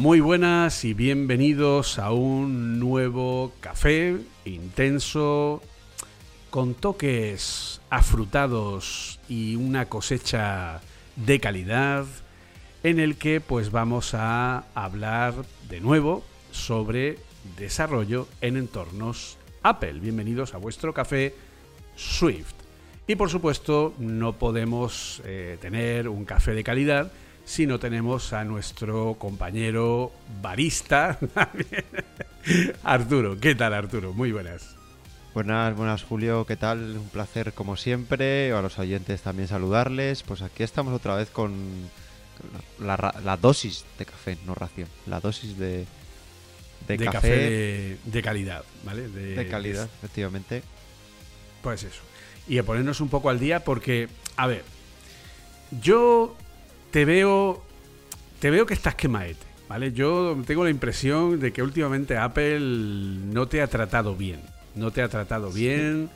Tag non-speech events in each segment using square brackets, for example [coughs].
Muy buenas y bienvenidos a un nuevo café intenso con toques afrutados y una cosecha de calidad en el que pues vamos a hablar de nuevo sobre desarrollo en entornos Apple. Bienvenidos a vuestro café Swift. Y por supuesto no podemos eh, tener un café de calidad si no tenemos a nuestro compañero barista, [laughs] Arturo. ¿Qué tal Arturo? Muy buenas. Buenas, buenas Julio, ¿qué tal? Un placer como siempre, a los oyentes también saludarles. Pues aquí estamos otra vez con la, la dosis de café, no ración, la dosis de, de, de café, café, de, de calidad, ¿vale? de calidad, efectivamente. Pues eso. Y a ponernos un poco al día porque, a ver, yo te veo, te veo que estás quemaete, ¿vale? Yo tengo la impresión de que últimamente Apple no te ha tratado bien, no te ha tratado bien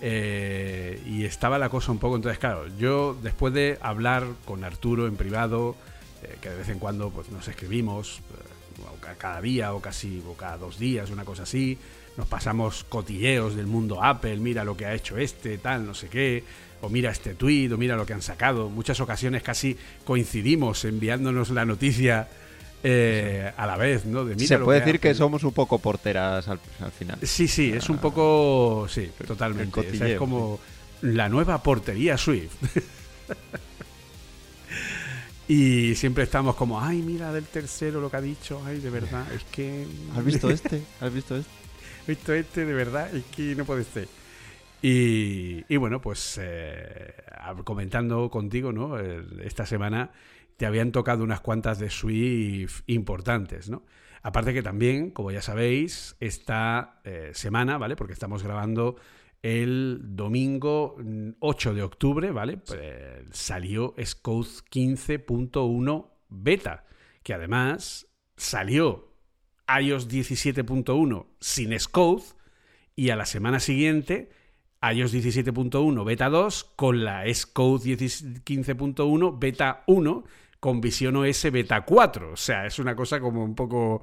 eh, y estaba la cosa un poco, entonces claro, yo después de hablar con Arturo en privado, eh, que de vez en cuando pues nos escribimos, eh, cada día o casi o cada dos días, una cosa así, nos pasamos cotilleos del mundo Apple, mira lo que ha hecho este, tal, no sé qué, o mira este tweet, o mira lo que han sacado. Muchas ocasiones casi coincidimos enviándonos la noticia eh, a la vez, ¿no? De, mira Se puede decir que somos un poco porteras al, al final. Sí, sí, es un poco. Sí, totalmente. O sea, es como la nueva portería Swift. [laughs] y siempre estamos como, ay, mira del tercero lo que ha dicho, ay, de verdad, es que. ¿Has visto este? ¿Has visto este? [laughs] He visto este, de verdad, es que no puede ser. Y, y bueno, pues eh, comentando contigo, ¿no? El- Esta semana te habían tocado unas cuantas de Swift importantes, ¿no? Aparte que también, como ya sabéis, esta eh, semana, ¿vale? Porque estamos grabando el domingo mm, 8 de octubre, ¿vale? Pues, eh, salió Scode 15.1 beta, que además salió iOS 17.1 sin Scode y a la semana siguiente iOS 17.1 beta 2 con la Scode 15.1 beta 1 con Vision OS beta 4. O sea, es una cosa como un poco,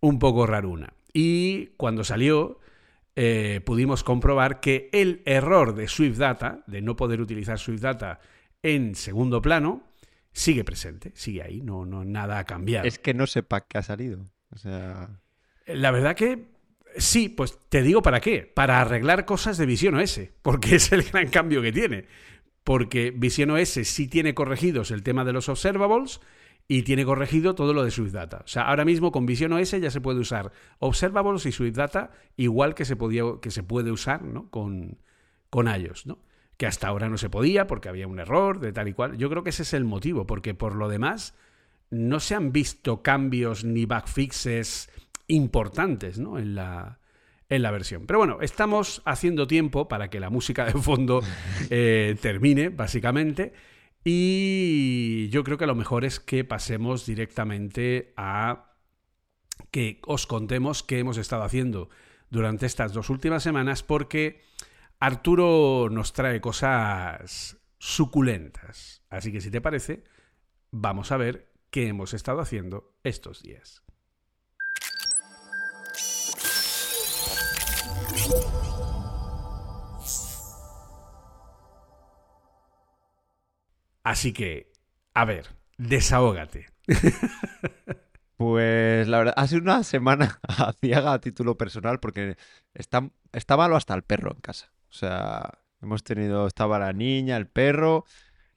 un poco raruna. Y cuando salió, eh, pudimos comprobar que el error de Swift Data, de no poder utilizar Swift Data en segundo plano, sigue presente, sigue ahí, no, no nada ha cambiado. Es que no sepa que ha salido. O sea, La verdad que sí, pues te digo para qué. Para arreglar cosas de Vision OS, porque [laughs] es el gran cambio que tiene. Porque Vision OS sí tiene corregidos el tema de los observables y tiene corregido todo lo de Swift Data. O sea, ahora mismo con Vision OS ya se puede usar observables y Swift Data igual que se, podía, que se puede usar ¿no? con, con iOS, ¿no? Que hasta ahora no se podía porque había un error de tal y cual. Yo creo que ese es el motivo, porque por lo demás no se han visto cambios ni bug fixes importantes ¿no? en, la, en la versión. Pero bueno, estamos haciendo tiempo para que la música de fondo [laughs] eh, termine, básicamente. Y yo creo que lo mejor es que pasemos directamente a que os contemos qué hemos estado haciendo durante estas dos últimas semanas, porque Arturo nos trae cosas suculentas. Así que si te parece, vamos a ver qué hemos estado haciendo estos días. Así que, a ver, desahógate. [laughs] Pues la verdad, hace una semana a [laughs] ciega a título personal porque está, está malo hasta el perro en casa. O sea, hemos tenido, estaba la niña, el perro,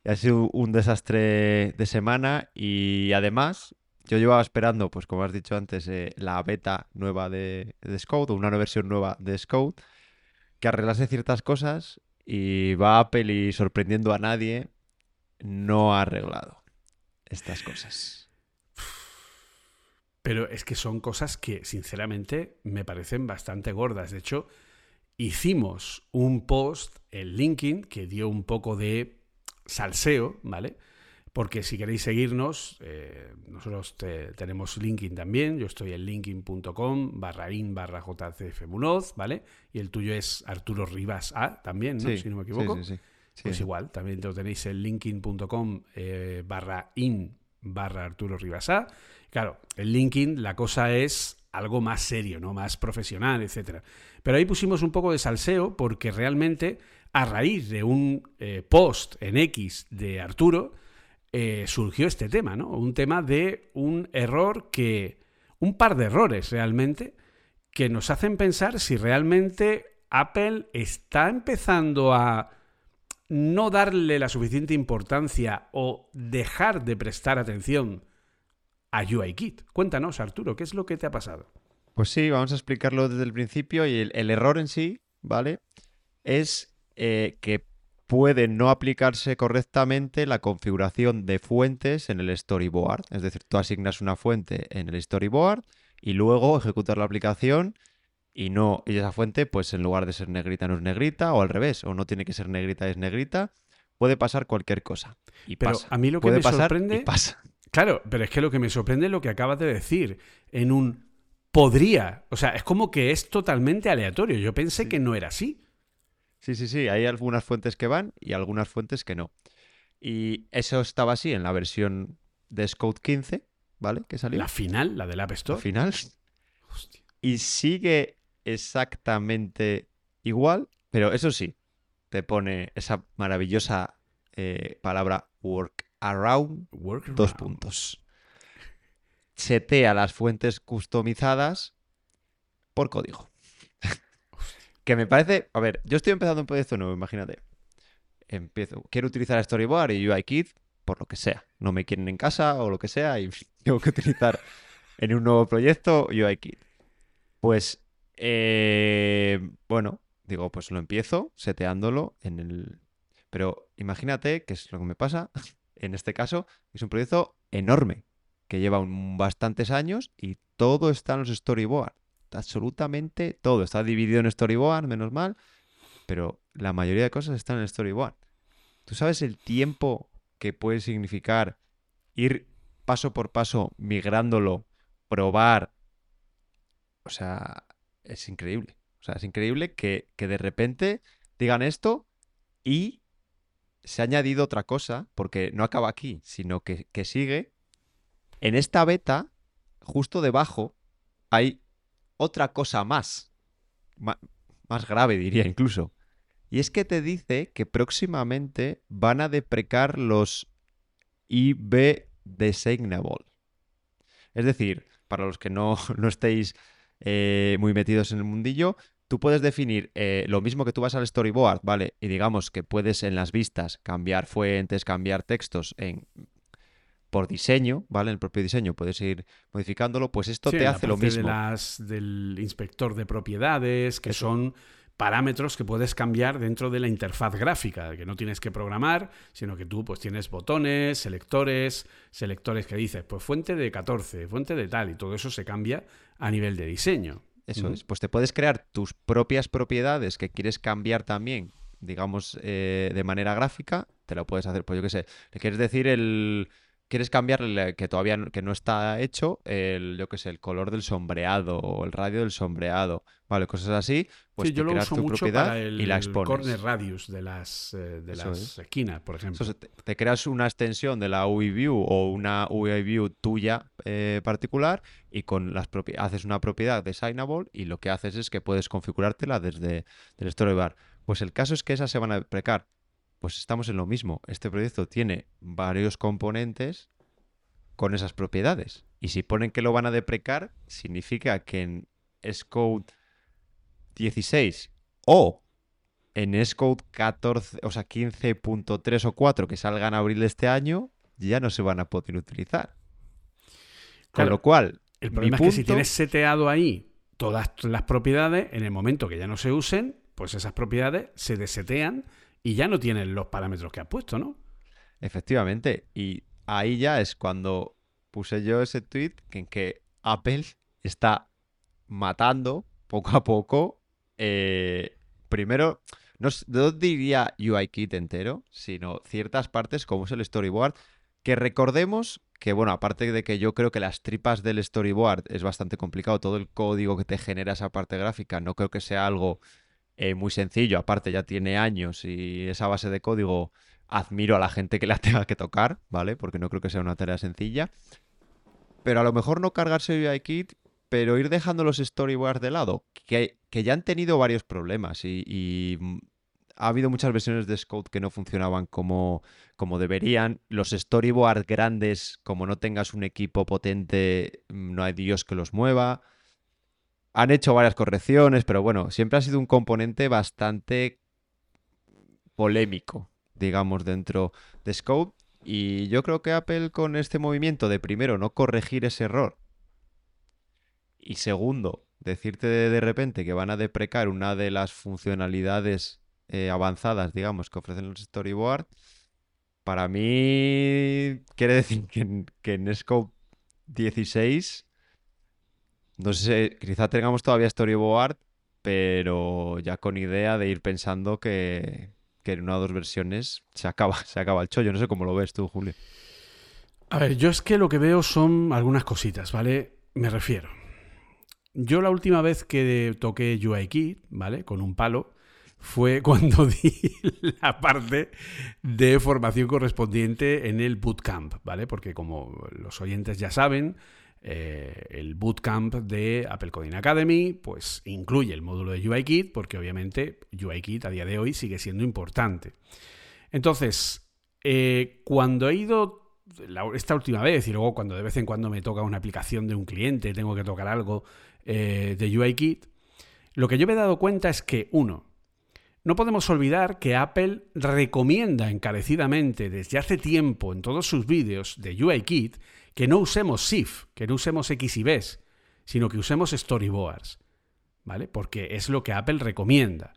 y ha sido un desastre de semana y además yo llevaba esperando, pues como has dicho antes, eh, la beta nueva de, Scout, o una versión nueva de Scout, que arreglase ciertas cosas y va Apple y sorprendiendo a nadie, no ha arreglado estas cosas. Pero es que son cosas que, sinceramente, me parecen bastante gordas. De hecho, hicimos un post en LinkedIn que dio un poco de salseo, ¿vale? Porque si queréis seguirnos, eh, nosotros te- tenemos LinkedIn también. Yo estoy en linkedin.com barra in barra jcf ¿vale? Y el tuyo es Arturo Rivas A también, ¿no? si no me equivoco. Sí, sí. Pues igual, también lo tenéis en linkedin.com eh, barra in barra Arturo Ribasá. Claro, en LinkedIn la cosa es algo más serio, ¿no? Más profesional, etcétera. Pero ahí pusimos un poco de salseo porque realmente a raíz de un eh, post en X de Arturo eh, surgió este tema, ¿no? Un tema de un error que... Un par de errores realmente que nos hacen pensar si realmente Apple está empezando a no darle la suficiente importancia o dejar de prestar atención a UIKit. Cuéntanos, Arturo, ¿qué es lo que te ha pasado? Pues sí, vamos a explicarlo desde el principio y el, error en sí, ¿vale? Es eh, que puede no aplicarse correctamente la configuración de fuentes en el storyboard. Es decir, tú asignas una fuente en el storyboard y luego ejecutas la aplicación y no y esa fuente, pues en lugar de ser negrita no es negrita o al revés, o no tiene que ser negrita es negrita. Puede pasar cualquier cosa. Y Pero pasa. a mí lo que Puede me pasar sorprende- y pasa. Claro, pero es que lo que me sorprende es lo que acabas de decir. En un podría. O sea, es como que es totalmente aleatorio. Yo pensé Sí. que no era así. Sí, sí, sí, hay algunas fuentes que van y algunas fuentes que no. Y eso estaba así en la versión de Scout 15, ¿vale? Que salió La final, la del App Store. final. Hostia. Y sigue exactamente igual, pero eso sí, te pone esa maravillosa eh, palabra workaround, Workaround. dos puntos. Setea las fuentes customizadas por código. Que me parece, a ver, yo estoy empezando un proyecto nuevo, imagínate. Empiezo, quiero utilizar Storyboard y UIKit por lo que sea. No me quieren en casa o lo que sea y [laughs] tengo que utilizar en un nuevo proyecto UIKit. Pues, eh, bueno, digo, pues lo empiezo seteándolo en el... Pero imagínate que es lo que me pasa. [laughs] En este caso, es un proyecto enorme que lleva bastantes años y todo está en los storyboard. Absolutamente todo. Está dividido en storyboard, menos mal, pero la mayoría de cosas están en storyboard. ¿Tú sabes el tiempo que puede significar ir paso por paso migrándolo, probar? O sea, es increíble. O sea, es increíble que, que de repente digan esto y se ha añadido otra cosa, porque no acaba aquí, sino que, que sigue. En esta beta, justo debajo, hay otra cosa más. Más grave, diría incluso. Y es que te dice que próximamente van a deprecar los IB Designable. Es decir, para los que no, [laughs] no estéis eh, muy metidos en el mundillo, tú puedes definir eh, lo mismo que tú vas al storyboard, ¿vale? Y digamos que puedes en las vistas cambiar fuentes, cambiar textos en por diseño, ¿vale? En el propio diseño puedes ir modificándolo, pues esto Sí, te la hace lo parte mismo. De las, del inspector de propiedades, que Eso. son parámetros que puedes cambiar dentro de la interfaz gráfica, que no tienes que programar, sino que tú pues tienes botones, selectores, selectores que dices, pues fuente de 14, fuente de tal, y todo eso se cambia a nivel de diseño. Eso es. Pues te puedes crear tus propias propiedades que quieres cambiar también, digamos, eh, de manera gráfica. Te lo puedes hacer, pues yo qué sé. Le quieres decir el. Quieres cambiarle, que todavía no, que no está hecho, el, yo qué sé, el color del sombreado o el radio del sombreado, ¿vale? Cosas así. Pues sí, yo te lo creas uso tu mucho propiedad para el, y la el expones. corner radius de las, eh, de las es. esquinas, por ejemplo. Eso es, te, te creas una extensión de la UI View o una UI View tuya eh, particular y con las haces una propiedad designable y lo que haces es que puedes configurártela desde el storyboard. Pues el caso es que esas se van a deprecar. Pues estamos en lo mismo. Este proyecto tiene varios componentes con esas propiedades. Y si ponen que lo van a deprecar, significa que en Xcode 16 o en Xcode 14, o sea, 15.3 o 4 que salgan a abril de este año, ya no se van a poder utilizar. Con Claro, lo cual, El problema es que si tienes seteado ahí todas las propiedades, en el momento que ya no se usen, pues esas propiedades se desetean y ya no tienen los parámetros que has puesto, ¿no? Efectivamente. Y ahí ya es cuando puse yo ese tweet en que Apple está matando poco a poco. eh, primero, no, no diría UIKit entero, sino ciertas partes como es el storyboard. Que recordemos que, bueno, aparte de que yo creo que las tripas del storyboard es bastante complicado, todo el código que te genera esa parte gráfica, no creo que sea algo eh, muy sencillo. Aparte, ya tiene años y esa base de código admiro a la gente que la [laughs] tenga que tocar, ¿vale? Porque no creo que sea una tarea sencilla. Pero a lo mejor no cargarse UIKit, pero ir dejando los storyboards de lado, que, que ya han tenido varios problemas y, y, mm, ha habido muchas versiones de Scout que no funcionaban como, como deberían. Los storyboards grandes, como no tengas un equipo potente, mm, no hay Dios que los mueva. Han hecho varias correcciones, pero bueno, siempre ha sido un componente bastante polémico, digamos, dentro de Scout. Y yo creo que Apple con este movimiento de primero no corregir ese error y segundo, decirte de, repente que van a deprecar una de las funcionalidades eh, avanzadas, digamos, que ofrecen los storyboard, para mí quiere decir que que en Scope 16, no sé, quizá tengamos todavía storyboard, pero ya con idea de ir pensando que, que en una o dos versiones se acaba, [laughs] se acaba el chollo. No sé cómo lo ves tú, Julio. A ver, yo es que lo que veo son algunas cositas, ¿vale? Me refiero. Yo la última vez que toqué UIKit, ¿vale? Con un palo, fue [laughs] cuando di la parte de formación correspondiente en el bootcamp, ¿vale? Porque como los oyentes ya saben, eh, el bootcamp de Apple Coding Academy, pues incluye el módulo de UIKit, porque obviamente UIKit a día de hoy sigue siendo importante. Entonces, eh, cuando he ido esta última vez y luego cuando de vez en cuando me toca una aplicación de un cliente, tengo que tocar algo eh, de UIKit, lo que yo me he dado cuenta es que, uno, no podemos olvidar que Apple recomienda encarecidamente desde hace tiempo en todos sus vídeos de UIKit que no usemos SIF, que no usemos XIBs, sino que usemos storyboards, ¿vale? Porque es lo que Apple recomienda.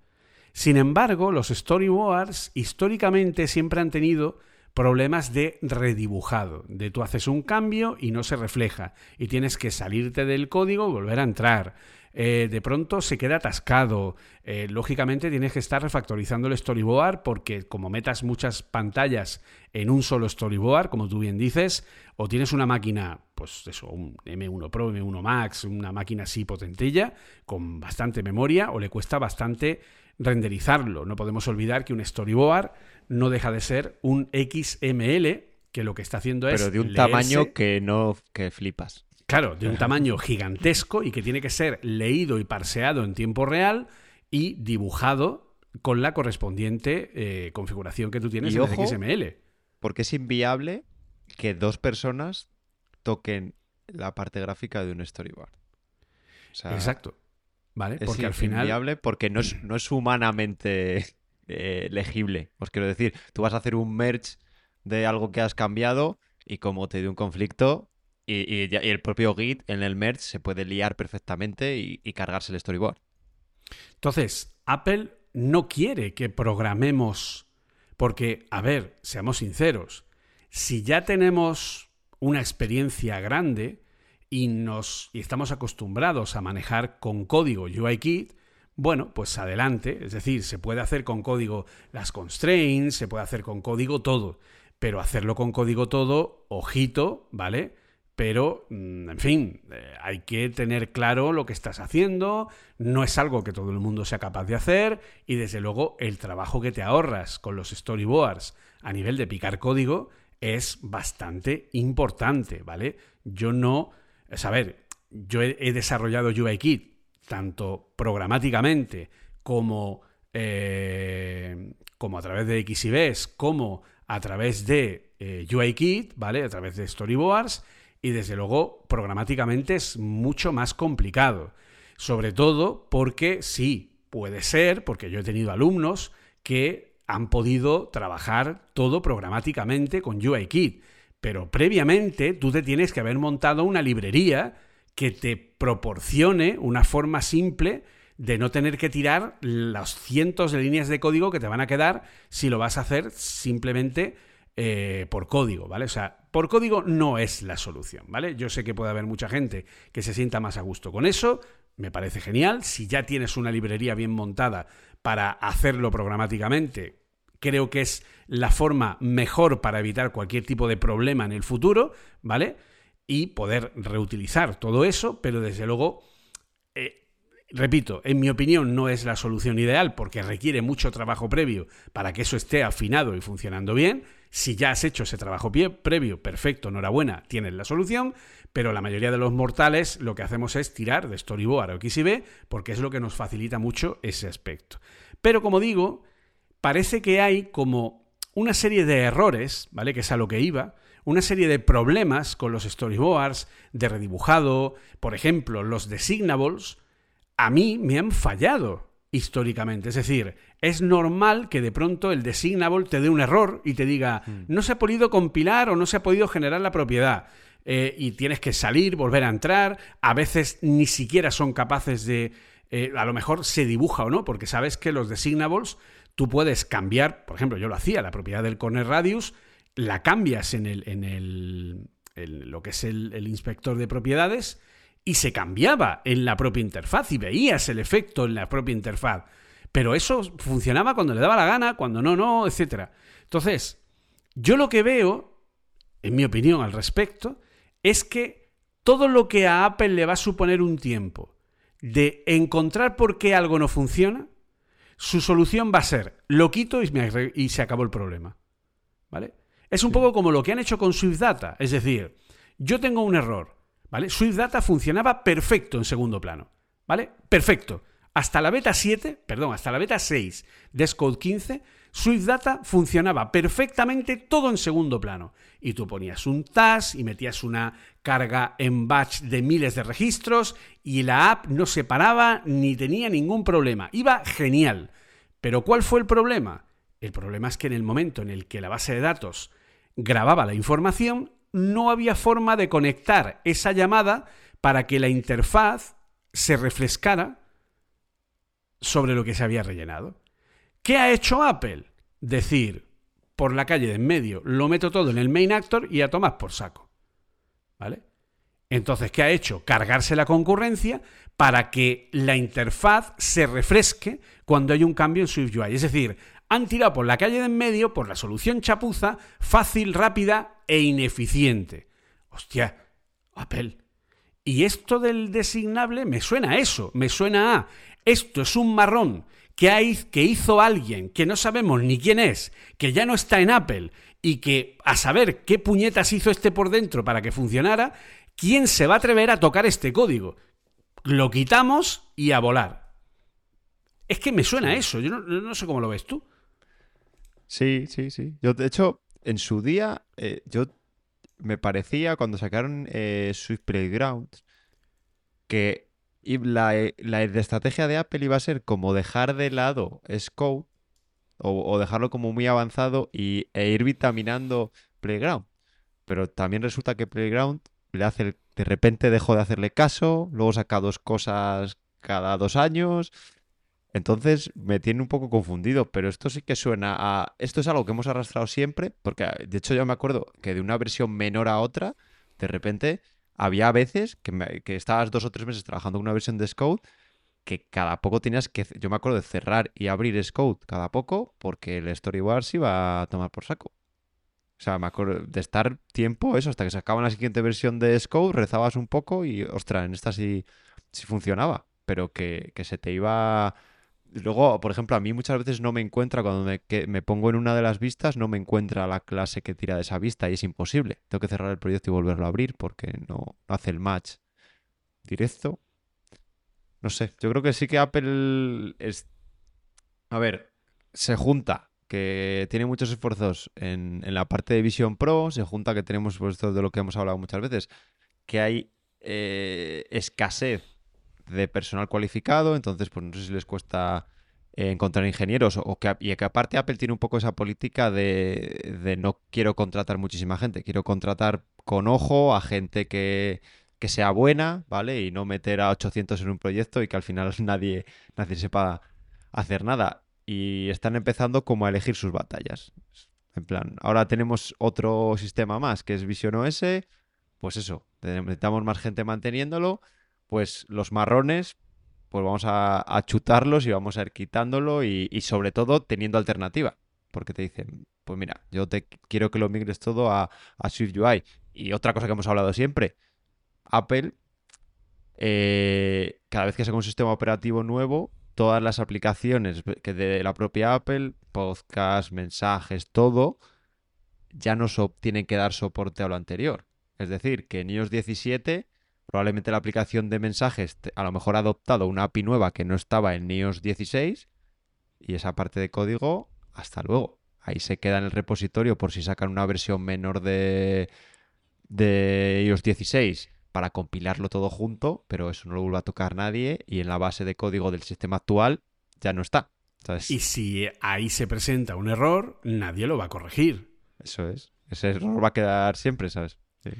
Sin embargo, los storyboards históricamente siempre han tenido problemas de redibujado, de tú haces un cambio y no se refleja y tienes que salirte del código y volver a entrar. Eh, de pronto se queda atascado. Eh, lógicamente tienes que estar refactorizando el storyboard porque como metas muchas pantallas en un solo storyboard, como tú bien dices, o tienes una máquina, pues eso, un M1 Pro, M1 Max, una máquina así potentilla, con bastante memoria, o le cuesta bastante renderizarlo. No podemos olvidar que un storyboard no deja de ser un XML que lo que está haciendo es Pero de un leerse- tamaño que no que flipas. Claro, de un tamaño gigantesco y que tiene que ser leído y parseado en tiempo real y dibujado con la correspondiente eh, configuración que tú tienes Y en el ojo, XML. Porque es inviable que dos personas toquen la parte gráfica de un storyboard. O sea, Exacto. ¿Vale? Es Porque al final. inviable porque no es, [clears throat] no es humanamente eh, legible. Os quiero decir, tú vas a hacer un merge de algo que has cambiado y como te dio un conflicto y, el propio Git en el merge se puede liar perfectamente y, y cargarse el storyboard. Entonces, Apple no quiere que programemos. Porque, a ver, seamos sinceros, si ya tenemos una experiencia grande y, nos, y estamos acostumbrados a manejar con código UIKit, bueno, pues adelante. Es decir, se puede hacer con código las constraints, se puede hacer con código todo. Pero hacerlo con código todo, ojito, ¿vale? Pero, mm, en fin, eh, hay que tener claro lo que estás haciendo, no es algo que todo el mundo sea capaz de hacer y desde luego el trabajo que te ahorras con los storyboards a nivel de picar código es bastante importante, ¿vale? Yo no, es yo he, he desarrollado UIKit tanto programáticamente como eh, como a través de XIBs, como a través de eh, UIKit, ¿vale? A través de Storyboards. Y desde luego, programáticamente es mucho más complicado. Sobre todo porque sí, puede ser, porque yo he tenido alumnos que han podido trabajar todo programáticamente con UIKit. Pero previamente tú te tienes que haber montado una librería que te proporcione una forma simple de no tener que tirar los cientos de líneas de código que te van a quedar si lo vas a hacer simplemente eh, por código, ¿vale? O sea, por código no es la solución, ¿vale? Yo sé que puede haber mucha gente que se sienta más a gusto con eso, me parece genial. Si ya tienes una librería bien montada para hacerlo programáticamente, creo que es la forma mejor para evitar cualquier tipo de problema en el futuro, ¿vale? Y poder reutilizar todo eso, pero desde luego repito, en mi opinión no es la solución ideal porque requiere mucho trabajo previo para que eso esté afinado y funcionando bien. Si ya has hecho ese trabajo previo, perfecto, enhorabuena, tienes la solución, pero la mayoría de los mortales lo que hacemos es tirar de Storyboard o XIB porque es lo que nos facilita mucho ese aspecto. Pero como digo, parece que hay como una serie de errores, ¿vale? Que es a lo que iba, una serie de problemas con los storyboards de redibujado, por ejemplo, los designables, a mí me han fallado históricamente. Es decir, es normal que de pronto el designable te dé un error y te diga, mm. no se ha podido compilar o no se ha podido generar la propiedad. Eh, y tienes que salir, volver a entrar. A veces ni siquiera son capaces de... Eh, a lo mejor se dibuja o no, porque sabes que los designables tú puedes cambiar, por ejemplo, yo lo hacía, la propiedad del corner radius, la cambias en, el, en, el, lo que es el inspector de propiedades y se cambiaba en la propia interfaz y veías el efecto en la propia interfaz. Pero eso funcionaba cuando le daba la gana, cuando no, no, etc. Entonces, yo lo que veo, en mi opinión al respecto, es que todo lo que a Apple le va a suponer un tiempo de encontrar por qué algo no funciona, su solución va a ser lo quito y, se acabó el problema. ¿Vale? Es un poco como lo que han hecho con Swift Data. Es decir, yo tengo un error, ¿vale? Swift Data funcionaba perfecto en segundo plano, ¿vale? Perfecto. Hasta la beta 7, perdón, hasta la beta 6 de Xcode 15, Swift Data funcionaba perfectamente todo en segundo plano. Y tú ponías un task y metías una carga en batch de miles de registros y la app no se paraba ni tenía ningún problema. Iba genial. Pero ¿cuál fue el problema? El problema es que en el momento en el que la base de datos grababa la información, no había forma de conectar esa llamada para que la interfaz se refrescara sobre lo que se había rellenado. ¿Qué ha hecho Apple? Decir, por la calle de en medio, lo meto todo en el main actor y a tomar por saco. ¿Vale? Entonces, ¿qué ha hecho? Cargarse la concurrencia para que la interfaz se refresque cuando hay un cambio en SwiftUI. Es decir, han tirado por la calle de en medio por la solución chapuza, fácil, rápida e ineficiente. Hostia, Apple. Y esto del designable me suena a eso, me suena a esto es un marrón que, que hizo alguien que no sabemos ni quién es, que ya no está en Apple y que a saber qué puñetas hizo este por dentro para que funcionara, ¿quién se va a atrever a tocar este código? Lo quitamos y a volar. Es que me suena a eso, yo no sé cómo lo ves tú. Sí, sí, sí. Yo, de hecho, en su día, eh, yo me parecía cuando sacaron eh, Swift Playgrounds que la, eh, la, estrategia de Apple iba a ser como dejar de lado Scope o, dejarlo como muy avanzado y, e ir vitaminando Playground. Pero también resulta que Playground le hace, de repente dejó de hacerle caso, luego saca dos cosas cada dos años entonces me tiene un poco confundido, pero esto sí que suena a... Esto es algo que hemos arrastrado siempre, porque de hecho yo me acuerdo que de una versión menor a otra, de repente había veces que, que estabas dos o tres meses trabajando con una versión de Scode que cada poco tenías que... Yo me acuerdo de cerrar y abrir Scode cada poco porque el Storyboard se iba a tomar por saco. O sea, me acuerdo de estar tiempo, eso, hasta que sacaban la siguiente versión de Scode, rezabas un poco y, ostras, en esta sí, sí funcionaba, pero que, que se te iba Luego, por ejemplo, a mí muchas veces no me encuentra, cuando me, me, pongo en una de las vistas, no me encuentra la clase que tira de esa vista y es imposible. Tengo que cerrar el proyecto y volverlo a abrir porque no, hace el match directo. No sé, yo creo que sí que Apple es... A ver, se junta que tiene muchos esfuerzos en, en la parte de Vision Pro, se junta que tenemos, pues esto de lo que hemos hablado muchas veces, que hay eh, escasez de personal cualificado, entonces pues no sé si les cuesta eh, encontrar ingenieros o que, y que aparte Apple tiene un poco esa política de, de no quiero contratar muchísima gente, quiero contratar con ojo a gente que, que sea buena, ¿vale? Y no meter a 800 en un proyecto y que al final [laughs] nadie, nadie sepa hacer nada. Y están empezando como a elegir sus batallas. En plan, ahora tenemos otro sistema más que es Vision OS, pues eso, necesitamos más gente manteniéndolo, pues los marrones, pues vamos a, chutarlos y vamos a ir quitándolo y, sobre todo teniendo alternativa. Porque te dicen, pues mira, yo te quiero que lo migres todo a, a Swift UI. Y otra cosa que hemos hablado siempre, Apple, eh, cada vez que saca un sistema operativo nuevo, todas las aplicaciones que de la propia Apple, podcast, mensajes, todo, ya no so tienen que dar soporte a lo anterior. Es decir, que en iOS 17 probablemente la aplicación de mensajes a lo mejor ha adoptado una API nueva que no estaba en iOS 16 y esa parte de código, hasta luego. Ahí se queda en el repositorio por si sacan una versión menor de, de iOS 16 para compilarlo todo junto, pero eso no lo vuelve a tocar nadie y en la base de código del sistema actual ya no está. ¿sabes? Y si ahí se presenta un error, nadie lo va a corregir. Eso es. Ese error va a quedar siempre, ¿sabes? Sí.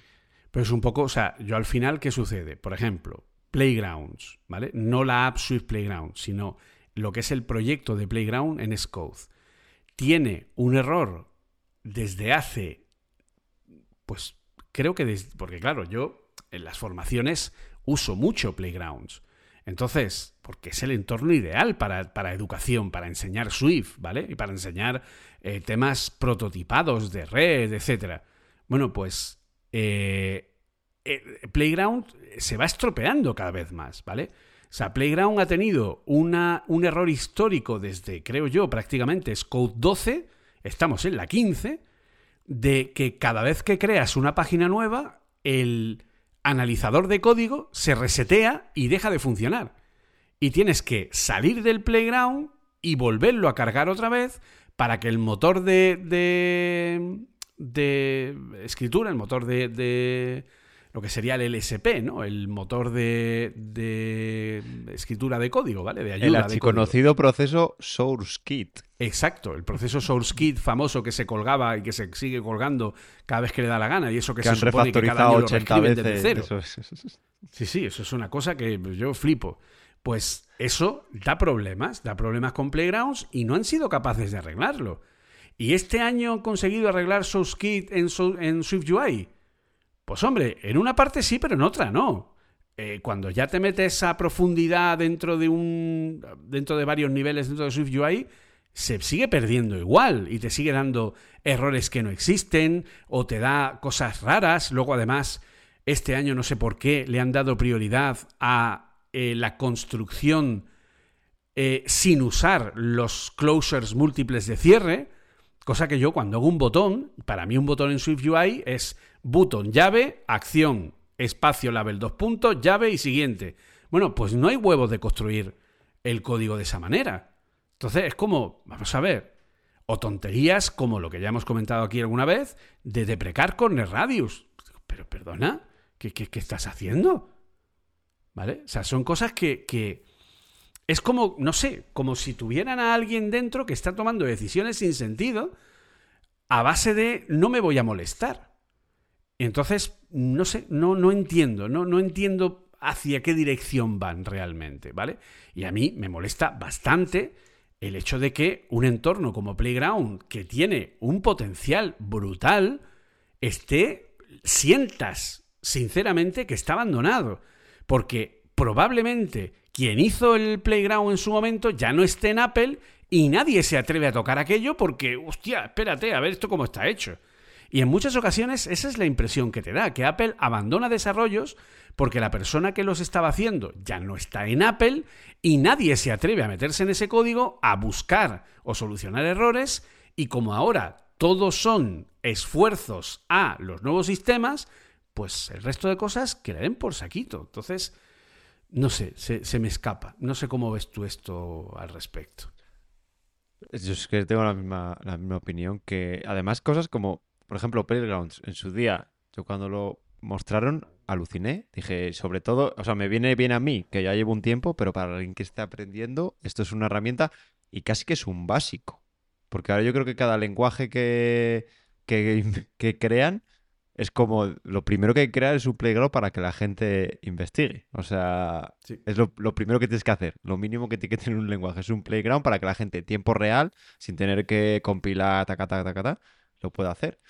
Pero es un poco, o sea, yo al final, ¿qué sucede? Por ejemplo, Playgrounds, ¿vale? No la app Swift Playground, sino lo que es el proyecto de Playground en Scode. Tiene un error desde hace, pues creo que desde, porque claro, yo en las formaciones uso mucho Playgrounds. Entonces, porque es el entorno ideal para, para educación, para enseñar Swift, ¿vale? Y para enseñar eh, temas prototipados de red, etc. Bueno, pues eh, eh, Playground se va estropeando cada vez más, ¿vale? O sea, Playground ha tenido un error histórico desde, creo yo, prácticamente es Code 12, estamos en la 15, de que cada vez que creas una página nueva, el analizador de código se resetea y deja de funcionar. Y tienes que salir del playground y volverlo a cargar otra vez para que el motor de, de escritura, el motor de, de, lo que sería el LSP, ¿no? El motor de, de escritura de código, ¿vale? De ayuda. El archiconocido proceso SourceKit. Exacto, el proceso SourceKit famoso que se colgaba y que se sigue colgando cada vez que le da la gana y eso que, Que se han supone que cada año lo 80 reescriben desde veces. cero. Eso es. Sí, sí, eso es una cosa que yo flipo. Pues eso da problemas, da problemas con Playgrounds y no han sido capaces de arreglarlo. ¿Y este año han conseguido arreglar SourceKit en, en SwiftUI? Pues hombre, en una parte sí, pero en otra no. Eh, cuando ya te metes a profundidad dentro de un. dentro de varios niveles dentro de SwiftUI, se sigue perdiendo igual y te sigue dando errores que no existen o te da cosas raras. Luego, además, este año no sé por qué le han dado prioridad a eh, la construcción eh, sin usar los closures múltiples de cierre. Cosa que yo cuando hago un botón, para mí un botón en SwiftUI es botón, llave, acción, espacio, label, dos puntos, llave y siguiente. Bueno, pues no hay huevos de construir el código de esa manera. Entonces es como, vamos a ver, o tonterías como lo que ya hemos comentado aquí alguna vez, de deprecar corner radius. Pero perdona, ¿qué, qué, qué estás haciendo? ¿Vale? O sea, son cosas que, que es como, no sé, como si tuvieran a alguien dentro que está tomando decisiones sin sentido a base de no me voy a molestar. Entonces, no sé, no, no entiendo, no, no entiendo hacia qué dirección van realmente, ¿vale? Y a mí me molesta bastante el hecho de que un entorno como Playground, que tiene un potencial brutal, esté, sientas sinceramente que está abandonado. Porque probablemente quien hizo el Playground en su momento ya no esté en Apple y nadie se atreve a tocar aquello porque, hostia, espérate, a ver esto cómo está hecho. Y en muchas ocasiones esa es la impresión que te da, que Apple abandona desarrollos porque la persona que los estaba haciendo ya no está en Apple y nadie se atreve a meterse en ese código a buscar o solucionar errores y como ahora todos son esfuerzos a los nuevos sistemas, pues el resto de cosas que le den por saquito. Entonces, no sé, se, me escapa. No sé cómo ves tú esto al respecto. Yo es que tengo la misma, la misma opinión que además cosas como, por ejemplo, Playgrounds en su día, yo cuando lo mostraron aluciné, dije, sobre todo, o sea, me viene bien a mí, que ya llevo un tiempo, pero para alguien que esté aprendiendo, esto es una herramienta y casi que es un básico, porque ahora yo creo que cada lenguaje que, que, [laughs] que crean es como lo primero que hay que crear es un playground para que la gente investigue. O sea, Sí. es lo, lo primero que tienes que hacer. Lo mínimo que tiene que tener un lenguaje es un playground para que la gente en tiempo real, sin tener que compilar, taca, taca, taca, taca, lo pueda hacer.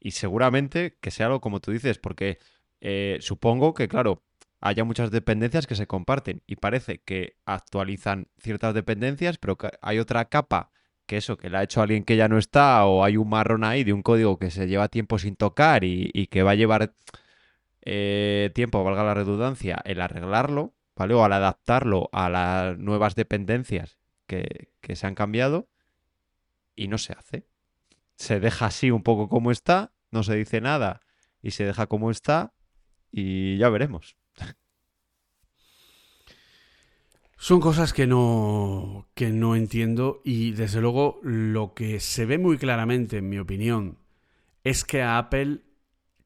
Y seguramente que sea algo como tú dices, porque eh, supongo que, claro, haya muchas dependencias que se comparten y parece que actualizan ciertas dependencias, pero que hay otra capa que eso, que la ha hecho alguien que ya no está, o hay un marrón ahí de un código que se lleva tiempo sin tocar y, que va a llevar eh, tiempo, valga la redundancia, el arreglarlo, ¿vale? O al adaptarlo a las nuevas dependencias que se han cambiado y no se hace. Se deja así un poco como está, no se dice nada y se deja como está y ya veremos. [laughs] Son cosas que no, que no entiendo y desde luego lo que se ve muy claramente, en mi opinión, es que a Apple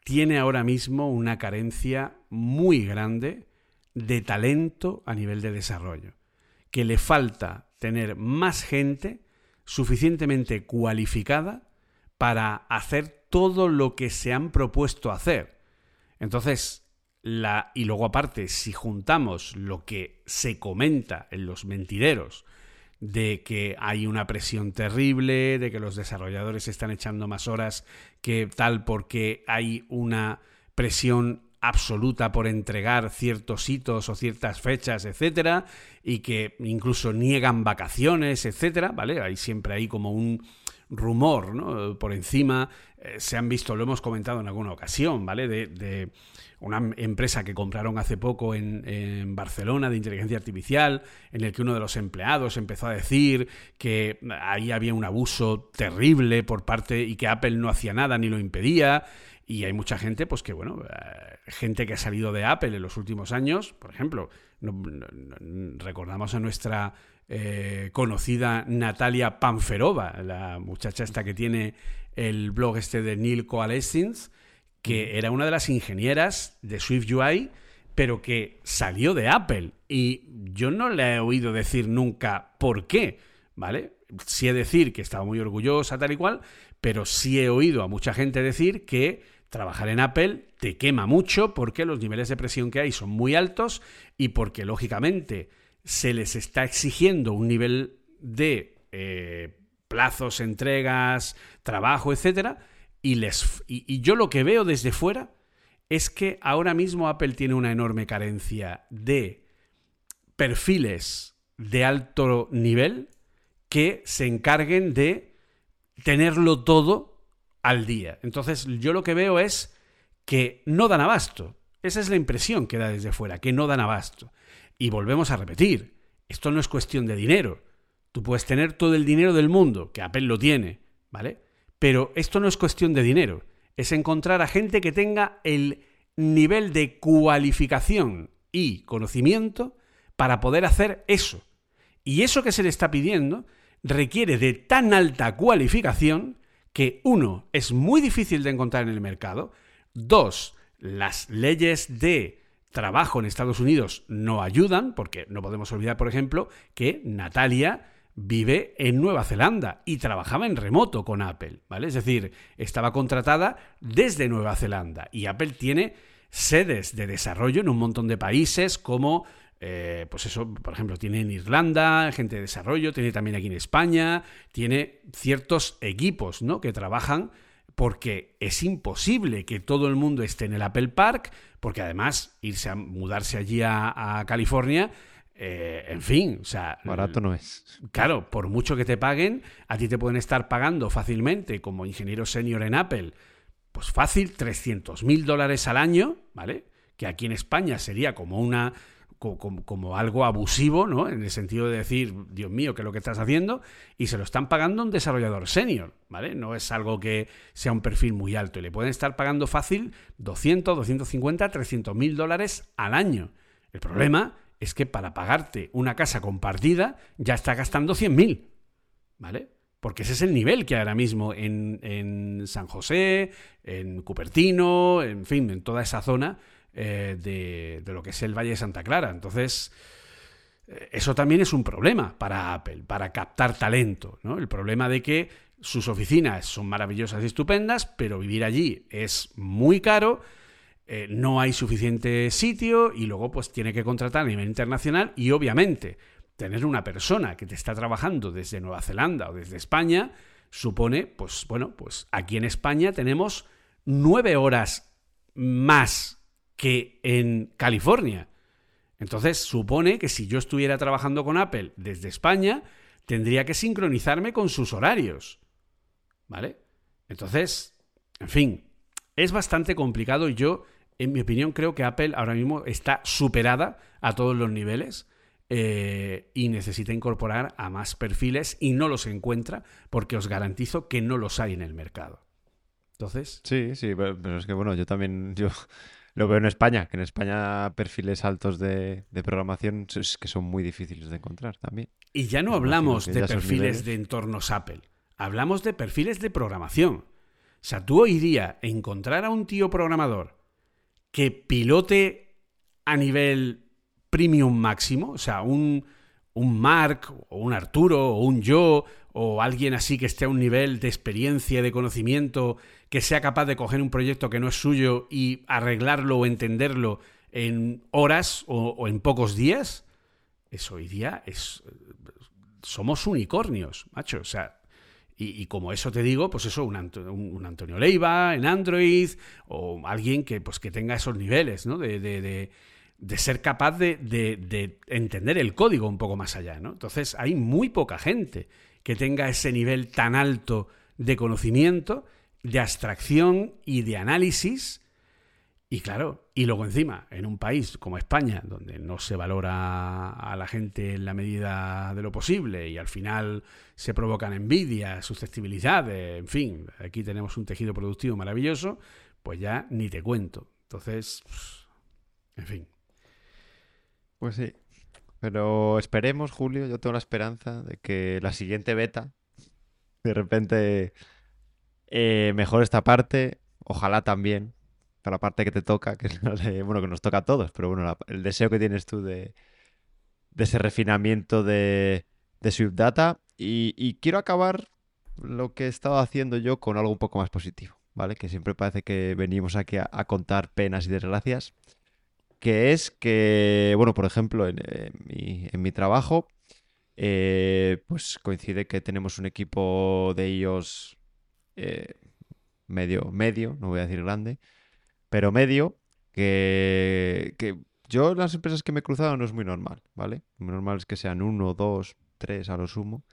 tiene ahora mismo una carencia muy grande de talento a nivel de desarrollo. Que le falta tener más gente suficientemente cualificada para hacer todo lo que se han propuesto hacer. Entonces, la, y luego aparte, si juntamos lo que se comenta en los mentideros de que hay una presión terrible, de que los desarrolladores están echando más horas que tal porque hay una presión absoluta por entregar ciertos hitos o ciertas fechas, etcétera, y que incluso niegan vacaciones, etcétera, ¿vale? Hay siempre ahí como un rumor, ¿no? Por encima eh, se han visto, lo hemos comentado en alguna ocasión, ¿vale? De, de una empresa que compraron hace poco en, Barcelona de inteligencia artificial, en el que uno de los empleados empezó a decir que ahí había un abuso terrible por parte y que Apple no hacía nada ni lo impedía. Y hay mucha gente, pues que, bueno, eh, gente que ha salido de Apple en los últimos años, por ejemplo, no, recordamos a nuestra eh, conocida Natalia Panferova, la muchacha esta que tiene el blog este de Neil Coalescence, que era una de las ingenieras de Swift UI, pero que salió de Apple. Y yo no le he oído decir nunca por qué, ¿vale? Sí he decir que estaba muy orgullosa, tal y cual, pero sí he oído a mucha gente decir que trabajar en Apple te quema mucho porque los niveles de presión que hay son muy altos y porque, lógicamente, se les está exigiendo un nivel de eh, plazos, entregas, trabajo, etcétera, y, les, y, yo lo que veo desde fuera es que ahora mismo Apple tiene una enorme carencia de perfiles de alto nivel que se encarguen de tenerlo todo al día. Entonces yo lo que veo es que no dan abasto. Esa es la impresión que da desde fuera, que no dan abasto. Y volvemos a repetir, esto no es cuestión de dinero. Tú puedes tener todo el dinero del mundo, que Apple lo tiene, ¿vale? Pero esto no es cuestión de dinero, es encontrar a gente que tenga el nivel de cualificación y conocimiento para poder hacer eso. Y eso que se le está pidiendo requiere de tan alta cualificación que, uno, es muy difícil de encontrar en el mercado, dos, las leyes de trabajo en Estados Unidos no ayudan, porque no podemos olvidar, por ejemplo, que Natalia vive en Nueva Zelanda y trabajaba en remoto con Apple, ¿vale? Es decir, estaba contratada desde Nueva Zelanda y Apple tiene sedes de desarrollo en un montón de países como eh, pues eso, por ejemplo, tiene en Irlanda gente de desarrollo, tiene también aquí en España, tiene ciertos equipos ¿no? que trabajan porque es imposible que todo el mundo esté en el Apple Park, porque además irse a mudarse allí a, a California, eh, en fin, o sea... Barato no es. Claro, por mucho que te paguen, a ti te pueden estar pagando fácilmente como ingeniero senior en Apple, pues fácil, 300 mil dólares al año, ¿vale? Que aquí en España sería como una como, como, algo abusivo, ¿no? En el sentido de decir, Dios mío, ¿qué es lo que estás haciendo? Y se lo están pagando a un desarrollador senior, ¿vale? No es algo que sea un perfil muy alto. Y le pueden estar pagando fácil 200, 250, 300 mil dólares al año. El problema es que para pagarte una casa compartida ya está gastando 100 mil. ¿vale? Porque ese es el nivel que ahora mismo en, en San José, en Cupertino, en fin, en toda esa zona eh, de, de, lo que es el Valle de Santa Clara. Entonces, eh, eso también es un problema para Apple, para captar talento, ¿no? El problema de que sus oficinas son maravillosas y estupendas, pero vivir allí es muy caro, eh, no hay suficiente sitio y luego pues tiene que contratar a nivel internacional y obviamente tener una persona que te está trabajando desde Nueva Zelanda o desde España supone, pues bueno, pues aquí en España tenemos nueve horas más que en California. Entonces supone que si yo estuviera trabajando con Apple desde España, tendría que sincronizarme con sus horarios. ¿Vale? Entonces, en fin, es bastante complicado y yo, en mi opinión, creo que Apple ahora mismo está superada a todos los niveles eh, y necesita incorporar a más perfiles y no los encuentra porque os garantizo que no los hay en el mercado. Entonces. Sí, sí, pero es que bueno, yo también yo [laughs] lo veo en España, que en España perfiles altos de, programación es que son muy difíciles de encontrar también. Y ya no hablamos de perfiles de entornos Apple, hablamos de perfiles de programación. O sea, tú hoy día encontrar a un tío programador que pilote a nivel premium máximo, o sea, un, un Mark o un Arturo o un yo o alguien así que esté a un nivel de experiencia, de conocimiento, que sea capaz de coger un proyecto que no es suyo y arreglarlo o entenderlo en horas o, en pocos días, eso hoy día es... Somos unicornios, macho. O sea, y, como eso te digo, pues eso, un, un, Antonio Leiva en Android o alguien que, pues, que tenga esos niveles, ¿no? de, de de ser capaz de, entender el código un poco más allá, ¿no? Entonces hay muy poca gente que tenga ese nivel tan alto de conocimiento, de abstracción y de análisis. Y claro, y luego encima, en un país como España, donde no se valora a la gente en la medida de lo posible y al final se provocan envidias, susceptibilidades, en fin, aquí tenemos un tejido productivo maravilloso, pues ya ni te cuento. Entonces, en fin. Pues sí. Pero esperemos, Julio, yo tengo la esperanza de que la siguiente beta, de repente, eh, mejore esta parte. Ojalá también, para la parte que te toca, que bueno, que nos toca a todos, pero bueno, el deseo que tienes tú de, ese refinamiento de, de Swift Data. Y, quiero acabar lo que he estado haciendo yo con algo un poco más positivo, ¿vale? Que siempre parece que venimos aquí a contar penas y desgracias que es que, bueno, por ejemplo, en, mi, trabajo, eh, pues coincide que tenemos un equipo de ellos eh, medio, medio, no voy a decir grande, pero medio, que, que yo las empresas que me he cruzado no es muy normal, ¿vale? Muy normal es que sean uno, dos, tres a lo sumo,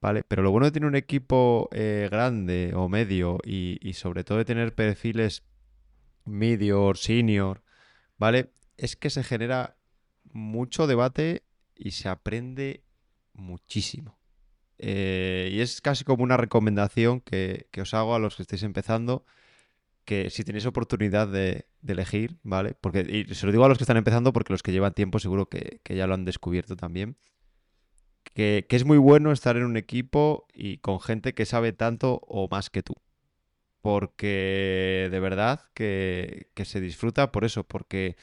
¿vale? Pero lo bueno de tener un equipo eh, grande o medio y, y, sobre todo de tener perfiles medio, senior, ¿vale? es que se genera mucho debate y se aprende muchísimo. Eh, y es casi como una recomendación que, os hago a los que estéis empezando, que si tenéis oportunidad de, elegir, ¿vale? Porque, y se lo digo a los que están empezando porque los que llevan tiempo seguro que, ya lo han descubierto también, que, es muy bueno estar en un equipo y con gente que sabe tanto o más que tú. Porque de verdad que, que se disfruta por eso, porque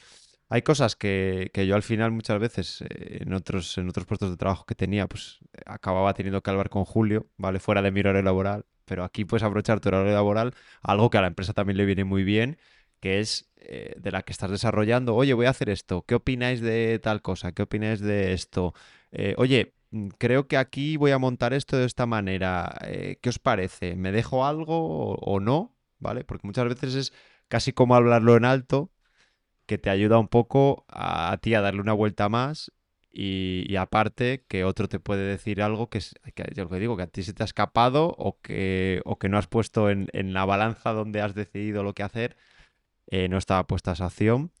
hay cosas que, yo al final muchas veces eh, en, otros, en otros puestos de trabajo que tenía, pues acababa teniendo que hablar con Julio, ¿vale? Fuera de mi horario laboral. Pero aquí puedes aprovechar tu horario laboral, algo que a la empresa también le viene muy bien, que es eh, de la que estás desarrollando. Oye, voy a hacer esto. ¿Qué opináis de tal cosa? ¿Qué opináis de esto? Eh, oye, mm, creo que aquí voy a montar esto de esta manera. ¿Qué os parece? ¿Me dejo algo o no? ¿Vale? Porque muchas veces es casi como hablarlo en alto que te ayuda un poco a, ti a darle una vuelta más y, aparte que otro te puede decir algo que, que yo lo que digo, que a ti se te ha escapado o que, o que no has puesto en, la balanza donde has decidido lo que hacer, eh, no estaba puesta esa opción.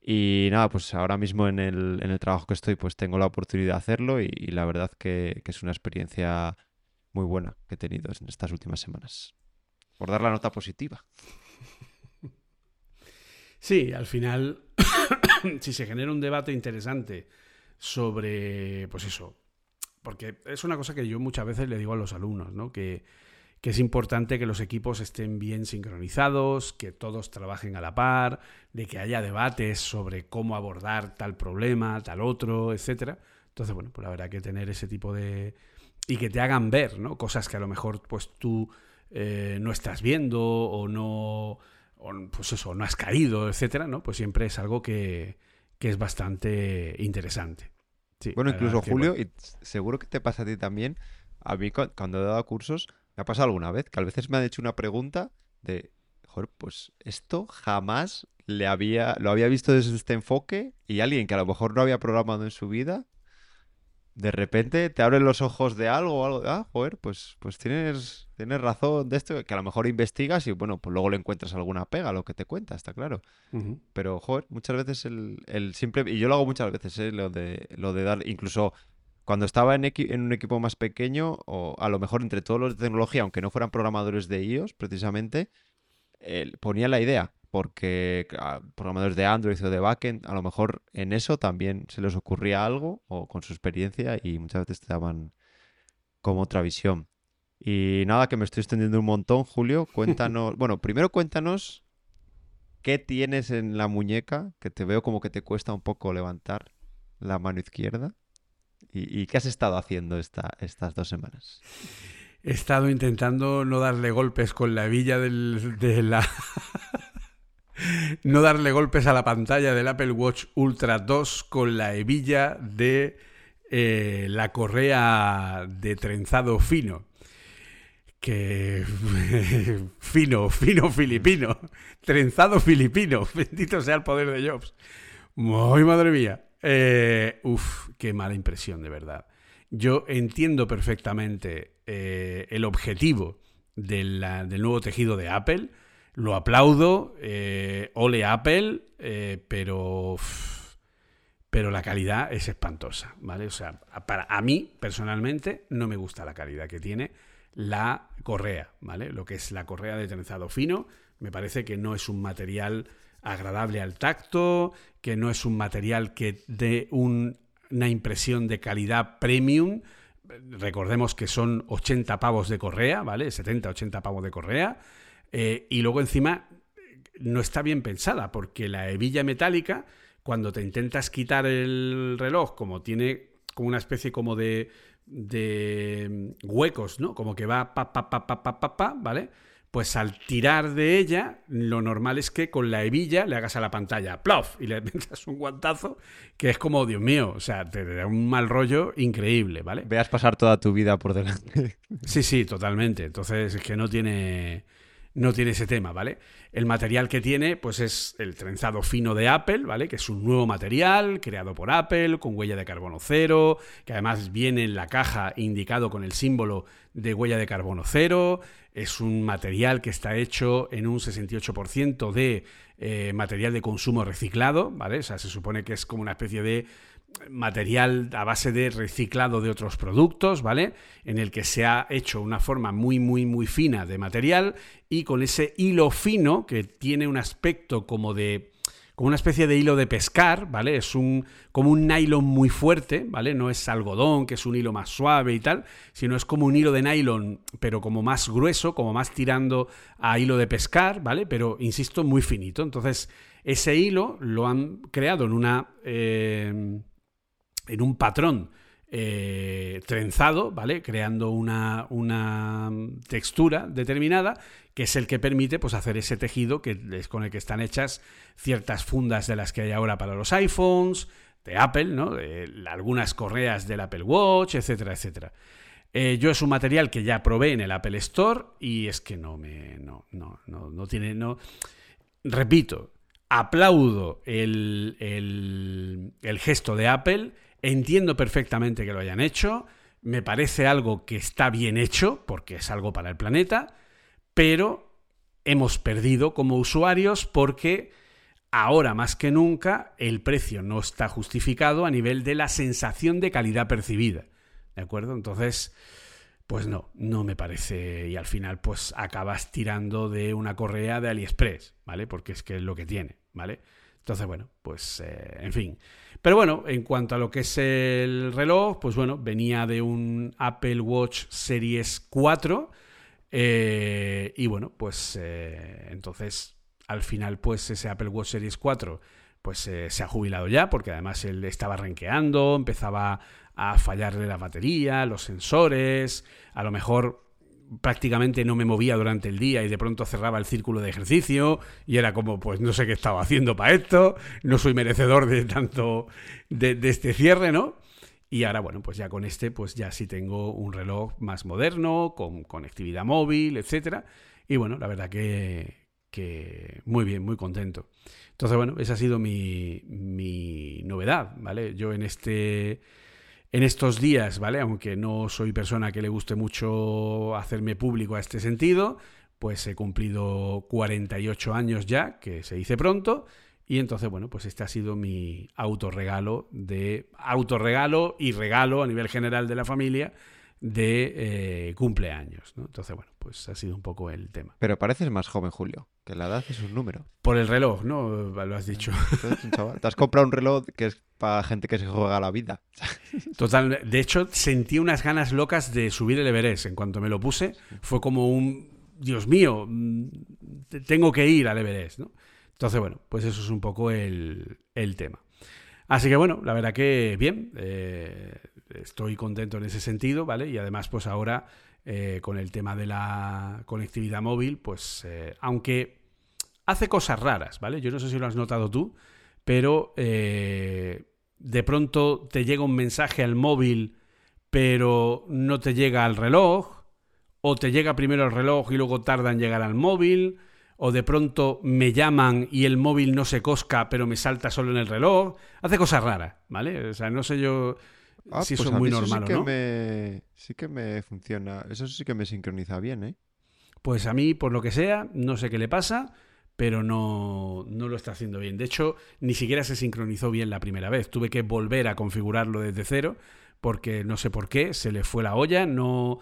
Y nada, pues ahora mismo en el, en el, trabajo que estoy, pues tengo la oportunidad de hacerlo y, la verdad que, que, es una experiencia muy buena que he tenido en estas últimas semanas. Por dar la nota positiva. [laughs] Sí, al final, [coughs] si se genera un debate interesante sobre, pues eso, porque es una cosa que yo muchas veces le digo a los alumnos, ¿no? Que, que es importante que los equipos estén bien sincronizados, que todos trabajen a la par, de que haya debates sobre cómo abordar tal problema, tal otro, etcétera. Entonces, bueno, pues habrá que tener ese tipo de... y que te hagan ver, ¿no? Cosas que a lo mejor pues tú eh, no estás viendo o no... O, pues eso, no has caído, etcétera, ¿no? Pues siempre es algo que, que es bastante interesante. bueno, incluso Julio, y seguro que te pasa a ti también, a mí cuando he dado cursos, me ha pasado alguna vez que a veces me han hecho una pregunta de, joder, pues esto jamás le había, lo había visto desde este enfoque y alguien que a lo mejor no había programado en su vida de repente te abren los ojos de algo o algo. Ah, joder, pues, pues tienes, tienes razón de esto, que a lo mejor investigas y bueno, pues luego le encuentras alguna pega a lo que te cuenta, está claro. Pero, joder, muchas veces el, el, simple. Y yo lo hago muchas veces, ¿eh? lo, de, lo de dar. Incluso cuando estaba en, en un equipo más pequeño, o a lo mejor entre todos los de tecnología, aunque no fueran programadores de iOS, precisamente, ponía la idea porque programadores de Android o de backend, a lo mejor en eso también se les ocurría algo o con su experiencia y muchas veces te daban como otra visión. Y nada, que me estoy extendiendo un montón, Julio. [laughs] Cuéntanos, bueno, primero cuéntanos qué tienes en la muñeca, que te veo como que te cuesta un poco levantar la mano izquierda. ¿Y, qué has estado haciendo esta, estas dos semanas? He estado intentando no darle golpes con la villa de la [laughs] no darle golpes a la pantalla del Apple Watch Ultra 2 con la hebilla de eh, la correa de trenzado fino. Que [laughs] fino, fino filipino, trenzado filipino, [laughs] bendito sea el poder de Jobs. ¡Ay, madre mía! Eh, uf, qué mala impresión, de verdad. Yo entiendo perfectamente eh, el objetivo del nuevo tejido de Apple lo aplaudo, eh, ole Apple, eh, pero, pero la calidad es espantosa, ¿vale? O sea, para a mí personalmente no me gusta la calidad que tiene la correa, ¿vale? Lo que es la correa de trenzado fino, me parece que no es un material agradable al tacto, que no es un material que dé una impresión de calidad premium. Recordemos que son 80 pavos de correa, ¿vale? 70, 80 pavos de correa. Eh, y luego encima no está bien pensada, porque la hebilla metálica, cuando te intentas quitar el reloj, como tiene como una especie como de, de huecos, ¿no? Como que va pa, pa, pa, pa, pa, pa, pa, ¿vale? Pues al tirar de ella, lo normal es que con la hebilla le hagas a la pantalla plof y le [laughs] metas un guantazo que es como, Dios mío, o sea, te da un mal rollo increíble, ¿vale? Veas pasar toda tu vida por delante. Sí, sí, totalmente. Entonces es que no tiene no tiene ese tema, ¿vale? El material que tiene, pues es el trenzado fino de Apple, ¿vale? Que es un nuevo material creado por Apple, con huella de carbono cero, que además viene en la caja indicado con el símbolo de huella de carbono cero. Es un material que está hecho en un 68% de eh, material de consumo reciclado, ¿vale? O sea, se supone que es como una especie de material a base de reciclado de otros productos, ¿vale? En el que se ha hecho una forma muy, muy, muy fina de material y con ese hilo fino que tiene un aspecto como de como una especie de hilo de pescar, ¿vale? Es un como un nylon muy fuerte, ¿vale? No es algodón, que es un hilo más suave y tal, sino es como un hilo de nylon, pero como más grueso, como más tirando a hilo de pescar, ¿vale? Pero insisto, muy finito. Entonces, ese hilo lo han creado en una eh, en un patrón eh, trenzado, ¿vale? Creando una, una, textura determinada, que es el que permite pues, hacer ese tejido que es con el que están hechas ciertas fundas de las que hay ahora para los iPhones, de Apple, ¿no? algunas correas del Apple Watch, etcétera, etcétera. Eh, yo es un material que ya probé en el Apple Store y es que no me. No, no, no, no tiene. No. Repito, aplaudo el, el, el gesto de Apple Entiendo perfectamente que lo hayan hecho, me parece algo que está bien hecho, porque es algo para el planeta, pero hemos perdido como usuarios porque ahora más que nunca el precio no está justificado a nivel de la sensación de calidad percibida. ¿De acuerdo? Entonces, pues no, no me parece. Y al final, pues acabas tirando de una correa de AliExpress, ¿vale? Porque es que es lo que tiene, ¿vale? Entonces, bueno, pues eh, en fin. Pero bueno, en cuanto a lo que es el reloj, pues bueno, venía de un Apple Watch Series 4. eh, y bueno, pues eh, entonces al final, pues ese Apple Watch Series 4 pues eh, se ha jubilado ya, porque además él estaba renqueando, empezaba a fallarle la batería, los sensores, a lo mejor prácticamente no me movía durante el día y de pronto cerraba el círculo de ejercicio y era como, pues no sé qué estaba haciendo para esto, no soy merecedor de tanto, de, este cierre, ¿no? Y ahora, bueno, pues ya con este, pues ya sí tengo un reloj más moderno, con conectividad móvil, etcétera. Y bueno, la verdad que, que muy bien, muy contento. Entonces, bueno, esa ha sido mi, mi novedad, ¿vale? Yo en este en estos días, ¿vale? Aunque no soy persona que le guste mucho hacerme público a este sentido, pues he cumplido 48 años ya, que se dice pronto, y entonces, bueno, pues este ha sido mi autorregalo de autorregalo y regalo a nivel general de la familia de eh, cumpleaños, ¿no? Entonces, bueno, pues ha sido un poco el tema. Pero pareces más joven, Julio, que la edad es un número. Por el reloj, ¿no? Lo has dicho. Chaval. Te has comprado un reloj que es para gente que se juega la vida. [laughs] Total, de hecho, sentí unas ganas locas de subir el Everest. En cuanto me lo puse, fue como un, Dios mío, mm, tengo que ir al Everest, ¿no? Entonces, bueno, pues eso es un poco el, el tema. Así que bueno, la verdad que bien, eh, estoy contento en ese sentido, ¿vale? Y además, pues ahora eh, con el tema de la conectividad móvil, pues eh, aunque hace cosas raras, ¿vale? Yo no sé si lo has notado tú, pero de pronto te llega un mensaje al móvil, pero no te llega al reloj, o te llega primero el reloj y luego tarda en llegar al móvil, o de pronto me llaman y el móvil no se cosca, pero me salta solo en el reloj. Hace cosas raras, ¿vale? O sea, no sé yo Ah, si pues eso es muy normal sí que o no. Me... Sí que me funciona. Eso sí que me sincroniza bien, ¿eh? Pues a mí, por lo que sea, no sé qué le pasa, pero no, no lo está haciendo bien. De hecho, ni siquiera se sincronizó bien la primera vez. Tuve que volver a configurarlo desde cero porque no sé por qué, se le fue la olla, no,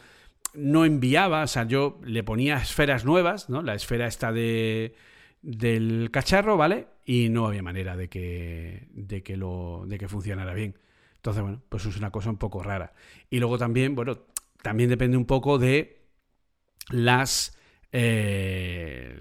no enviaba, o sea, yo le ponía esferas nuevas, ¿no? La esfera esta de, del cacharro, ¿vale? Y no había manera de que, de que, lo, de que funcionara bien. Entonces, bueno, pues es una cosa un poco rara. Y luego también, bueno, también depende un poco de las... eh,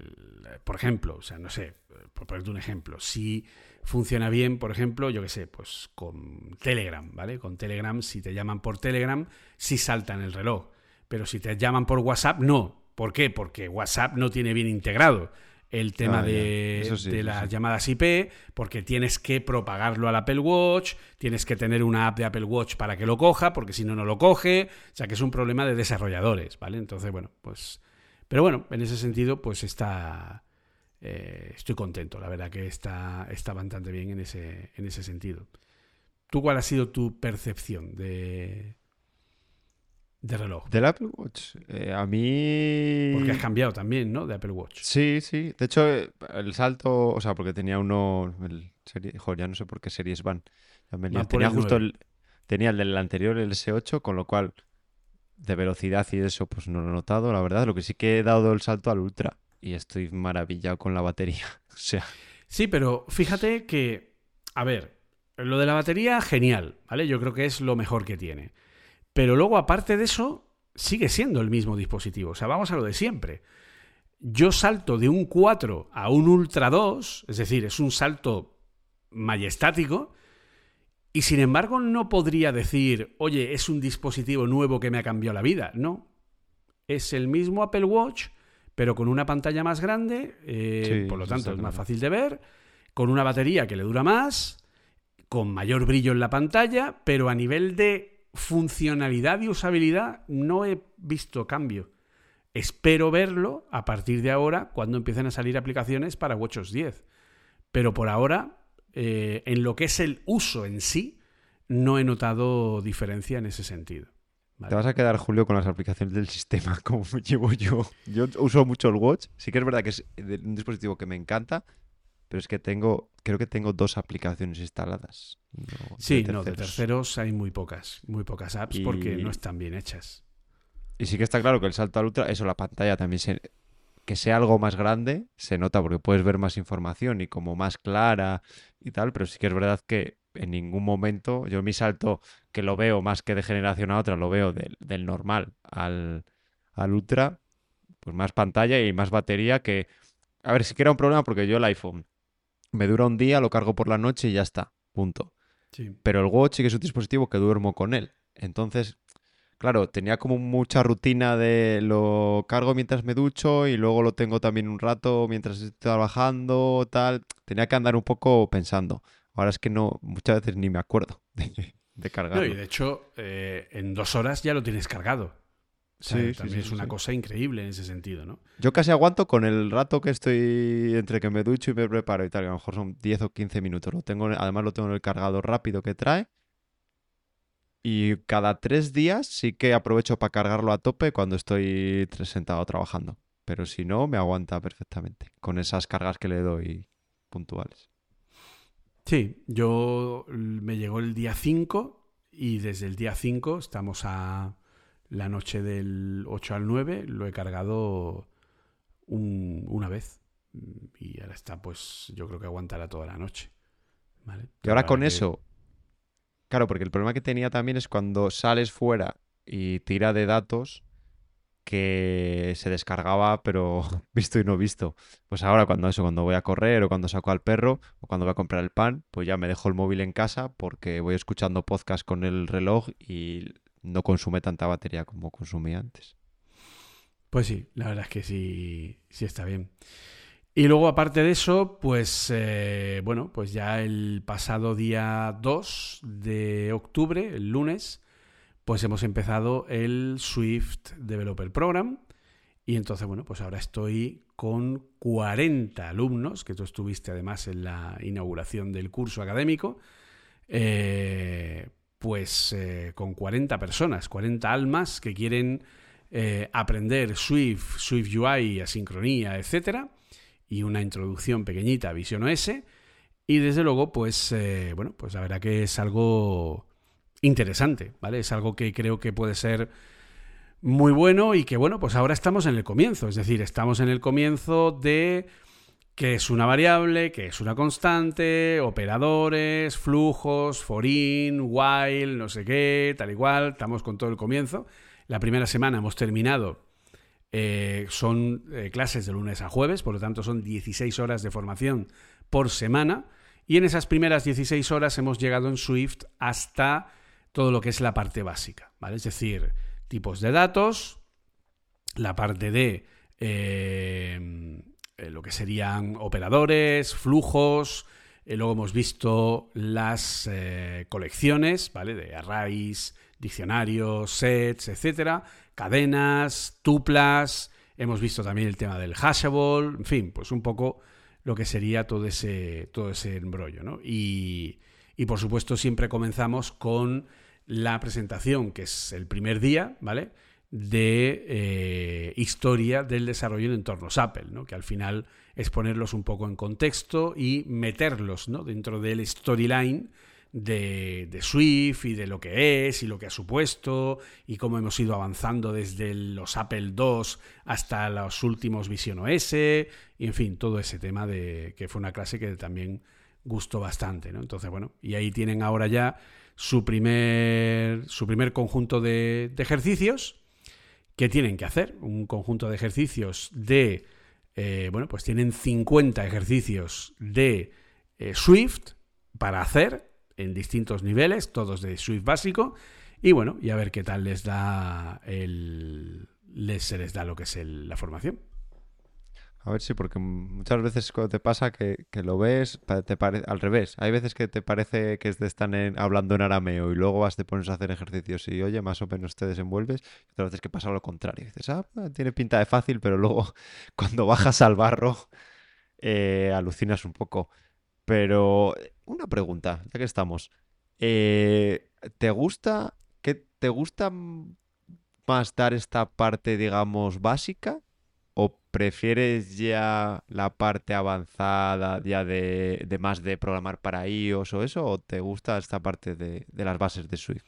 por ejemplo, o sea, no sé, por ponerte un ejemplo, si funciona bien, por ejemplo, yo qué sé, pues con Telegram, ¿vale? Con Telegram, si te llaman por Telegram, sí salta en el reloj. Pero si te llaman por WhatsApp, no. ¿Por qué? Porque WhatsApp no tiene bien integrado el tema Ah, de, sí, las sí. llamadas IP, porque tienes que propagarlo al Apple Watch, tienes que tener una app de Apple Watch para que lo coja, porque si no, no lo coge. O sea, que es un problema de desarrolladores, ¿vale? Entonces, bueno, pues... Pero bueno, en ese sentido, pues está... eh, estoy contento, la verdad que está, está bastante bien en ese, en ese sentido. ¿Tú cuál ha sido tu percepción de, de reloj? Del Apple Watch. eh, a mí. Porque has cambiado también, ¿no? De Apple Watch. Sí, sí. De hecho, eh, el salto, o sea, porque tenía uno, el serie, joder, ya no sé por qué series van. Van tenía justo 9. el, tenía el del anterior, el S8, con lo cual de velocidad y eso, pues no lo he notado, la verdad. Lo que sí que he dado el salto al Ultra y estoy maravillado con la batería. [laughs] O sea, Sí, pero fíjate que, a ver, lo de la batería, genial, ¿vale? Yo creo que es lo mejor que tiene. Pero luego, aparte de eso, sigue siendo el mismo dispositivo. O sea, vamos a lo de siempre. Yo salto de un 4 a un Ultra 2, es decir, es un salto majestático, y sin embargo no podría decir, oye, es un dispositivo nuevo que me ha cambiado la vida. No. Es el mismo Apple Watch, pero con una pantalla más grande, eh, Sí, por lo tanto es más fácil de ver, con una batería que le dura más, con mayor brillo en la pantalla, pero a nivel de funcionalidad y usabilidad no he visto cambio. Espero verlo a partir de ahora cuando empiecen a salir aplicaciones para WatchOS 10. Pero por ahora, eh, en lo que es el uso en sí, no he notado diferencia en ese sentido. ¿vale? te vas a quedar, Julio, con las aplicaciones del sistema, [laughs] como llevo yo. Yo uso mucho el Watch. Sí que es verdad que es un dispositivo que me encanta, pero es que tengo, creo que tengo dos aplicaciones instaladas. no Sí, no, de terceros hay muy pocas, muy pocas apps porque no están bien hechas. Y sí que está claro que el salto al Ultra, eso, la pantalla también se que sea algo más grande, se nota porque puedes ver más información y como más clara y tal, pero sí que es verdad que en ningún momento, yo mi salto que lo veo más que de generación a otra, lo veo del, del normal al, al ultra, pues más pantalla y más batería que, a ver, si que era un problema porque yo el iPhone me dura un día, lo cargo por la noche y ya está, punto. Sí. Pero el Watch sí que es un dispositivo que duermo con él. Entonces, claro, tenía como mucha rutina de lo cargo mientras me ducho y luego lo tengo también un rato mientras estoy trabajando, tal. Tenía que andar un poco pensando. Ahora es que no, muchas veces ni me acuerdo [laughs] de, de cargarlo. No, y de hecho, eh, en dos horas ya lo tienes cargado. O sea, Sí, también sí, es una cosa increíble en ese sentido, ¿no? Yo casi aguanto con el rato que estoy entre que me ducho y me preparo y tal, que a lo mejor son 10 o 15 minutos. Lo tengo, además lo tengo en el cargador rápido que trae. Y cada tres días sí que aprovecho para cargarlo a tope cuando estoy sentado trabajando. Pero si no, me aguanta perfectamente con esas cargas que le doy puntuales. Sí, yo me llegó el día 5 y desde el día 5 estamos a la noche del 8 al 9, lo he cargado un- una vez Mm, y ahora está, pues yo creo que aguantará toda la noche. ¿vale? Y ahora con que- eso, claro, porque el problema que tenía también es cuando sales fuera y tira de datos que se descargaba, pero [laughs] visto y no visto. Pues ahora cuando eso, cuando voy a correr o cuando saco al perro o cuando voy a comprar el pan, pues ya me dejo el móvil en casa porque voy escuchando podcast con el reloj y no consume tanta batería como consumía antes. Pues sí, la verdad es que sí, sí está bien. Y luego, aparte de eso, pues eh, bueno, pues ya el pasado día 2 de octubre, el lunes, pues hemos empezado el Swift Developer Program. Y entonces, bueno, pues ahora estoy con 40 alumnos, que tú estuviste además en la inauguración del curso académico, eh, pues eh, con 40 personas, 40 almas que quieren aprender Swift, Swift UI, asincronía, etcétera, y una introducción pequeñita a Vision OS. Y desde luego, pues, eh, bueno, pues la verdad que es algo interesante, ¿vale? Es algo que creo que puede ser muy bueno y que, bueno, pues ahora estamos en el comienzo. Es decir, estamos en el comienzo de qué es una variable, qué es una constante, operadores, flujos, for in, while, no sé qué, tal igual. Estamos con todo el comienzo. La primera semana hemos terminado. Eh, son eh, clases de lunes a jueves, por lo tanto son 16 horas de formación por semana. Y en esas primeras 16 horas hemos llegado en Swift hasta todo lo que es la parte básica, ¿vale? Es decir, tipos de datos, la parte de eh, lo que serían operadores, flujos, luego hemos visto las colecciones, ¿vale? De arrays, diccionarios, sets, etcétera, cadenas, tuplas, hemos visto también el tema del hashable, en fin, pues un poco lo que sería todo ese, todo ese embrollo, ¿no? Y, y por supuesto siempre comenzamos con la presentación, que es el primer día, ¿vale? De eh, historia del desarrollo en entornos Apple, ¿no? Que al final es ponerlos un poco en contexto y meterlos, ¿no? Dentro del storyline de, Swift y de lo que es y lo que ha supuesto y cómo hemos ido avanzando desde los Apple II hasta los últimos Vision OS y en fin, todo ese tema de que fue una clase que también gustó bastante, ¿no? Entonces, bueno, y ahí tienen ahora ya su primer, su primer conjunto de, de ejercicios que tienen que hacer, un conjunto de ejercicios de, eh, bueno, pues tienen 50 ejercicios de eh, Swift para hacer en distintos niveles, todos de Swift básico, y bueno, y a ver qué tal les da el, les, se les da lo que es el, la formación. A ver, sí, porque muchas veces cuando te pasa que, que lo ves, te parece al revés. Hay veces que te parece que te están hablando en arameo y luego vas, te pones a hacer ejercicios y oye, más o menos te desenvuelves. Y otras veces que pasa lo contrario. Dices, ah, tiene pinta de fácil, pero luego [laughs] cuando bajas al barro eh, alucinas un poco. Pero una pregunta, ya que estamos. Eh, ¿Te gusta que te gusta más dar esta parte, digamos, básica? ¿O prefieres ya la parte avanzada, ya de, más de programar para iOS o eso? ¿O te gusta esta parte de, de las bases de Swift?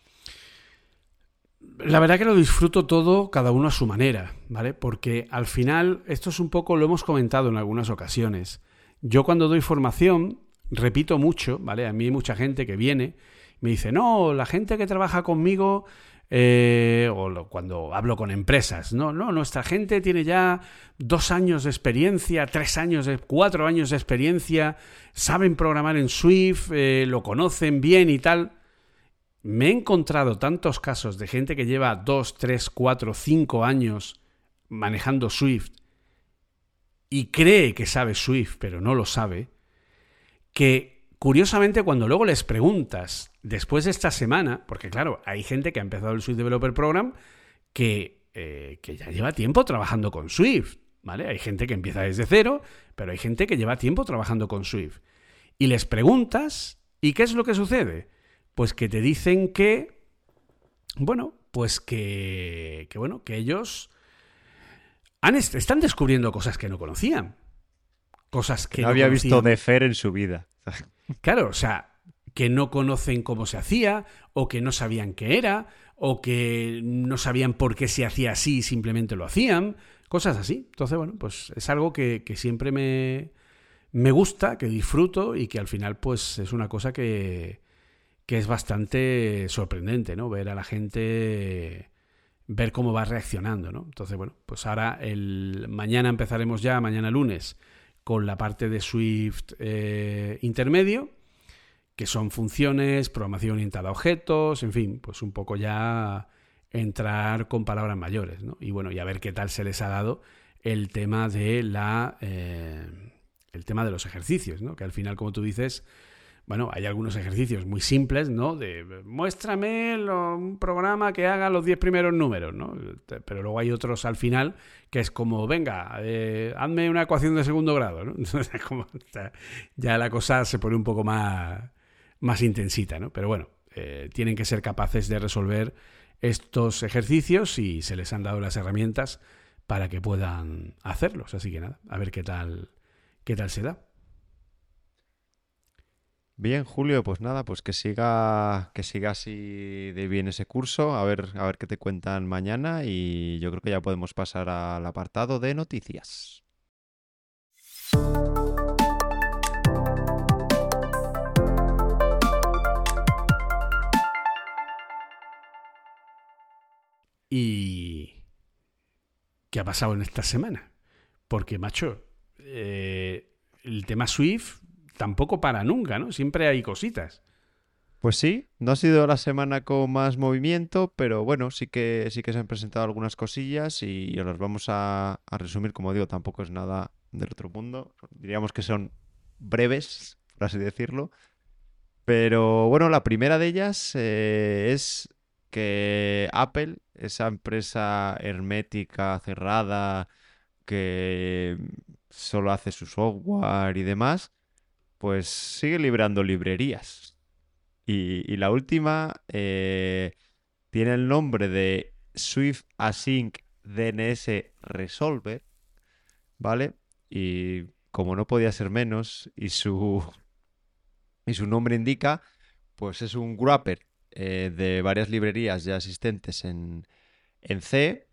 La verdad que lo disfruto todo, cada uno a su manera, ¿vale? Porque al final, esto es un poco, lo hemos comentado en algunas ocasiones. Yo cuando doy formación, repito mucho, ¿vale? A mí hay mucha gente que viene, me dice, no, la gente que trabaja conmigo, eh, o cuando hablo con empresas, no, no, nuestra gente tiene ya dos años de experiencia, tres años, de, cuatro años de experiencia, saben programar en Swift, eh, lo conocen bien y tal. Me he encontrado tantos casos de gente que lleva dos, tres, cuatro, cinco años manejando Swift y cree que sabe Swift, pero no lo sabe, que curiosamente cuando luego les preguntas, después de esta semana, porque claro, hay gente que ha empezado el Swift Developer Program que, eh, que ya lleva tiempo trabajando con Swift, ¿vale? Hay gente que empieza desde cero, pero hay gente que lleva tiempo trabajando con Swift. Y les preguntas, ¿y qué es lo que sucede? Pues que te dicen que, bueno, pues que, que bueno, que ellos han, están descubriendo cosas que no conocían. Cosas que, no, había visto de Fer en su vida. Claro, o sea, que no conocen cómo se hacía, o que no sabían qué era, o que no sabían por qué se hacía así y simplemente lo hacían, cosas así. Entonces, bueno, pues es algo que, que siempre me, me gusta, que disfruto y que al final, pues es una cosa que, que es bastante sorprendente, ¿no? Ver a la gente, ver cómo va reaccionando, ¿no? Entonces, bueno, pues ahora el mañana empezaremos ya, mañana lunes, con la parte de Swift eh, intermedio, que son funciones, programación orientada a objetos, en fin, pues un poco ya entrar con palabras mayores, ¿no? Y bueno, y a ver qué tal se les ha dado el tema de la eh, el tema de los ejercicios, ¿no? Que al final, como tú dices, bueno, hay algunos ejercicios muy simples, ¿no? De muéstrame un programa que haga los 10 primeros números, ¿no? Pero luego hay otros al final que es como, venga, eh, hazme una ecuación de segundo grado, ¿no? [laughs] Como, ya la cosa se pone un poco más, más intensita, ¿no? Pero bueno, eh, tienen que ser capaces de resolver estos ejercicios y se les han dado las herramientas para que puedan hacerlos. Así que nada, a ver qué tal, qué tal se da. Bien, Julio, pues nada, pues que siga, que siga así de bien ese curso, a ver, a ver qué te cuentan mañana y yo creo que ya podemos pasar al apartado de noticias. ¿Y qué ha pasado en esta semana? Porque, macho, eh, el tema Swift tampoco para nunca, ¿no? Siempre hay cositas. Pues sí, no ha sido la semana con más movimiento, pero bueno, sí que sí que se han presentado algunas cosillas y las vamos a, resumir, como digo, tampoco es nada del otro mundo. Diríamos que son breves, por así decirlo. Pero bueno, la primera de ellas eh, es que Apple, esa empresa hermética, cerrada, que solo hace su software y demás, pues sigue librando librerías. Y, la última eh, tiene el nombre de Swift Async DNS Resolver, ¿vale? Y como no podía ser menos, y su, y su nombre indica, pues es un wrapper eh, de varias librerías ya existentes en, en C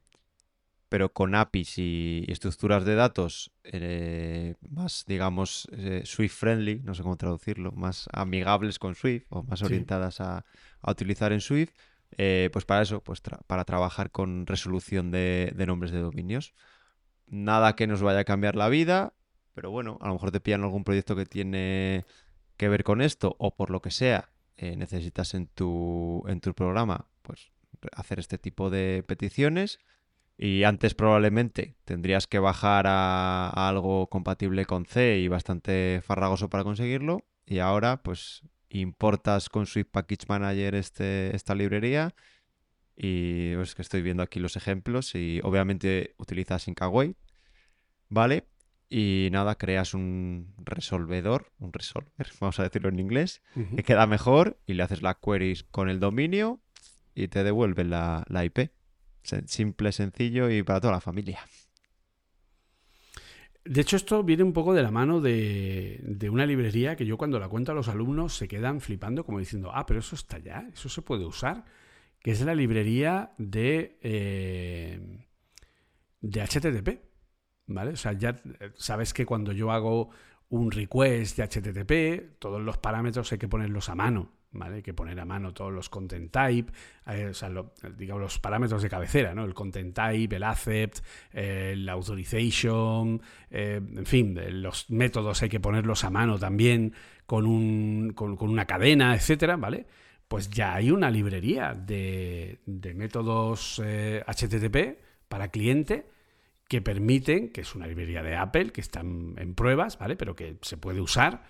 pero con APIs y, estructuras de datos eh, más, digamos, eh, Swift friendly, no sé cómo traducirlo, más amigables con Swift o más orientadas a, utilizar en Swift, eh, pues para eso, pues para trabajar con resolución de, nombres de dominios. Nada que nos vaya a cambiar la vida, pero bueno, a lo mejor te pillan algún proyecto que tiene que ver con esto o por lo que sea, necesitas en tu, en tu programa, pues hacer este tipo de peticiones y antes probablemente tendrías que bajar a, algo compatible con C y bastante farragoso para conseguirlo. Y ahora pues importas con Swift Package Manager este, esta librería y pues que estoy viendo aquí los ejemplos y obviamente utilizas Syncaway, ¿vale? Y nada, creas un resolvedor, un resolver, [laughs] vamos a decirlo en inglés, que queda mejor y le haces la query con el dominio y te devuelve la, la IP. Simple, sencillo y para toda la familia. De hecho, esto viene un poco de la mano de, una librería que yo cuando la cuento a los alumnos se quedan flipando como diciendo, ah, pero eso está ya, eso se puede usar, que es la librería de, eh, de HTTP. ¿Vale? O sea, ya eh, sabes que cuando yo hago un request de HTTP, todos los parámetros hay que ponerlos a mano. ¿vale? Hay que poner a mano todos los content type, eh, o sea, digamos los parámetros de cabecera, ¿no? El content type, el accept, el authorization, en fin, los métodos hay que ponerlos a mano también con, un, con, con una cadena, etcétera, ¿vale? pues ya hay una librería de, métodos HTTP eh, para cliente que permiten, que es una librería de Apple, que está en, pruebas, ¿vale? Pero que se puede usar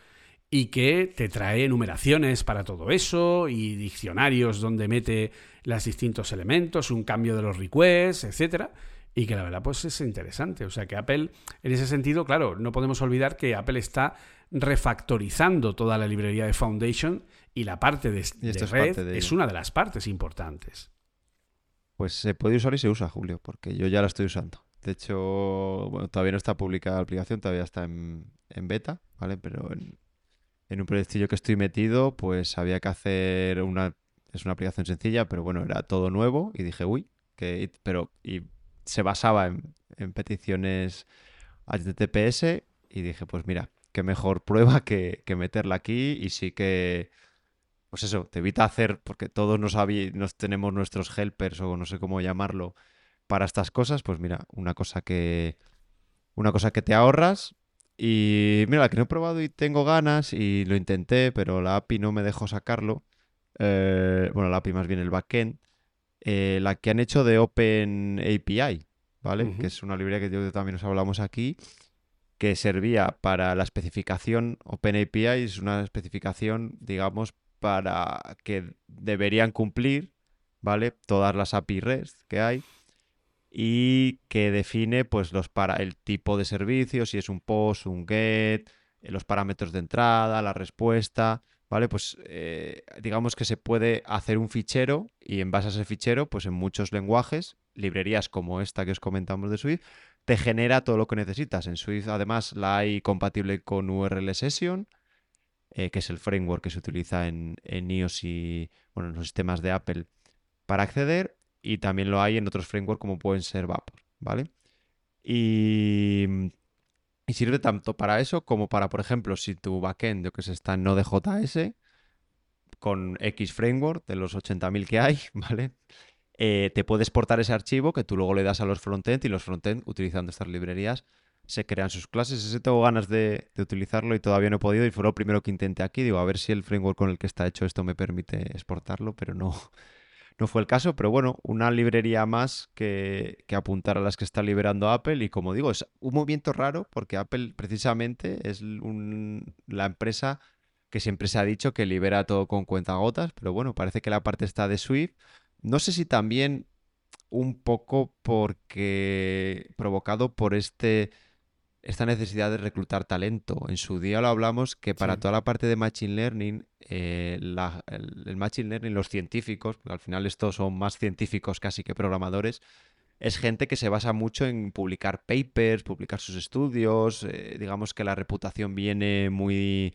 y que te trae enumeraciones para todo eso y diccionarios donde mete los distintos elementos, un cambio de los requests, etcétera. Y que la verdad, pues es interesante. O sea que Apple, en ese sentido, claro, no podemos olvidar que Apple está refactorizando toda la librería de Foundation y la parte de, red es, una de las partes importantes. Pues se puede usar y se usa, Julio, porque yo ya la estoy usando. De hecho, bueno, todavía no está publicada la aplicación, todavía está en, beta, ¿vale? Pero en, un proyectillo que estoy metido, pues había que hacer una... Es una aplicación sencilla, pero bueno, era todo nuevo y dije, uy, que... Pero... Y se basaba en, en peticiones HTTPS y dije, pues mira, qué mejor [laughs] prueba que, meterla aquí y sí que, pues eso, te evita hacer, porque todos nos, nos tenemos nuestros helpers o no sé cómo llamarlo para estas cosas, pues mira, una cosa que, una cosa que te ahorras y mira, la que no he probado y tengo ganas y lo intenté, pero la API no me dejó sacarlo. Eh, bueno, la API más bien el backend. Eh, la que han hecho de Open API, ¿vale? Que es una librería que yo también nos hablamos aquí que servía para la especificación OpenAPI, es una especificación, digamos, para que deberían cumplir, ¿vale? Todas las API REST que hay y que define pues los para el tipo de servicio, si es un post, un get, eh, los parámetros de entrada, la respuesta, ¿vale? Pues eh, digamos que se puede hacer un fichero y en base a ese fichero, pues en muchos lenguajes, librerías como esta que os comentamos de Swift, te genera todo lo que necesitas. En Swift además la hay compatible con URL Session, eh, que es el framework que se utiliza en, iOS y bueno, en los sistemas de Apple para acceder. Y también lo hay en otros frameworks como pueden ser Vapor, ¿vale? Y, y sirve tanto para eso como para, por ejemplo, si tu backend, yo que sé, está en Node.js, con X framework de los 80.000 que hay, [laughs] ¿vale? Eh, te puedes portar ese archivo que tú luego le das a los frontend y los frontend, utilizando estas librerías, se crean sus clases. Ese tengo ganas de, utilizarlo y todavía no he podido y fue lo primero que intenté aquí. Digo, a ver si el framework con el que está hecho esto me permite exportarlo, pero no, no fue el caso. Pero bueno, una librería más que, apuntar a las que está liberando Apple y como digo, es un movimiento raro porque Apple precisamente es la empresa que siempre se ha dicho que libera todo con cuentagotas, pero bueno, parece que la parte está de Swift no sé si también un poco porque provocado por este esta necesidad de reclutar talento. En su día lo hablamos que para toda la parte de Machine Learning, eh, el, Machine Learning, los científicos, al final estos son más científicos casi que programadores, es gente que se basa mucho en publicar papers, publicar sus estudios, eh, digamos que la reputación viene muy,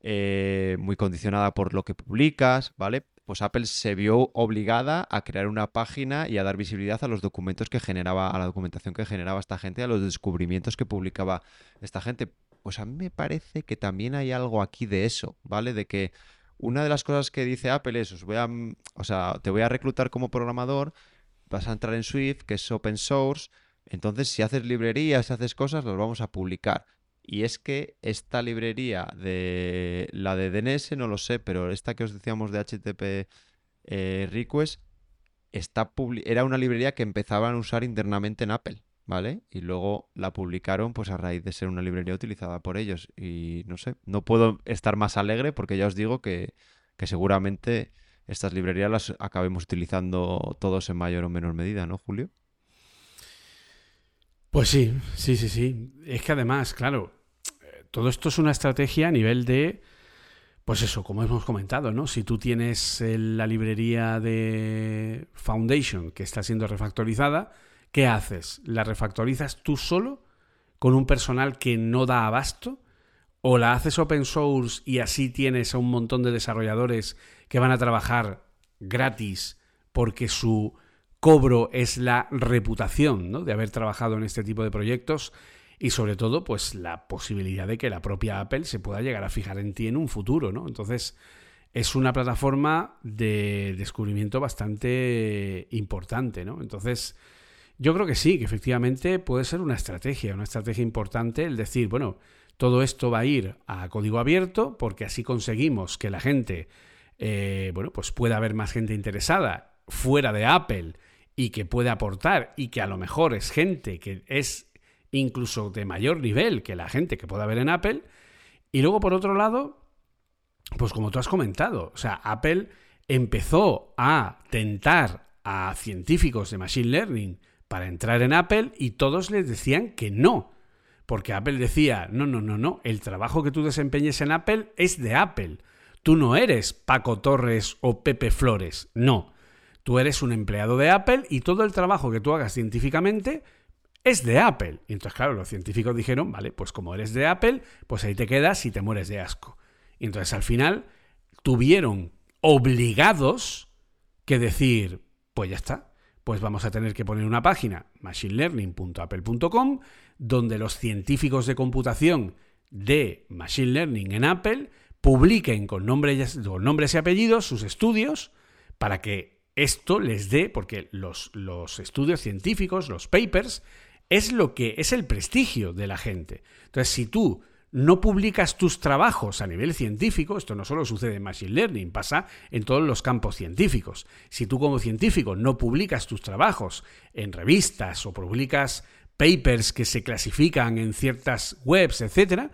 eh, muy condicionada por lo que publicas, ¿vale? Pues Apple se vio obligada a crear una página y a dar visibilidad a los documentos que generaba, a la documentación que generaba esta gente, a los descubrimientos que publicaba esta gente. Pues a mí me parece que también hay algo aquí de eso, ¿vale? De que una de las cosas que dice Apple es, os voy a, o sea, te voy a reclutar como programador, vas a entrar en Swift, que es open source, entonces si haces librerías, si haces cosas, las vamos a publicar. Y es que esta librería de la de DNS, no lo sé, pero esta que os decíamos de HTTP eh, Request, está era una librería que empezaban a usar internamente en Apple, ¿vale? Y luego la publicaron pues a raíz de ser una librería utilizada por ellos. Y no sé, no puedo estar más alegre porque ya os digo que, que seguramente estas librerías las acabemos utilizando todos en mayor o menor medida, ¿no, Julio? Pues sí, sí, sí, sí. Es que además, claro, todo esto es una estrategia a nivel de, pues eso, como hemos comentado, ¿no? Si tú tienes la librería de Foundation que está siendo refactorizada, ¿qué haces? ¿La refactorizas tú solo con un personal que no da abasto? ¿O la haces open source y así tienes a un montón de desarrolladores que van a trabajar gratis porque su cobro es la reputación ¿no? de haber trabajado en este tipo de proyectos y sobre todo pues la posibilidad de que la propia Apple se pueda llegar a fijar en ti en un futuro, ¿no? Entonces es una plataforma de descubrimiento bastante importante, ¿no? Entonces yo creo que sí, que efectivamente puede ser una estrategia, una estrategia importante el decir, bueno, todo esto va a ir a código abierto porque así conseguimos que la gente, eh, bueno, pues pueda haber más gente interesada fuera de Apple y que pueda aportar y que a lo mejor es gente que es incluso de mayor nivel que la gente que pueda haber en Apple. Y luego, por otro lado, pues como tú has comentado, o sea, Apple empezó a tentar a científicos de Machine Learning para entrar en Apple y todos les decían que no. Porque Apple decía, no, no, no, no, el trabajo que tú desempeñes en Apple es de Apple. Tú no eres Paco Torres o Pepe Flores, no. Tú eres un empleado de Apple y todo el trabajo que tú hagas científicamente es de Apple. Y entonces, claro, los científicos dijeron, vale, pues como eres de Apple, pues ahí te quedas y te mueres de asco. Y entonces al final tuvieron obligados que decir, pues ya está, pues vamos a tener que poner una página, machinelearning.apple.com, donde los científicos de computación de Machine Learning en Apple publiquen con nombres, con nombres y apellidos sus estudios para que esto les dé, porque los, los estudios científicos, los papers, es lo que es el prestigio de la gente. Entonces, si tú no publicas tus trabajos a nivel científico, esto no solo sucede en Machine Learning, pasa en todos los campos científicos. Si tú como científico no publicas tus trabajos en revistas o publicas papers que se clasifican en ciertas webs, etc.,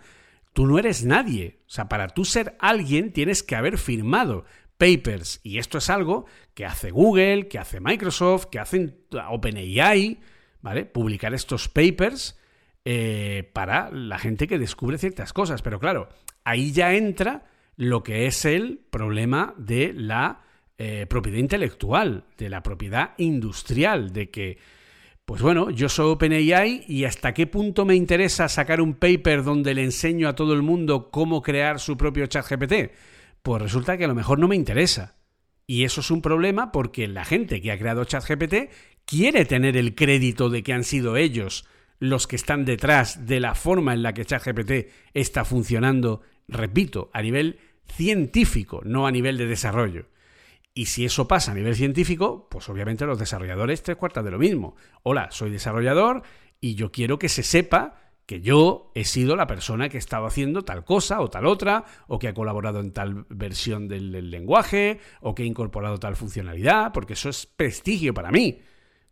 tú no eres nadie. O sea, para tú ser alguien tienes que haber firmado papers. Y esto es algo que hace Google, que hace Microsoft, que hacen OpenAI, ¿vale? Publicar estos papers eh, para la gente que descubre ciertas cosas. Pero claro, ahí ya entra lo que es el problema de la eh, propiedad intelectual, de la propiedad industrial, de que, pues bueno, yo soy OpenAI y hasta qué punto me interesa sacar un paper donde le enseño a todo el mundo cómo crear su propio chat GPT. Pues resulta que a lo mejor no me interesa. Y eso es un problema porque la gente que ha creado ChatGPT quiere tener el crédito de que han sido ellos los que están detrás de la forma en la que ChatGPT está funcionando, repito, a nivel científico, no a nivel de desarrollo. Y si eso pasa a nivel científico, pues obviamente los desarrolladores tres cuartas de lo mismo. Hola, soy desarrollador y yo quiero que se sepa que yo he sido la persona que ha estado haciendo tal cosa o tal otra, o que ha colaborado en tal versión del, lenguaje, o que ha incorporado tal funcionalidad, porque eso es prestigio para mí.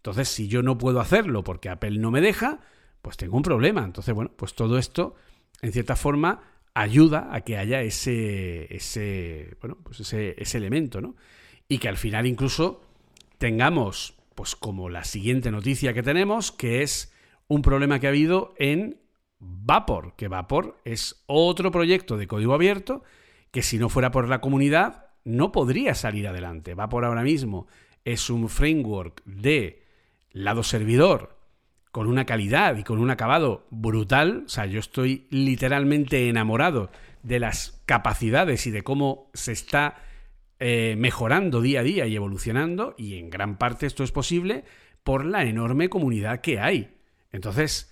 Entonces, si yo no puedo hacerlo porque Apple no me deja, pues tengo un problema. Entonces, bueno, pues todo esto, en cierta forma, ayuda a que haya ese, ese, bueno, pues ese, ese elemento, ¿no? Y que al final incluso tengamos, pues como la siguiente noticia que tenemos, que es un problema que ha habido en Vapor, que Vapor es otro proyecto de código abierto que si no fuera por la comunidad no podría salir adelante. Vapor ahora mismo es un framework de lado servidor con una calidad y con un acabado brutal. O sea, yo estoy literalmente enamorado de las capacidades y de cómo se está eh, mejorando día a día y evolucionando. Y en gran parte esto es posible por la enorme comunidad que hay. Entonces,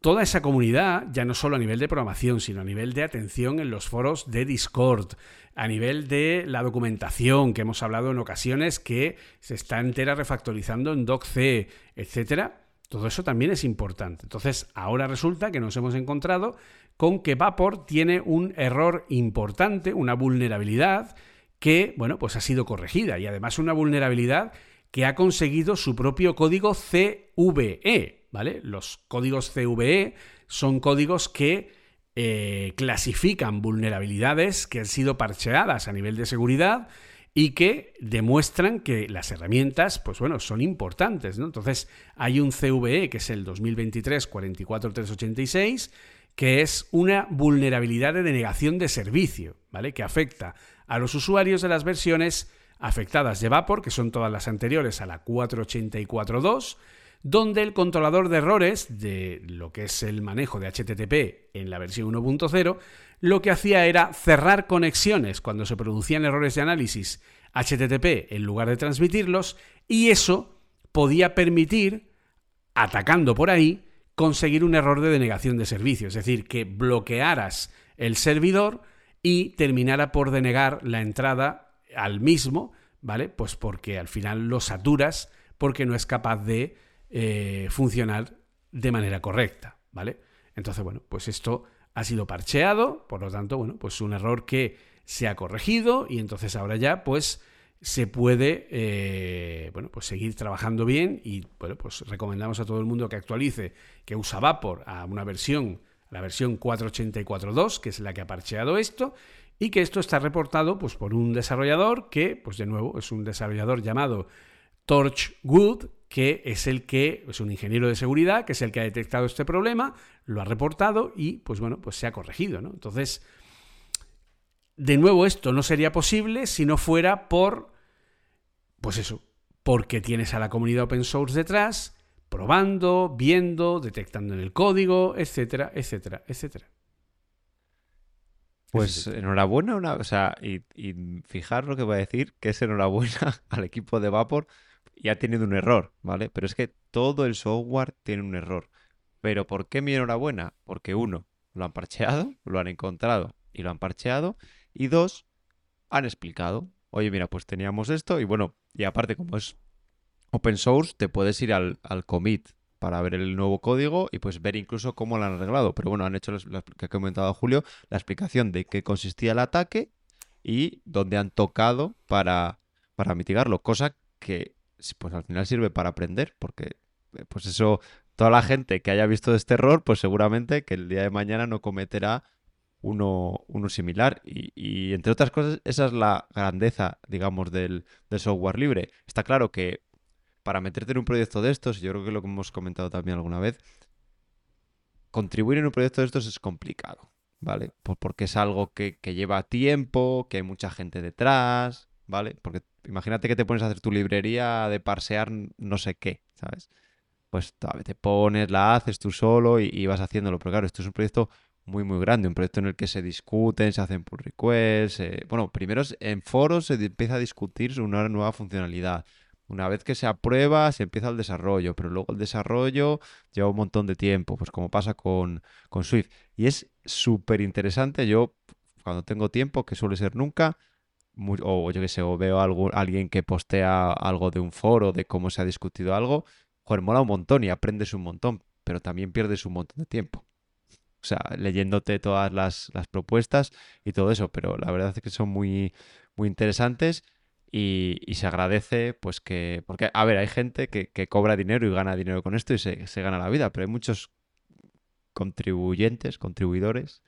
toda esa comunidad, ya no solo a nivel de programación, sino a nivel de atención en los foros de Discord, a nivel de la documentación que hemos hablado en ocasiones que se está entera refactorizando en DocC, etcétera todo eso también es importante. Entonces, ahora resulta que nos hemos encontrado con que Vapor tiene un error importante, una vulnerabilidad que, bueno, pues ha sido corregida y además una vulnerabilidad que ha conseguido su propio código CVE, Los códigos CVE son códigos que eh, clasifican vulnerabilidades que han sido parcheadas a nivel de seguridad y que demuestran que las herramientas, pues bueno, son importantes. Entonces, hay un CVE que es el 2023 44386 que es una vulnerabilidad de denegación de servicio, ¿vale? Que afecta a los usuarios de las versiones afectadas de Vapor, que son todas las anteriores a la 484.2, donde el controlador de errores de lo que es el manejo de HTTP en la versión 1.0 lo que hacía era cerrar conexiones cuando se producían errores de análisis HTTP en lugar de transmitirlos y eso podía permitir, atacando por ahí, conseguir un error de denegación de servicio, es decir, que bloquearas el servidor y terminara por denegar la entrada al mismo, ¿vale? Pues porque al final lo saturas porque no es capaz de eh, funcionar de manera correcta, ¿vale? Entonces, bueno, pues esto ha sido parcheado, por lo tanto, bueno, pues un error que se ha corregido y entonces ahora ya, pues se puede eh, bueno, pues seguir trabajando bien y bueno, pues recomendamos a todo el mundo que actualice, que usa Vapor a una versión, la versión 484.2, que es la que ha parcheado esto, y que esto está reportado pues, por un desarrollador que, pues de nuevo, es un desarrollador llamado Torchwood, que es el que, es un ingeniero de seguridad, que es el que ha detectado este problema, lo ha reportado y, pues bueno, pues se ha corregido, ¿no? Entonces, de nuevo, esto no sería posible si no fuera por, pues eso, porque tienes a la comunidad open source detrás, probando, viendo, detectando en el código, etcétera, etcétera, etcétera. Pues enhorabuena, una, o sea, y, y fijar lo que voy a decir, que es enhorabuena [laughs] al equipo de Vapor y ha tenido un error, ¿vale? Pero es que todo el software tiene un error. Pero ¿por qué mi enhorabuena? Porque uno, lo han parcheado, lo han encontrado y lo han parcheado. Y dos, han explicado, oye, mira, pues teníamos esto y bueno, y aparte como es open source, te puedes ir al, commit para ver el nuevo código y pues ver incluso cómo lo han arreglado. Pero bueno, han hecho, lo que ha comentado Julio, la explicación de qué consistía el ataque y dónde han tocado para, para mitigarlo. Cosa que pues al final sirve para aprender, porque eh, pues eso, toda la gente que haya visto este error, pues seguramente que el día de mañana no cometerá uno, uno similar. Y, entre otras cosas, esa es la grandeza, digamos, del, software libre. Está claro que para meterte en un proyecto de estos, yo creo que lo que hemos comentado también alguna vez, contribuir en un proyecto de estos es complicado, ¿vale? porque es algo que, que lleva tiempo, que hay mucha gente detrás, ¿vale? Porque imagínate que te pones a hacer tu librería de parsear no sé qué, ¿sabes? Pues te pones, la haces tú solo y, vas haciéndolo. Pero claro, esto es un proyecto muy, muy grande. Un proyecto en el que se discuten, se hacen pull requests. Bueno, primero en foros se empieza a discutir una nueva funcionalidad. Una vez que se aprueba, se empieza el desarrollo, pero luego el desarrollo lleva un montón de tiempo, pues como pasa con, con Swift. Y es súper interesante. Yo, cuando tengo tiempo, que suele ser nunca, o yo que sé, o veo algo, alguien que postea algo de un foro, de cómo se ha discutido algo, joder, mola un montón y aprendes un montón, pero también pierdes un montón de tiempo. O sea, leyéndote todas las, propuestas y todo eso, pero la verdad es que son muy, muy interesantes y, se agradece, pues que, porque, a ver, hay gente que, cobra dinero y gana dinero con esto y se, se gana la vida, pero hay muchos contribuyentes, contribuidores,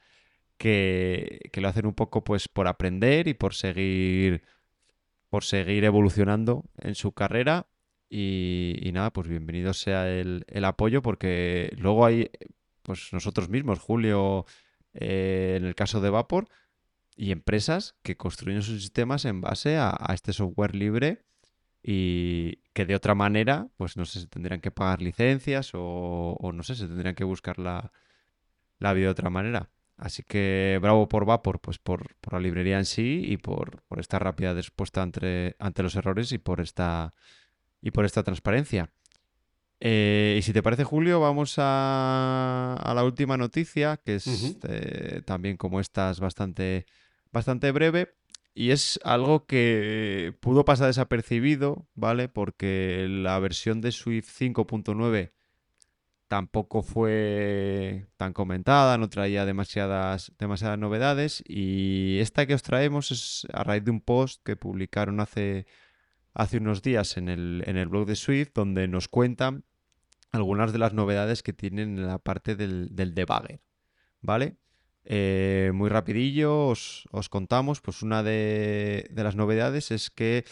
que, que, lo hacen un poco pues por aprender y por seguir por seguir evolucionando en su carrera y, nada, pues bienvenido sea el, el, apoyo porque luego hay pues nosotros mismos, Julio, eh, en el caso de Vapor, y empresas que construyen sus sistemas en base a, este software libre y que de otra manera, pues no sé, se tendrían que pagar licencias o, no sé, se tendrían que buscar la, vida de otra manera. Así que bravo por Vapor, pues por, la librería en sí y por, por esta rápida respuesta ante, ante los errores y por esta y por esta transparencia. Eh, y si te parece, Julio, vamos a, la última noticia, que es eh, también como esta es bastante, bastante breve. Y es algo que pudo pasar desapercibido, ¿vale? Porque la versión de Swift 5.9 tampoco fue tan comentada, no traía demasiadas, demasiadas novedades. Y esta que os traemos es a raíz de un post que publicaron hace, hace unos días en el, en el blog de Swift, donde nos cuentan algunas de las novedades que tienen en la parte del, debugger, ¿vale? Eh, muy rapidillo os, contamos, pues una de, las novedades es que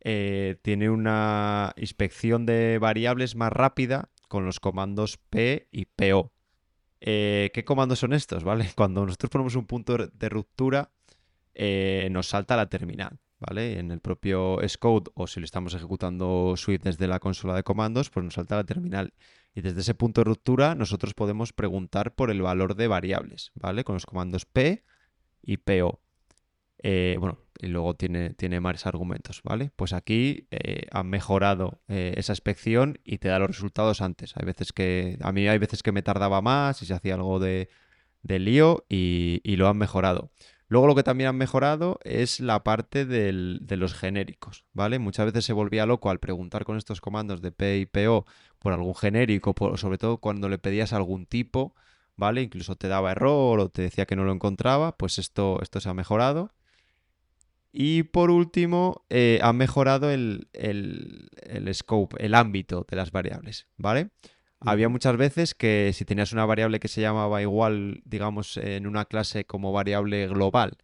eh, tiene una inspección de variables más rápida con los comandos P y PO. Eh, ¿Qué comandos son estos? ¿Vale? [laughs] Cuando nosotros ponemos un punto de ruptura, nos salta la terminal. ¿vale? En el propio Scode o si lo estamos ejecutando Swift desde la consola de comandos, pues nos salta la terminal. Y desde ese punto de ruptura nosotros podemos preguntar por el valor de variables, ¿vale? Con los comandos P y PO. Eh, bueno, y luego tiene, tiene más argumentos, ¿vale? Pues aquí eh, han mejorado eh, esa inspección y te da los resultados antes. Hay veces que, a mí hay veces que me tardaba más y se hacía algo de, de lío y, y lo han mejorado. Luego lo que también han mejorado es la parte del- de los genéricos, ¿vale? Muchas veces se volvía loco al preguntar con estos comandos de P y PO por algún genérico, por- sobre todo cuando le pedías algún tipo, ¿vale? Incluso te daba error o te decía que no lo encontraba, pues esto, esto se ha mejorado. Y por último, eh, han mejorado el, el- el scope, el ámbito de las variables, ¿vale? Había muchas veces que si tenías una variable que se llamaba igual, digamos, en una clase como variable global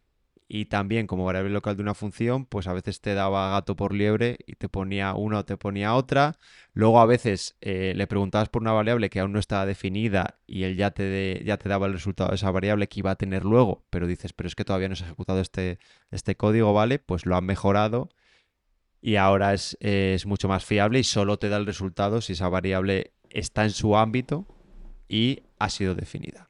y también como variable local de una función, pues a veces te daba gato por liebre y te ponía una o te ponía otra. Luego a veces eh, le preguntabas por una variable que aún no estaba definida y él ya te, ya te daba el resultado de esa variable que iba a tener luego, pero dices, pero es que todavía no se ha ejecutado este, este código, ¿vale? Pues lo han mejorado y ahora es, es mucho más fiable y solo te da el resultado si esa variable está en su ámbito y ha sido definida.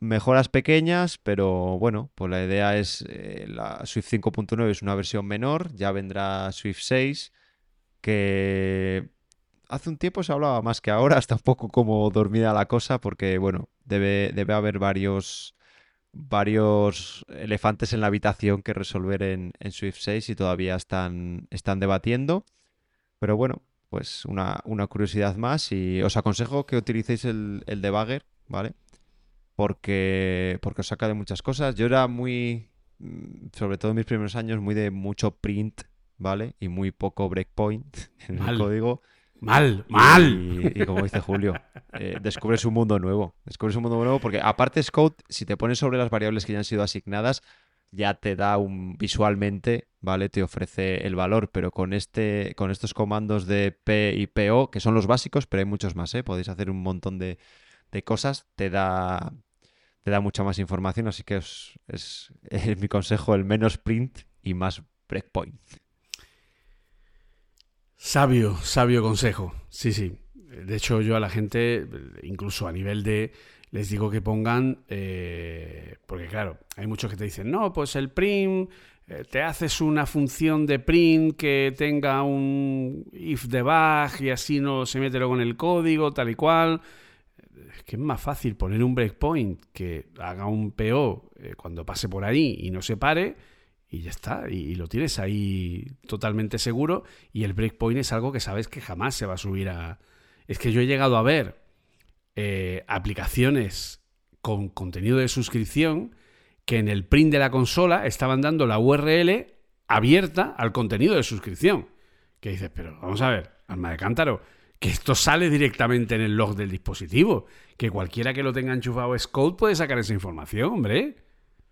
Mejoras pequeñas, pero bueno, pues la idea es eh, la Swift 5.9 es una versión menor, ya vendrá Swift 6, que hace un tiempo se hablaba más que ahora, [laughs] está un poco como dormida la cosa, porque bueno, debe, debe haber varios, varios elefantes en la habitación que resolver en, Swift 6 y todavía están, están debatiendo. Pero bueno, pues una, una curiosidad más y os aconsejo que utilicéis el, el debugger, ¿vale? Porque, porque os saca de muchas cosas. Yo era muy, mm, sobre todo en mis primeros años, muy de mucho print, ¿vale? Y muy poco breakpoint [laughs] en Mal. el código. Mal, Y- mal. Y, como dice Julio, eh, descubres un mundo nuevo. Descubres un mundo nuevo porque aparte Scout, si te pones sobre las variables que ya han sido asignadas, ya te da un visualmente, ¿vale? Te ofrece el valor, pero con este, con estos comandos de P y PO, que son los básicos, pero hay muchos más, ¿eh? Podéis hacer un montón de, de cosas, te da, te da mucha más información, así que es, [laughs] es mi consejo, el menos print y más breakpoint. Sabio, sabio consejo. Sí, sí. De hecho, yo a la gente, incluso a nivel de, les digo que pongan, eh, porque claro, hay muchos que te dicen, no, pues el print, eh, te haces una función de print que tenga un if debug y así no se mete luego en el código, tal y cual. Es que es más fácil poner un breakpoint que haga un PO eh, cuando pase por ahí y no se pare y ya está. Y, lo tienes ahí totalmente seguro y el breakpoint es algo que sabes que jamás se va a subir a... Es que yo he llegado a ver eh, aplicaciones con contenido de suscripción que en el print de la consola estaban dando la URL abierta al contenido de suscripción. Que dices, pero vamos a ver, alma de cántaro, que esto sale directamente en el log del dispositivo. Que cualquiera que lo tenga enchufado es code puede sacar esa información, hombre.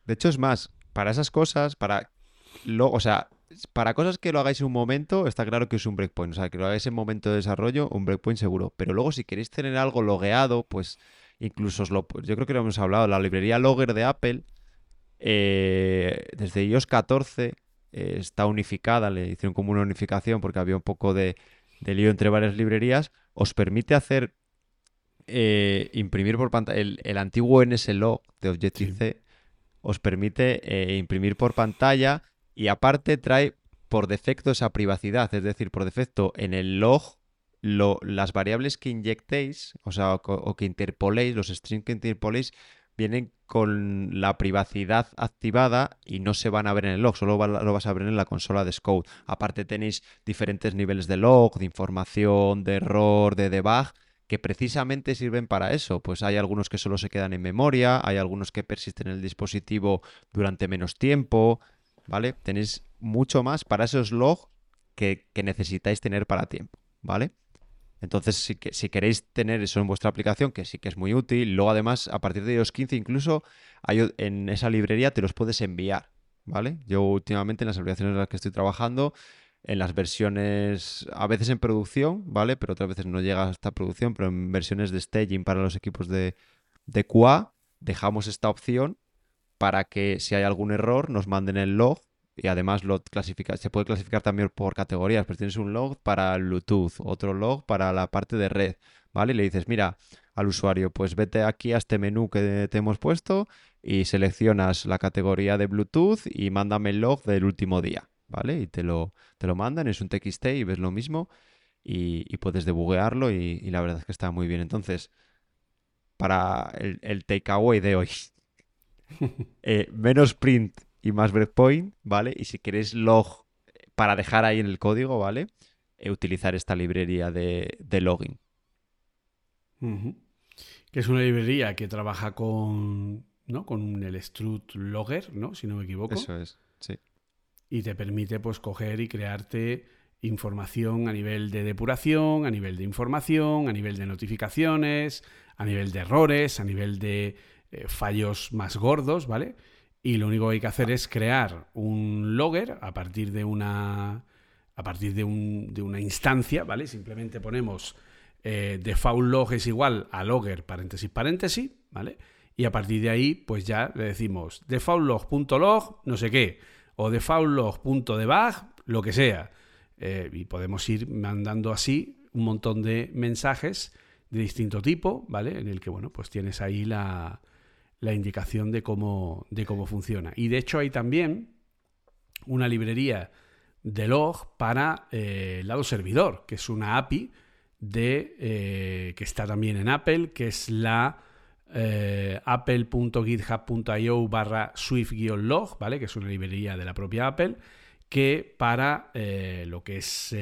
De hecho, es más, para esas cosas, para o sea, para cosas que lo hagáis en un momento, está claro que es un breakpoint. O sea, que lo hagáis en momento de desarrollo, un breakpoint seguro. Pero luego, si queréis tener algo logueado, pues incluso os lo. Yo creo que lo hemos hablado. La librería Logger de Apple, eh, desde iOS 14, eh, está unificada. Le hicieron como una unificación porque había un poco de, de lío entre varias librerías. Os permite hacer. eh, imprimir por pantalla el, el antiguo NSLog de Objective-C os permite eh, imprimir por pantalla y aparte trae por defecto esa privacidad, es decir, por defecto en el log lo- las variables que inyectéis, o sea, o que interpoléis, los strings que interpoléis vienen con la privacidad activada y no se van a ver en el log, solo lo vas a ver en la consola de Scout. Aparte tenéis diferentes niveles de log, de información, de error, de debug, que precisamente sirven para eso. Pues hay algunos que solo se quedan en memoria, hay algunos que persisten en el dispositivo durante menos tiempo, ¿vale? Tenéis mucho más para esos logs que, que necesitáis tener para tiempo, ¿vale? Entonces, si, que, si queréis tener eso en vuestra aplicación, que sí que es muy útil, luego además, a partir de iOS 15 incluso, hay, en esa librería te los puedes enviar, ¿vale? Yo últimamente en las aplicaciones en las que estoy trabajando, en las versiones, a veces en producción, ¿vale? Pero otras veces no llega hasta producción, pero en versiones de staging para los equipos de, de QA, dejamos esta opción para que si hay algún error nos manden el log y además lo clasifica, se puede clasificar también por categorías, pues tienes un log para el Bluetooth, otro log para la parte de red, ¿vale? Y le dices, mira, al usuario, pues vete aquí a este menú que te hemos puesto y seleccionas la categoría de Bluetooth y mándame el log del último día, ¿vale? Y te lo, te lo mandan, es un TXT y ves lo mismo y, puedes debuguearlo y, la verdad es que está muy bien. Entonces, para el, el takeaway de hoy, [laughs] eh, menos print y más breakpoint, ¿vale? Y si queréis log para dejar ahí en el código, ¿vale? Eh, utilizar esta librería de, de login. Que es una librería que trabaja con ¿no? Con el strut logger, ¿no? Si no me equivoco. Eso es, sí. Y te permite, pues, coger y crearte información a nivel de depuración, a nivel de información, a nivel de notificaciones, a nivel de errores, a nivel de eh, fallos más gordos, ¿vale? Y lo único que hay que hacer es crear un logger a partir de una a partir de, un, de una instancia, ¿vale? Simplemente ponemos eh, default log es igual a logger paréntesis paréntesis, ¿vale? y a partir de ahí pues ya le decimos defaultlog.log no sé qué o defaultlog.debug lo que sea eh, y podemos ir mandando así un montón de mensajes de distinto tipo, ¿vale? En el que, bueno, pues tienes ahí la, la indicación de cómo, de cómo funciona. Y de hecho hay también una librería de log para eh, el lado servidor, que es una API de, eh, que está también en Apple, que es la eh, apple.github.io barra swift-log, ¿vale? Que es una librería de la propia Apple, que para lo que es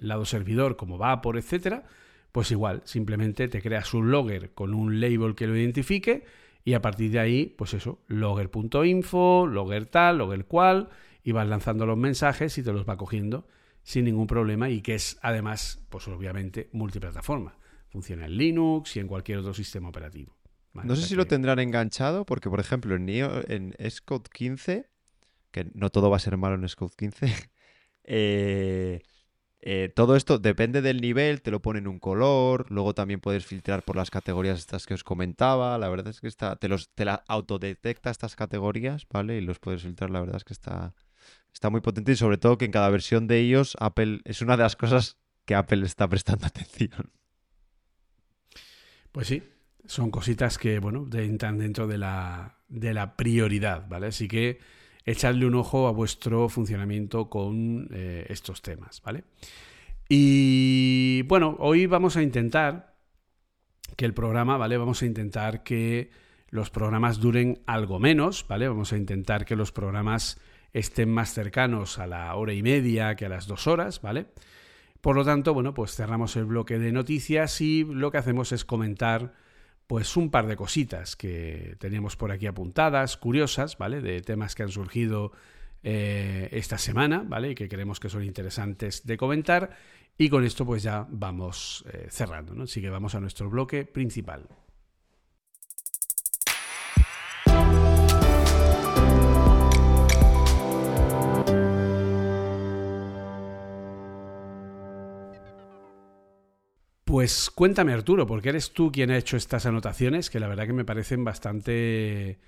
lado servidor como Vapor, etcétera, pues igual, simplemente te creas un logger con un label que lo identifique y a partir de ahí, pues eso, logger.info, logger tal, logger cual, y vas lanzando los mensajes y te los va cogiendo sin ningún problema y que es además, pues obviamente, multiplataforma. Funciona en Linux y en cualquier otro sistema operativo. no sé si lo tendrán enganchado, porque por ejemplo en, en Xcode 15, que no todo va a ser malo en Xcode 15, [laughs] eh, eh, todo esto depende del nivel, te lo ponen un color, luego también puedes filtrar por las categorías estas que os comentaba, la verdad es que está, te, los, te la autodetecta estas categorías, ¿vale? Y los puedes filtrar, la verdad es que está, está muy potente y sobre todo que en cada versión de ellos Apple es una de las cosas que Apple está prestando [laughs] atención. Pues sí, son cositas que, bueno, entran dentro de la, de la prioridad, ¿vale? Así que echadle un ojo a vuestro funcionamiento con eh, estos temas, ¿vale? Y bueno, hoy vamos a intentar que el programa, ¿vale? Vamos a intentar que los programas duren algo menos, ¿vale? Vamos a intentar que los programas estén más cercanos a la hora y media que a las dos horas, ¿vale? Por lo tanto, bueno, pues cerramos el bloque de noticias y lo que hacemos es comentar pues un par de cositas que teníamos por aquí apuntadas, curiosas, ¿vale? De temas que han surgido eh, esta semana, ¿vale? Y que creemos que son interesantes de comentar. Y con esto pues ya vamos eh, cerrando, ¿no? Así que vamos a nuestro bloque principal. Pues cuéntame Arturo, porque eres tú quien ha hecho estas anotaciones, que la verdad que me parecen bastante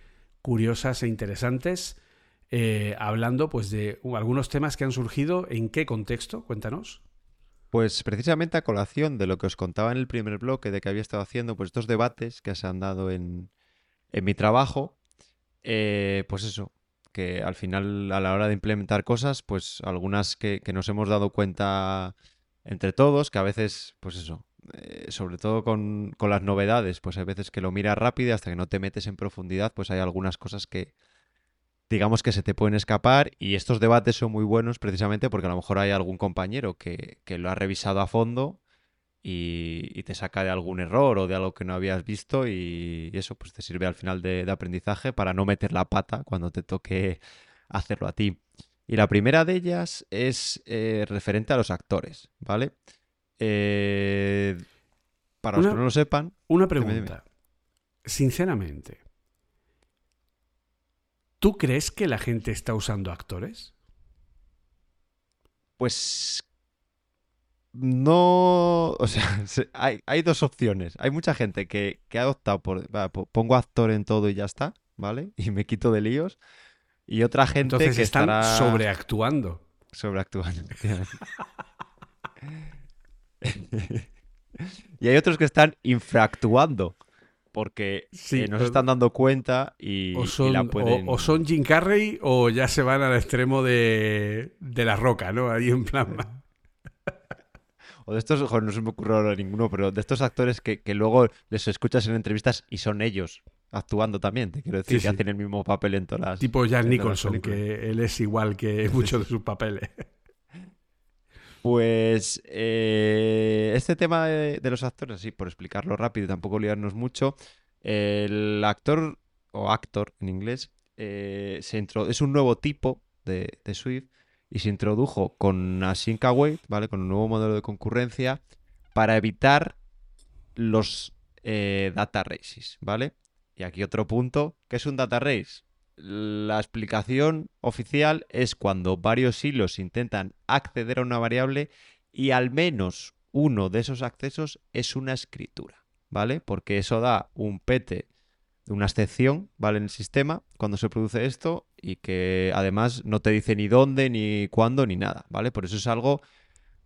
curiosas e interesantes, eh, hablando pues de algunos temas que han surgido, ¿en qué contexto? Cuéntanos. Pues precisamente a colación de lo que os contaba en el primer bloque de que había estado haciendo, pues estos debates que se han dado en, mi trabajo, eh, pues eso, que al final a la hora de implementar cosas, pues algunas que, que nos hemos dado cuenta entre todos, que a veces, pues eso, eh, sobre todo con, las novedades, pues hay veces que lo miras rápido y hasta que no te metes en profundidad, pues hay algunas cosas que digamos que se te pueden escapar y estos debates son muy buenos precisamente porque a lo mejor hay algún compañero que, lo ha revisado a fondo y, te saca de algún error o de algo que no habías visto y, eso pues te sirve al final de, aprendizaje para no meter la pata cuando te toque hacerlo a ti. Y la primera de ellas es eh, referente a los actores, ¿vale? Eh, para los que no lo sepan. Una pregunta. Sinceramente, ¿tú crees que la gente está usando actores? Pues no, o sea, [laughs] hay, dos opciones. Hay mucha gente que, ha optado por, pongo actor en todo y ya está, ¿vale? [laughs] Y me quito de líos. Y otra gente Entonces que están sobreactuando. Sobreactuando. [laughs] [laughs] y hay otros que están infractuando. porque Sí, eh, nos o- están dando cuenta y, O y son, la pueden... o, son Jim Carrey o ya se van al extremo de, de la roca, ¿no? Ahí en plan. [laughs] O de estos, joder, no se me ocurre ahora ninguno, pero de estos actores que, que luego les escuchas en entrevistas y son ellos actuando también, te quiero decir, Sí, que hacen el mismo papel en todas las... Tipo Jack Nicholson, que él es igual que muchos de sus papeles. Pues eh, este tema de, los actores, así por explicarlo rápido y tampoco liarnos mucho, el actor o actor en inglés eh, se es un nuevo tipo de, de Swift y se introdujo con Async Await, ¿vale? Con un nuevo modelo de concurrencia para evitar los eh, data races, ¿vale? Y aquí otro punto, ¿qué es un data race? La explicación oficial es cuando varios hilos intentan acceder a una variable y al menos uno de esos accesos es una escritura, ¿vale? Porque eso da un pete una excepción, ¿vale? En el sistema cuando se produce esto y que además no te dice ni dónde, ni cuándo, ni nada, ¿vale? Por eso es algo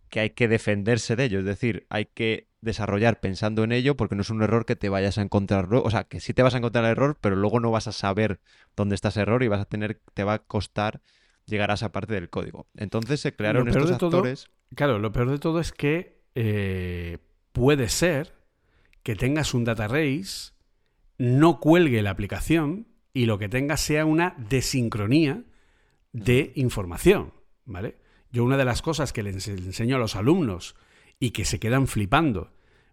que hay que defenderse de ello, es decir, hay que desarrollar pensando en ello porque no es un error que te vayas a encontrar luego, o sea, que sí te vas a encontrar el error, pero luego no vas a saber dónde está ese error y vas a tener, te va a costar llegar a esa parte del código. Entonces se crearon estos todo- actores. Claro, lo peor de todo es que eh, puede ser que tengas un data race, no cuelgue la aplicación y lo que tengas sea una desincronía de información, ¿vale? Yo una de las cosas que les enseño a los alumnos y que se quedan flipando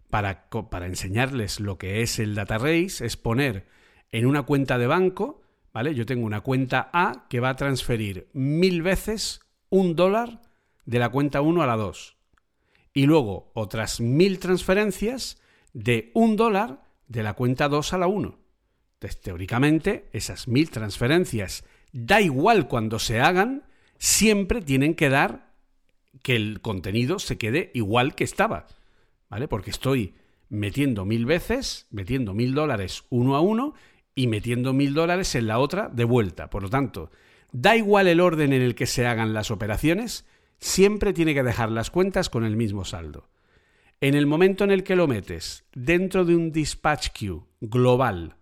para, para enseñarles lo que es el data race es poner en una cuenta de banco, ¿vale? Yo tengo una cuenta A que va a transferir mil veces un dólar de la cuenta 1 a la 2. Y luego otras mil transferencias de un dólar de la cuenta 2 a la 1. Entonces, teóricamente, esas mil transferencias, da igual cuando se hagan, siempre tienen que dar que el contenido se quede igual que estaba. ¿Vale? Porque estoy metiendo mil veces, metiendo mil dólares uno a uno y metiendo mil dólares en la otra de vuelta. Por lo tanto, da igual el orden en el que se hagan las operaciones, siempre tiene que dejar las cuentas con el mismo saldo. En el momento en el que lo metes dentro de un dispatch queue global,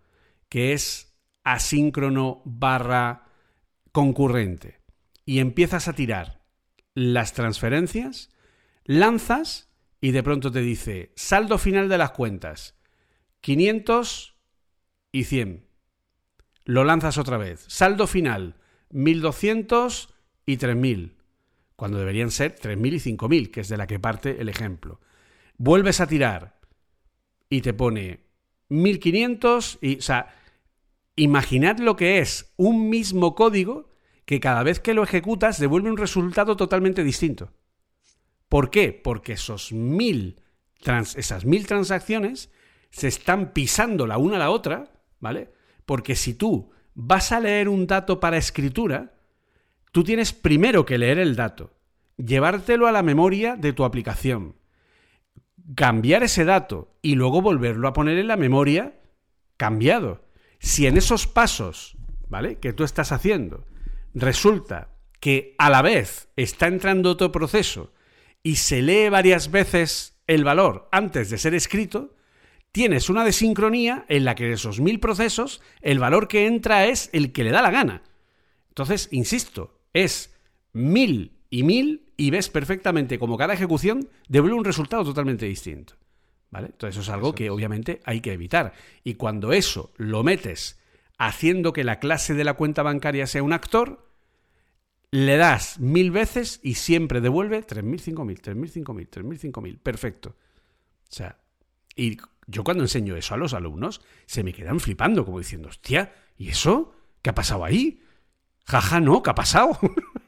que es asíncrono barra concurrente, y empiezas a tirar las transferencias, lanzas y de pronto te dice saldo final de las cuentas, 500 y 100. Lo lanzas otra vez. Saldo final, 1200 y 3000. Cuando deberían ser 3000 y 5000, que es de la que parte el ejemplo. Vuelves a tirar y te pone 1500 y, o sea, imaginad lo que es un mismo código que cada vez que lo ejecutas devuelve un resultado totalmente distinto. ¿Por qué? Porque esos mil esas mil transacciones se están pisando la una a la otra, ¿vale? Porque si tú vas a leer un dato para escritura, tú tienes primero que leer el dato, llevártelo a la memoria de tu aplicación, cambiar ese dato y luego volverlo a poner en la memoria cambiado. Si en esos pasos, ¿vale? Que tú estás haciendo, resulta que a la vez está entrando otro proceso y se lee varias veces el valor antes de ser escrito, tienes una desincronía en la que de esos mil procesos el valor que entra es el que le da la gana. Entonces, insisto, es mil y mil y ves perfectamente como cada ejecución devuelve un resultado totalmente distinto. ¿Vale? Entonces, eso es algo que obviamente hay que evitar. Y cuando eso lo metes haciendo que la clase de la cuenta bancaria sea un actor, le das mil veces y siempre devuelve 3.000, 5.000, 3.000, 5.000, 3.000, 5.000. Perfecto. O sea, y yo cuando enseño eso a los alumnos, se me quedan flipando, como diciendo, hostia, ¿y eso? ¿Qué ha pasado ahí? Jaja, no, ¿qué ha pasado? [laughs]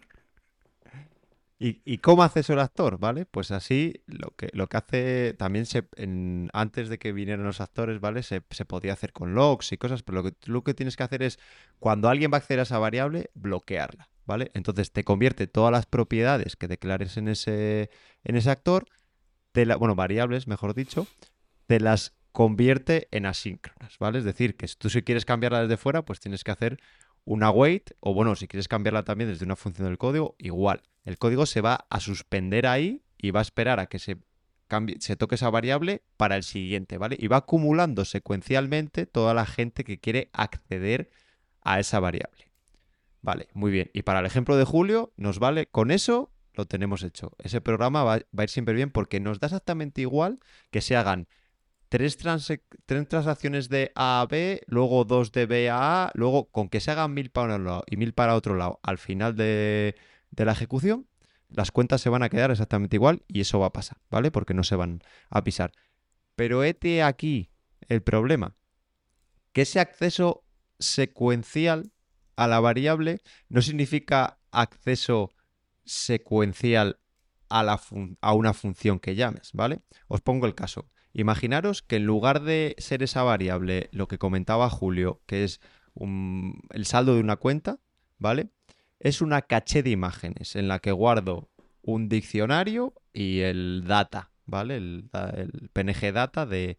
¿Y, y cómo hace eso el actor? ¿Vale? Pues así lo que, lo que hace también se, en- antes de que vinieran los actores, ¿vale? Se, podía hacer con logs y cosas, pero lo que, lo que tienes que hacer es, cuando alguien va a acceder a esa variable, bloquearla, ¿vale? Entonces te convierte todas las propiedades que declares en ese, en ese actor, te la- bueno, variables, mejor dicho, te las convierte en asíncronas, ¿vale? Es decir, que si tú si quieres cambiarla desde fuera, pues tienes que hacer una wait, o bueno, si quieres cambiarla también desde una función del código, igual. El código se va a suspender ahí y va a esperar a que se se toque esa variable para el siguiente, ¿vale? Y va acumulando secuencialmente toda la gente que quiere acceder a esa variable. Vale, muy bien. Y para el ejemplo de Julio, nos vale, con eso lo tenemos hecho. Ese programa va, va a ir siempre bien porque nos da exactamente igual que se hagan tres, transacciones de A a B, luego dos de B a A, luego con que se hagan mil para un lado y mil para otro lado al final de, de la ejecución, las cuentas se van a quedar exactamente igual y eso va a pasar, ¿vale? Porque no se van a pisar. Pero este aquí el problema, que ese acceso secuencial a la variable no significa acceso secuencial a, una función que llames, ¿vale? Os pongo el caso. Imaginaros que en lugar de ser esa variable, lo que comentaba Julio, que es el saldo de una cuenta, ¿vale? Es una caché de imágenes en la que guardo un diccionario y el data, ¿vale? El, PNG data de,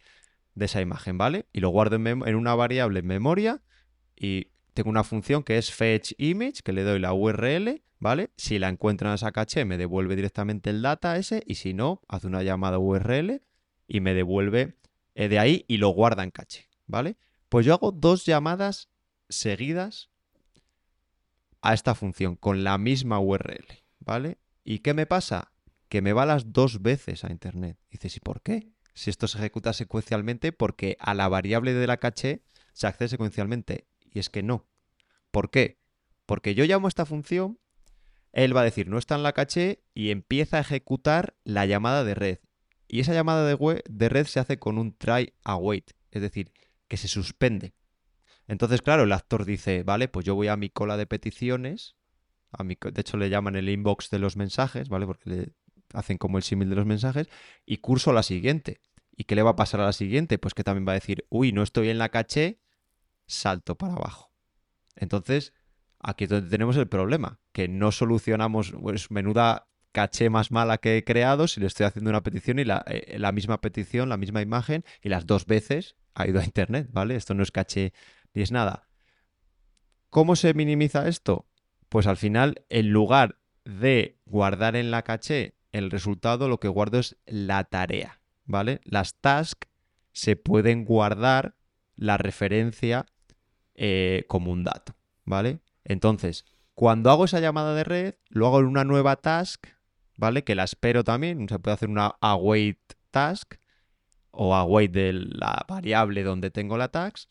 esa imagen, ¿vale? Y lo guardo en, en, una variable en memoria y tengo una función que es fetch image, que le doy la URL, ¿vale? Si la encuentro en esa caché me devuelve directamente el data ese y si no, hace una llamada URL y me devuelve eh, de ahí y lo guarda en caché, ¿vale? Pues yo hago dos llamadas seguidas a esta función con la misma URL, ¿vale? ¿Y qué me pasa? Que me va las dos veces a Internet. dices, ¿y por qué? Si esto se ejecuta secuencialmente, porque a la variable de la caché se accede secuencialmente. Y es que no. ¿Por qué? Porque yo llamo a esta función, él va a decir no está en la caché y empieza a ejecutar la llamada de red. Y esa llamada de, de red se hace con un try await, es decir, que se suspende. Entonces, claro, el actor dice, vale, pues yo voy a mi cola de peticiones, a mi, de hecho le llaman el inbox de los mensajes, ¿vale? Porque le hacen como el símil de los mensajes, y curso la siguiente. ¿Y qué le va a pasar a la siguiente? Pues que también va a decir, uy, no estoy en la caché, salto para abajo. Entonces, aquí es donde tenemos el problema, que no solucionamos, pues menuda caché más mala que he creado si le estoy haciendo una petición y la, eh, la, misma petición, la misma imagen y las dos veces ha ido a internet, ¿vale? Esto no es caché ni es nada. ¿Cómo se minimiza esto? Pues al final, en lugar de guardar en la caché el resultado, lo que guardo es la tarea, ¿vale? Las tasks se pueden guardar la referencia eh, como un dato, ¿vale? Entonces, cuando hago esa llamada de red, lo hago en una nueva task ¿vale? Que la espero también, se puede hacer una await task o await de la variable donde tengo la task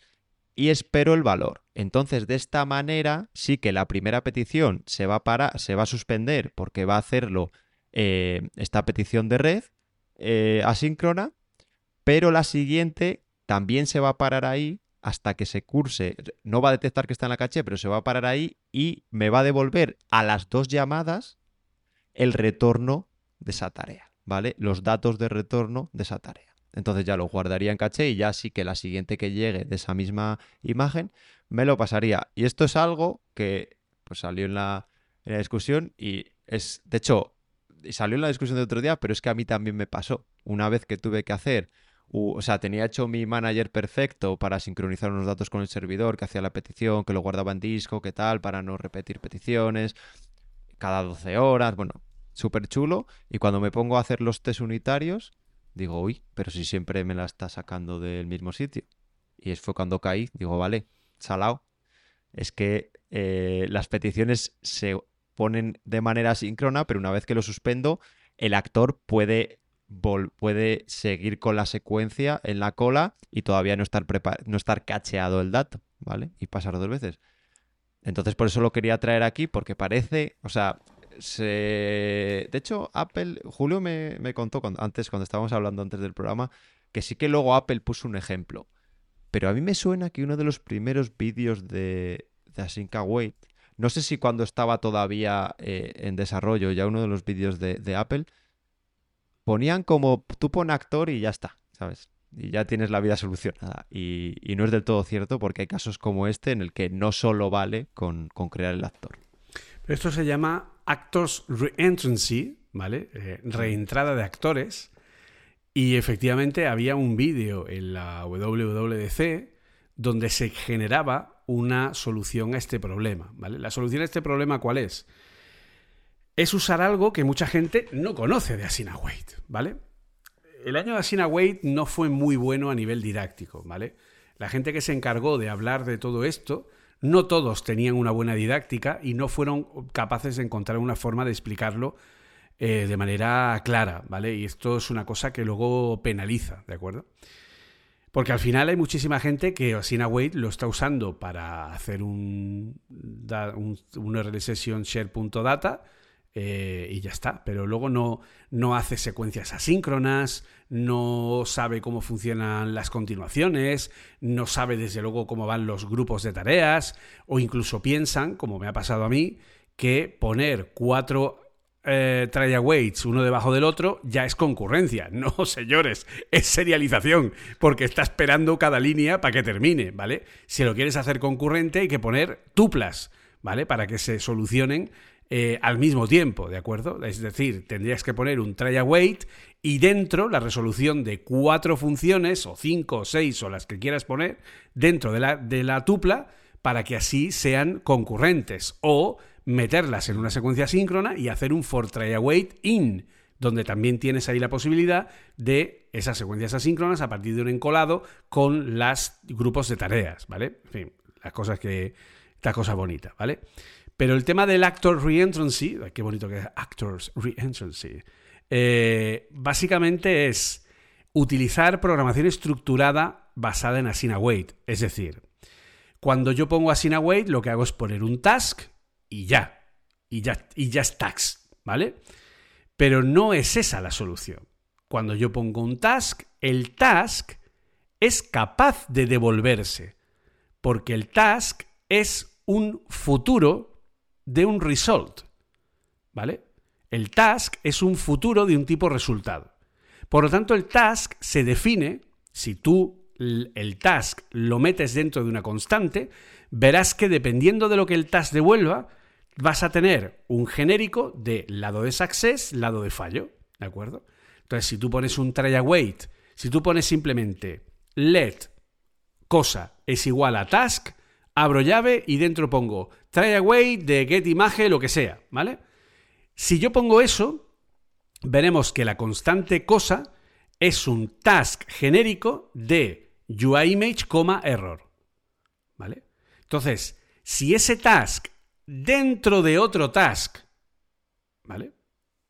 y espero el valor. Entonces, de esta manera, sí que la primera petición se va se va a suspender porque va a hacerlo eh, esta petición de red eh, asíncrona, pero la siguiente también se va a parar ahí hasta que se curse. No va a detectar que está en la caché, pero se va a parar ahí y me va a devolver a las dos llamadas el retorno de esa tarea, ¿vale? Los datos de retorno de esa tarea. Entonces ya lo guardaría en caché y ya sí que la siguiente que llegue de esa misma imagen me lo pasaría. Y esto es algo que pues, salió en la, discusión y es, de hecho, salió en la discusión de otro día, pero es que a mí también me pasó. Una vez que tuve que hacer o sea, tenía hecho mi manager perfecto para sincronizar unos datos con el servidor, que hacía la petición, que lo guardaba en disco, que tal, para no repetir peticiones, cada 12 horas, bueno, súper chulo. Y cuando me pongo a hacer los test unitarios, digo, uy, pero si siempre me la está sacando del mismo sitio. Y fue cuando caí, digo, vale, salao. Es que eh, las peticiones se ponen de manera síncrona, pero una vez que lo suspendo, el actor puede, puede seguir con la secuencia en la cola y todavía no estar, no estar cacheado el dato, ¿vale? Y pasar dos veces. Entonces por eso lo quería traer aquí, porque parece, o sea, se... De hecho, Apple, Julio me, contó antes, cuando estábamos hablando antes del programa, que sí que luego Apple puso un ejemplo. Pero a mí me suena que uno de los primeros vídeos de, de Async Await, no sé si cuando estaba todavía eh, en desarrollo, ya uno de los vídeos de, de Apple, ponían como tú pon actor y ya está, ¿sabes? y ya tienes la vida solucionada. Y, no es del todo cierto porque hay casos como este en el que no solo vale con, crear el actor. Esto se llama Actors Reentrancy, ¿vale? Eh, reentrada de actores. Y efectivamente había un vídeo en la WWDC donde se generaba una solución a este problema, ¿vale? La solución a este problema, ¿cuál es? Es usar algo que mucha gente no conoce de Asina Wait, ¿vale? el año de Asina Wade no fue muy bueno a nivel didáctico, ¿vale? La gente que se encargó de hablar de todo esto, no todos tenían una buena didáctica y no fueron capaces de encontrar una forma de explicarlo eh, de manera clara, ¿vale? Y esto es una cosa que luego penaliza, ¿de acuerdo? Porque al final hay muchísima gente que Asina Wade lo está usando para hacer un, un, un session share.data eh, y ya está. Pero luego no, no hace secuencias asíncronas, no sabe cómo funcionan las continuaciones, no sabe desde luego cómo van los grupos de tareas, o incluso piensan, como me ha pasado a mí, que poner cuatro eh, weights uno debajo del otro ya es concurrencia. [laughs] No, señores, es serialización, porque está esperando cada línea para que termine, ¿vale? Si lo quieres hacer concurrente hay que poner tuplas, ¿vale? Para que se solucionen eh, al mismo tiempo, ¿de acuerdo? Es decir, tendrías que poner un try await y dentro la resolución de cuatro funciones, o cinco o seis, o las que quieras poner, dentro de la, de la tupla, para que así sean concurrentes. O meterlas en una secuencia síncrona y hacer un for try await in, donde también tienes ahí la posibilidad de esas secuencias asíncronas a partir de un encolado con los grupos de tareas, ¿vale? En fin, las cosas que. Esta cosa bonita, ¿vale? Pero el tema del actor reentrancy, qué bonito que es actors reentrancy, eh, básicamente es utilizar programación estructurada basada en Asina Wait. Es decir, cuando yo pongo Asina Wait, lo que hago es poner un task y ya. Y ya, y ya es task, ¿vale? Pero no es esa la solución. Cuando yo pongo un task, el task es capaz de devolverse. Porque el task es un futuro de un result. ¿Vale? El task es un futuro de un tipo resultado. Por lo tanto, el task se define, si tú el task lo metes dentro de una constante, verás que dependiendo de lo que el task devuelva, vas a tener un genérico de lado de success, lado de fallo. ¿De acuerdo? Entonces, si tú pones un try await, si tú pones simplemente let cosa es igual a task, abro llave y dentro pongo try away de get imagen, lo que sea, ¿vale? Si yo pongo eso, veremos que la constante cosa es un task genérico de UIMage, error, ¿vale? Entonces, si ese task dentro de otro task, ¿vale?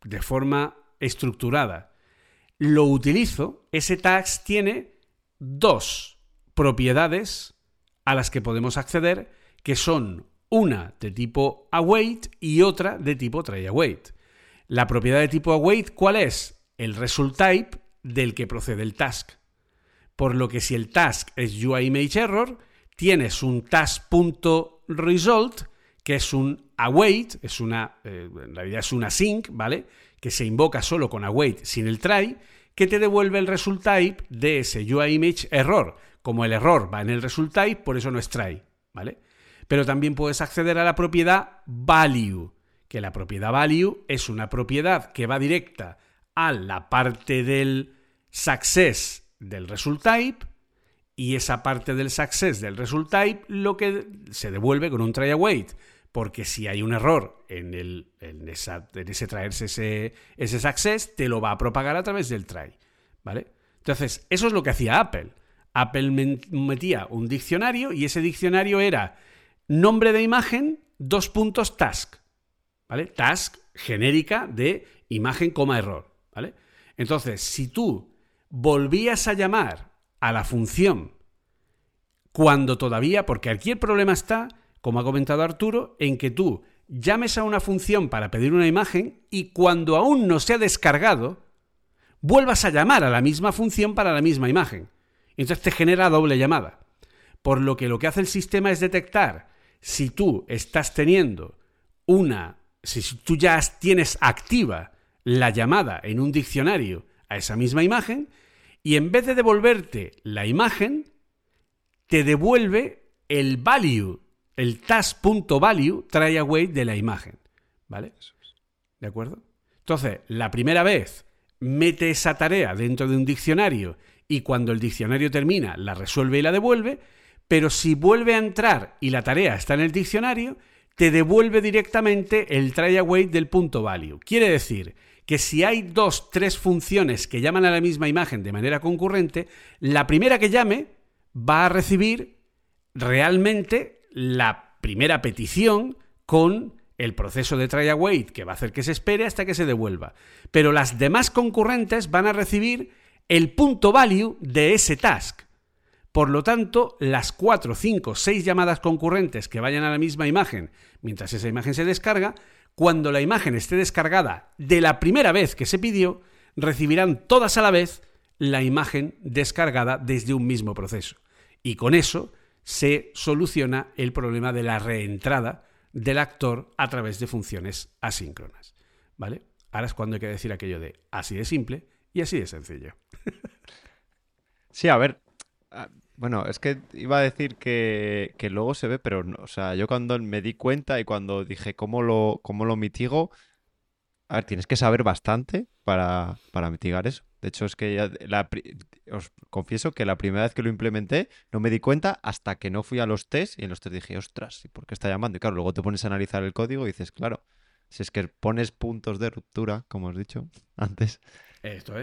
De forma estructurada, lo utilizo, ese task tiene dos propiedades a las que podemos acceder, que son una de tipo await y otra de tipo tryAwait. La propiedad de tipo await, ¿cuál es? El result type del que procede el task. Por lo que si el task es UIMageError, tienes un task.result, que es un await, es una, eh, en realidad es una sync, ¿vale? Que se invoca solo con await sin el try, que te devuelve el result type de ese UIMageError. Como el error va en el result type, por eso no es try, ¿vale? Pero también puedes acceder a la propiedad value, que la propiedad value es una propiedad que va directa a la parte del success del result type y esa parte del success del result type lo que se devuelve con un try await porque si hay un error en, el, en, ese traerse ese, ese success, te lo va a propagar a través del try. ¿Vale? Entonces, eso es lo que hacía Apple. Apple metía un diccionario y ese diccionario era nombre de imagen, dos puntos task. ¿Vale? Task genérica de imagen, coma, error. ¿Vale? Entonces, si tú volvías a llamar a la función cuando todavía, porque aquí el problema está, como ha comentado Arturo, en que tú llames a una función para pedir una imagen y cuando aún no se ha descargado, vuelvas a llamar a la misma función para la misma imagen. Entonces te genera doble llamada. Por lo que lo que hace el sistema es detectar si tú estás teniendo una, si tú ya tienes activa la llamada en un diccionario a esa misma imagen, y en vez de devolverte la imagen, te devuelve el value, el task.value try away de la imagen. ¿Vale? ¿De acuerdo? Entonces, la primera vez mete esa tarea dentro de un diccionario y cuando el diccionario termina la resuelve y la devuelve, pero si vuelve a entrar y la tarea está en el diccionario, te devuelve directamente el try away del punto value. Quiere decir que si hay dos, tres funciones que llaman a la misma imagen de manera concurrente, la primera que llame va a recibir realmente la primera petición con el proceso de try await que va a hacer que se espere hasta que se devuelva. Pero las demás concurrentes van a recibir el punto value de ese task. Por lo tanto, las 4, 5, 6 llamadas concurrentes que vayan a la misma imagen mientras esa imagen se descarga cuando la imagen esté descargada de la primera vez que se pidió, recibirán todas a la vez la imagen descargada desde un mismo proceso. Y con eso se soluciona el problema de la reentrada del actor a través de funciones asíncronas. ¿Vale? Ahora es cuando hay que decir aquello de así de simple y así de sencillo. Sí, a ver, bueno, es que iba a decir que, luego se ve, pero no, o sea, yo cuando me di cuenta y cuando dije cómo lo, cómo lo mitigo, a ver, tienes que saber bastante para, para mitigar eso. De hecho, es que ya os confieso que la primera vez que lo implementé no me di cuenta hasta que no fui a los test y en los test dije, ostras, ¿y por qué está llamando? Y claro, luego te pones a analizar el código y dices, claro, si es que pones puntos de ruptura, como has dicho antes,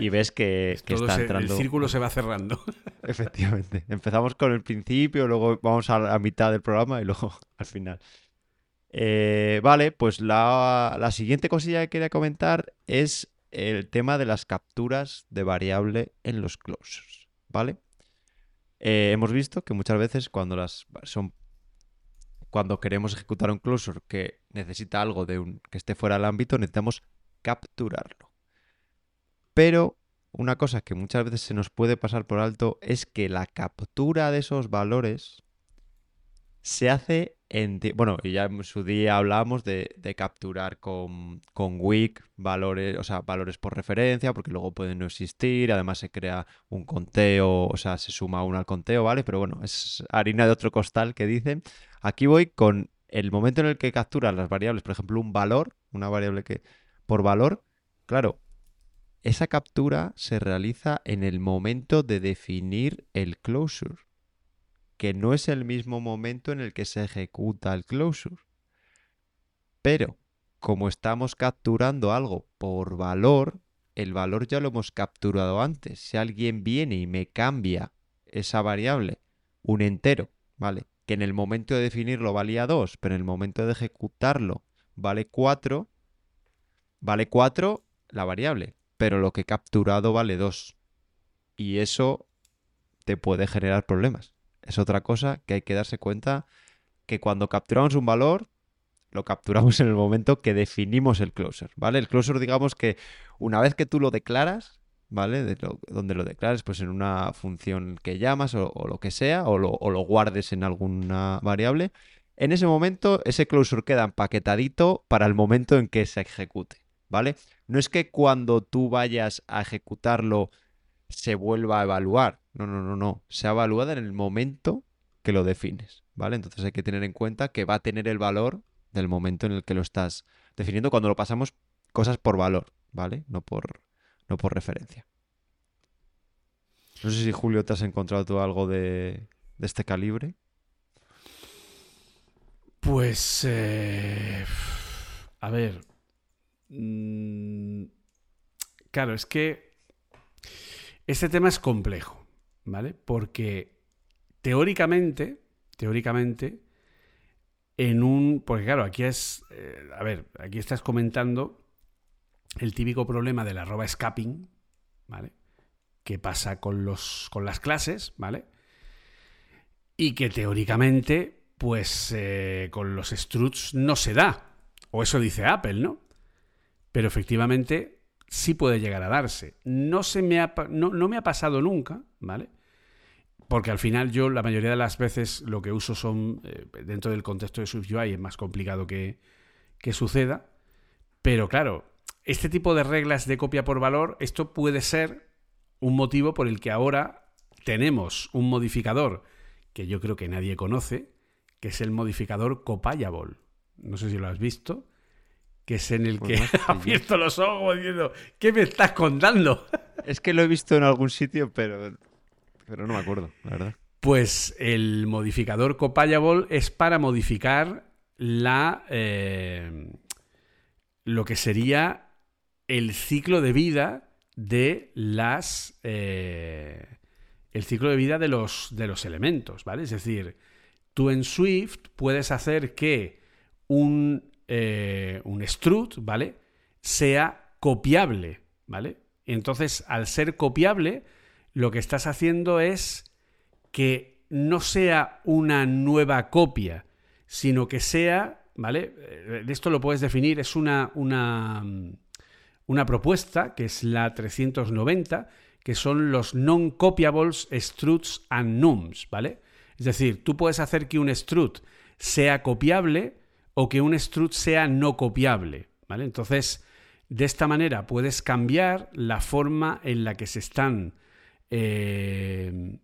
y ves que, está entrando. El círculo se va cerrando. [laughs] Efectivamente. Empezamos con el principio, luego vamos a la mitad del programa y luego [laughs] al final. Eh, vale, pues la, siguiente cosilla que quería comentar es el tema de las capturas de variable en los closures. ¿Vale? Eh, hemos visto que muchas veces cuando las son cuando queremos ejecutar un closure que necesita algo de un que esté fuera del ámbito, necesitamos capturarlo. Pero una cosa que muchas veces se nos puede pasar por alto es que la captura de esos valores se hace en... Bueno, ya en su día hablábamos de, capturar con, con WIC valores, o sea, valores por referencia, porque luego pueden no existir, además se crea un conteo, o sea, se suma uno al conteo, ¿vale? Pero bueno, es harina de otro costal que dicen. Aquí voy con el momento en el que capturas las variables, por ejemplo, un valor, una variable que por valor, claro, esa captura se realiza en el momento de definir el closure, que no es el mismo momento en el que se ejecuta el closure. Pero, como estamos capturando algo por valor, el valor ya lo hemos capturado antes. Si alguien viene y me cambia esa variable, un entero, ¿vale? Que en el momento de definirlo valía 2, pero en el momento de ejecutarlo vale 4, vale 4 la variable pero lo que he capturado vale 2. Y eso te puede generar problemas. Es otra cosa que hay que darse cuenta que cuando capturamos un valor, lo capturamos [laughs] en el momento que definimos el closer, ¿vale? El closer, digamos que una vez que tú lo declaras, ¿vale? De donde lo declares, pues en una función que llamas o, lo que sea, o lo, o lo, guardes en alguna variable, en ese momento ese closure queda empaquetadito para el momento en que se ejecute, ¿vale? No es que cuando tú vayas a ejecutarlo se vuelva a evaluar. No, no, no, no. Se ha evaluado en el momento que lo defines, ¿vale? Entonces hay que tener en cuenta que va a tener el valor del momento en el que lo estás definiendo cuando lo pasamos cosas por valor, ¿vale? No por, no por referencia. No sé si Julio te has encontrado tú algo de, de este calibre. Pues... Eh, a ver, Mm, claro, es que este tema es complejo, ¿vale? Porque teóricamente, teóricamente, en un... Porque claro, aquí es... Eh, a ver, aquí estás comentando el típico problema del arroba escaping, ¿vale? Que pasa con, los, con las clases, ¿vale? Y que teóricamente, pues eh, con los struts no se da. O eso dice Apple, ¿no? Pero efectivamente sí puede llegar a darse. No, se me ha, no, me ha pasado nunca, ¿vale? Porque al final yo la mayoría de las veces lo que uso son, eh, dentro del contexto de SwiftUI es más complicado que, que suceda, pero claro, este tipo de reglas de copia por valor, esto puede ser un motivo por el que ahora tenemos un modificador que yo creo que nadie conoce, que es el modificador copayable. No sé si lo has visto, que es en el pues que [laughs] ha abierto los ojos diciendo, ¿qué me estás contando? [laughs] Es que lo he visto en algún sitio, pero, pero no me acuerdo, la verdad. Pues el modificador copayable es para modificar la, eh, lo que sería el ciclo de vida de las. eh, el ciclo de vida de los, de los elementos, ¿vale? Es decir, tú en Swift puedes hacer que un, eh, un strut, ¿vale? Sea copiable, ¿vale? Entonces, al ser copiable, lo que estás haciendo es que no sea una nueva copia, sino que sea, ¿vale? Eh, Esto lo puedes definir, es una, una, mm, una propuesta que es la 390, que son los non-copiables struts and nums, ¿vale? Es decir, tú puedes hacer que un strut sea copiable o que un strut sea no copiable, ¿vale? Entonces, de esta manera puedes cambiar la forma en la que se están eh,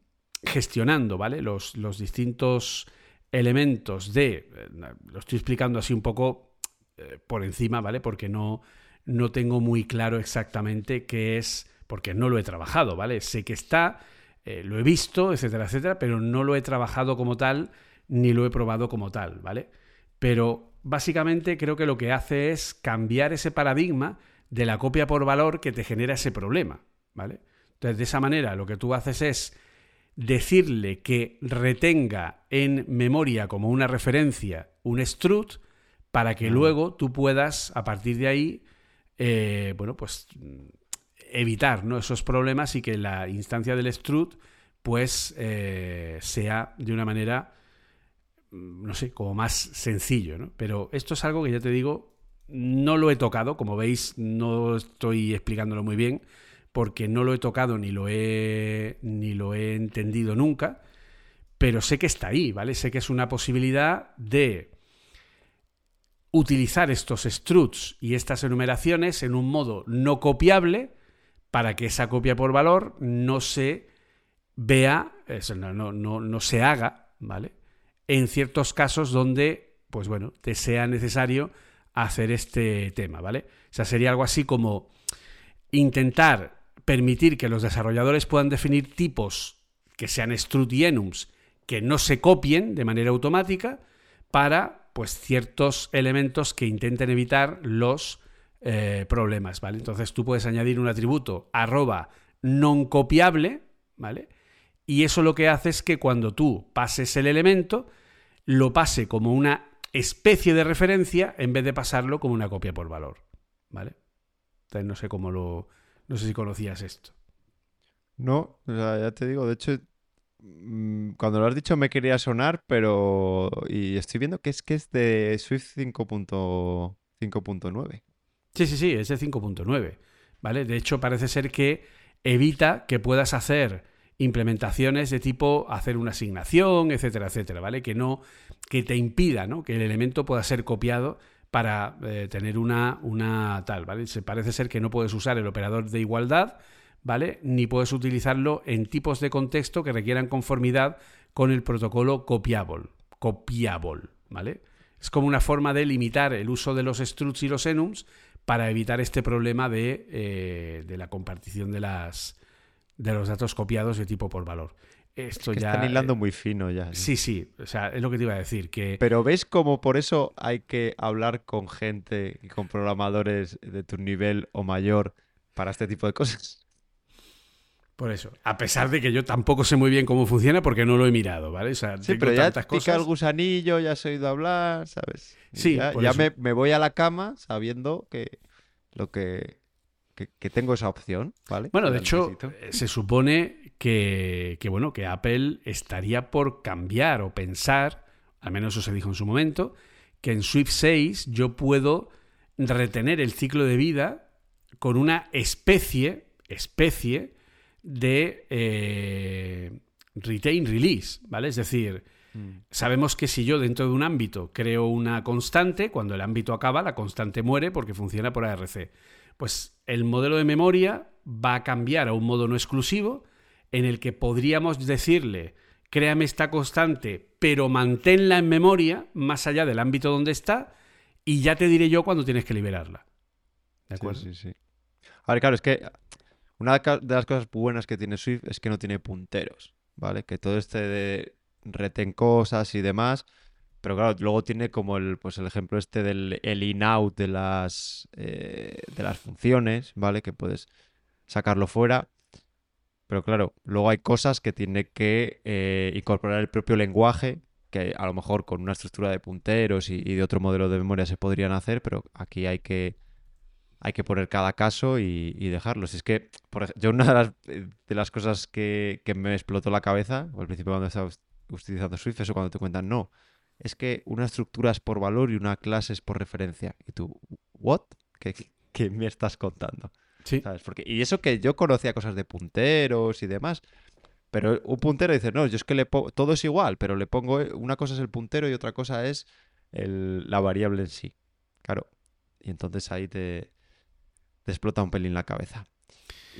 gestionando, ¿vale? Los, los distintos elementos de... eh, Lo estoy explicando así un poco eh, por encima, ¿vale? Porque no, no tengo muy claro exactamente qué es, porque no lo he trabajado, ¿vale? Sé que está, lo he visto, etcétera, etcétera, pero no lo he trabajado como tal, ni lo he probado como tal, ¿vale? Pero básicamente creo que lo que hace es cambiar ese paradigma de la copia por valor que te genera ese problema, ¿vale? Entonces, de esa manera, lo que tú haces es decirle que retenga en memoria como una referencia un strut para que luego tú puedas, a partir de ahí, eh, bueno, pues evitar ¿no? esos problemas y que la instancia del strut pues eh, sea de una manera, no sé, como más sencillo, ¿no? Pero esto es algo que ya te digo, no lo he tocado, como veis, no estoy explicándolo muy bien, porque no lo he tocado ni lo he, ni lo he entendido nunca, pero sé que está ahí, ¿vale? Sé que es una posibilidad de utilizar estos struts y estas enumeraciones en un modo no copiable para que esa copia por valor no se vea, no, no, no, no se haga, ¿vale? En ciertos casos donde, pues bueno, te sea necesario hacer este tema, ¿vale? O sea, sería algo así como intentar permitir que los desarrolladores puedan definir tipos que sean strut y enums que no se copien de manera automática para pues ciertos elementos que intenten evitar los eh, problemas, ¿vale? Entonces tú puedes añadir un atributo arroba non copiable, ¿vale? Y eso lo que hace es que cuando tú pases el elemento, lo pase como una especie de referencia en vez de pasarlo como una copia por valor, ¿vale? Entonces no sé cómo lo... No sé si conocías esto. No, o sea, ya te digo, de hecho, mm, cuando lo has dicho me quería sonar, pero... Y estoy viendo que es que es de Swift 5.5.9. Sí, sí, sí, es de 5.9, ¿vale? De hecho, parece ser que evita que puedas hacer implementaciones de tipo hacer una asignación, etcétera, etcétera, ¿vale? Que no, que te impida, ¿no? Que el elemento pueda ser copiado para eh, tener una, una tal, ¿vale? Se parece ser que no puedes usar el operador de igualdad, ¿vale? Ni puedes utilizarlo en tipos de contexto que requieran conformidad con el protocolo copiable, copiable, ¿vale? Es como una forma de limitar el uso de los struts y los enums para evitar este problema de, eh, de la compartición de, las, de los datos copiados de tipo por valor. Esto Es que ya, están hilando eh, muy fino ya. Sí, sí, o sea, es lo que te iba a decir, que... Pero ¿ves cómo por eso hay que hablar con gente y con programadores de tu nivel o mayor para este tipo de cosas? Por eso, a pesar de que yo tampoco sé muy bien cómo funciona porque no lo he mirado, ¿vale? O sea, Sí, tengo pero ya tantas cosas. el gusanillo, ya has oído hablar, ¿sabes? Sí, ya, ya me, me voy a la cama sabiendo que lo que, que, que tengo esa opción, ¿vale? Bueno, de hecho, se supone que, que, bueno, que Apple estaría por cambiar o pensar, al menos eso se dijo en su momento, que en Swift 6 yo puedo retener el ciclo de vida con una especie, especie de eh, retain release, ¿vale? Es decir, Mm. Sabemos que si yo dentro de un ámbito creo una constante, cuando el ámbito acaba, la constante muere porque funciona por ARC. Pues el modelo de memoria va a cambiar a un modo no exclusivo en el que podríamos decirle, créame esta constante, pero manténla en memoria más allá del ámbito donde está y ya te diré yo cuándo tienes que liberarla. ¿De acuerdo? sí, sí. A ver, claro, es que una de las cosas buenas que tiene Swift es que no tiene punteros, ¿vale? Que todo este de reten cosas y demás, Pero claro, luego tiene como el, pues el ejemplo este del el in-out de las, eh, de las funciones, ¿vale? Que puedes sacarlo fuera. Pero claro, luego hay cosas que tiene que eh, incorporar el propio lenguaje, que a lo mejor con una estructura de punteros y, de otro modelo de memoria se podrían hacer, pero aquí hay que, hay que poner cada caso y, y dejarlos. Es que, por ej- yo una de las, de las cosas que, que me explotó la cabeza, al principio cuando estaba utilizando Swift, eso cuando te cuentan, no, es que una estructura es por valor y una clase es por referencia. Y tú, ¿what? ¿Qué, qué- me estás contando? Sí. ¿Sabes? Porque, y eso que yo conocía cosas de punteros y demás. Pero un puntero dice, no, yo es que le pongo, todo es igual, pero le pongo, eh, una cosa es el puntero y otra cosa es el- la variable en sí. Claro. Y entonces ahí te, te explota un pelín la cabeza.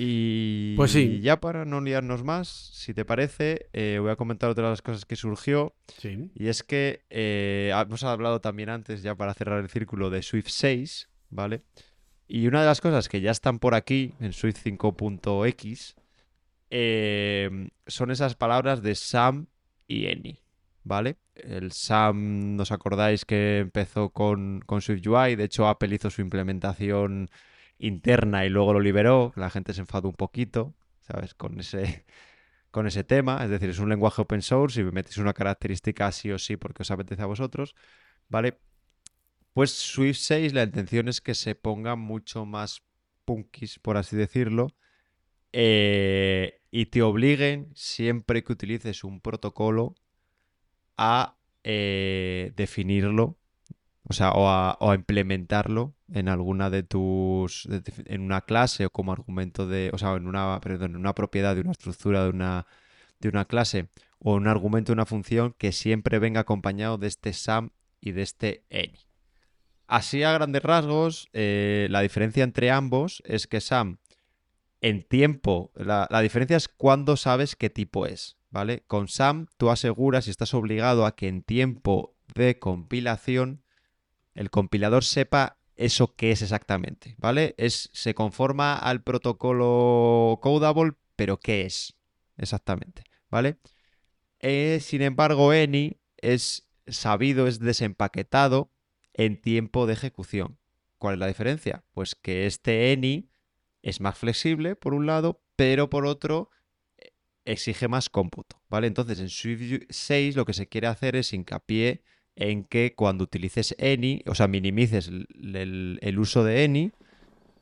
Y Pues sí. ya para no liarnos más, si te parece, eh, voy a comentar otra de las cosas que surgió. Sí. Y es que eh, hemos hablado también antes, ya para cerrar el círculo, de Swift 6, ¿vale? Y una de las cosas que ya están por aquí, en Swift 5.x, eh, son esas palabras de Sam y Any, ¿vale? El Sam, ¿nos acordáis que empezó con, con Swift UI? De hecho, Apple hizo su implementación interna y luego lo liberó. La gente se enfadó un poquito, ¿sabes? Con ese, [laughs] con ese tema. Es decir, es un lenguaje open source y metéis una característica sí o sí porque os apetece a vosotros, ¿vale? Pues Swift 6 la intención es que se ponga mucho más punkis, por así decirlo, eh, y te obliguen siempre que utilices un protocolo a eh, definirlo, o sea, o a, implementarlo en alguna de tus, en una clase o como argumento de, o sea, en una, perdón, en una propiedad de una estructura de una, de una clase o un argumento de una función que siempre venga acompañado de este SAM y de este any. Así a grandes rasgos, eh, la diferencia entre ambos es que SAM en tiempo, la, la diferencia es cuándo sabes qué tipo es, ¿vale? Con SAM tú aseguras y estás obligado a que en tiempo de compilación el compilador sepa eso qué es exactamente, ¿vale? Es, se conforma al protocolo Codable, pero ¿qué es exactamente? ¿Vale? Eh, sin embargo, Any es sabido, es desempaquetado en tiempo de ejecución. ¿Cuál es la diferencia? Pues que este Any es más flexible, por un lado, pero por otro eh, exige más cómputo, ¿vale? Entonces, en Swift 6 lo que se quiere hacer es hincapié en que cuando utilices any, o sea, minimices el, uso de any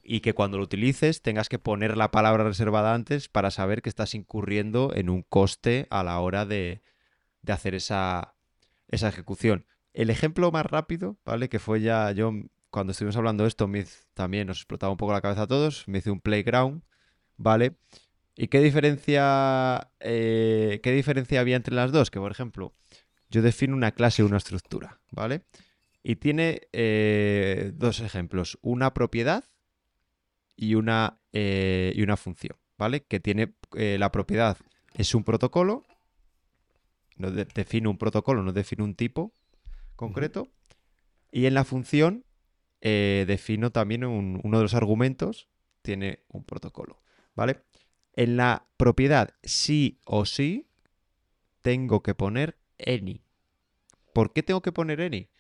y que cuando lo utilices tengas que poner la palabra reservada antes para saber que estás incurriendo en un coste a la hora de, de hacer esa, esa ejecución. El ejemplo más rápido, ¿vale? Que fue ya yo, cuando estuvimos hablando de esto, también nos explotaba un poco la cabeza a todos, me hice un playground, ¿vale? ¿Y qué diferencia, eh, qué diferencia había entre las dos? Que, por ejemplo, yo defino una clase una estructura, ¿vale? Y tiene eh, dos ejemplos, una propiedad y una, eh, y una función, ¿vale? Que tiene eh, la propiedad es un protocolo, no de- defino un protocolo, no defino un tipo concreto, y en la función defino también un- uno de los argumentos, tiene un protocolo, ¿vale? En la propiedad sí o sí tengo que poner any. ¿Por qué tengo que poner any?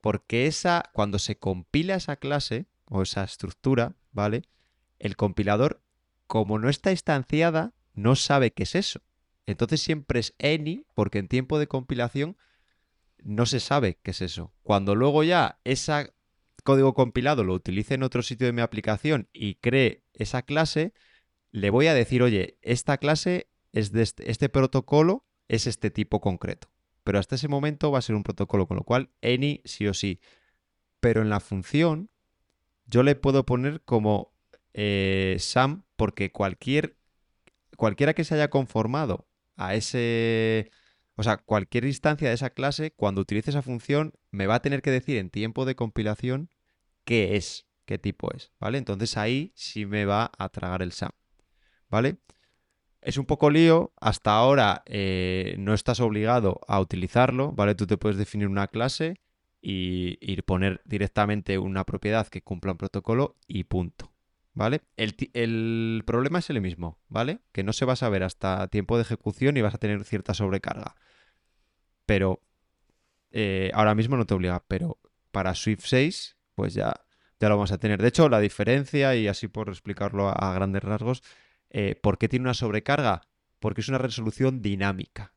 Porque esa, cuando se compila esa clase o esa estructura, ¿vale? El compilador, como no está instanciada, no sabe qué es eso. Entonces siempre es any, porque en tiempo de compilación no se sabe qué es eso. Cuando luego ya ese código compilado lo utilice en otro sitio de mi aplicación y cree esa clase, le voy a decir, oye, esta clase es de este, este protocolo, es este tipo concreto. Pero hasta ese momento va a ser un protocolo, con lo cual any sí o sí. Pero en la función yo le puedo poner como eh, Sam porque cualquier cualquiera que se haya conformado a ese o sea, cualquier instancia de esa clase, cuando utilice esa función, me va a tener que decir en tiempo de compilación qué es, qué tipo es, ¿vale? Entonces ahí sí me va a tragar el SAM, ¿vale? Es un poco lío, hasta ahora eh, no estás obligado a utilizarlo, ¿vale? Tú te puedes definir una clase y, y poner directamente una propiedad que cumpla un protocolo y punto, ¿vale? El, problema es el mismo, ¿vale? Que no se va a saber hasta tiempo de ejecución y vas a tener cierta sobrecarga. Pero eh, ahora mismo no te obliga, pero para Swift 6, pues ya, ya lo vamos a tener. De hecho, la diferencia, y así por explicarlo a grandes rasgos, eh, ¿por qué tiene una sobrecarga? Porque es una resolución dinámica.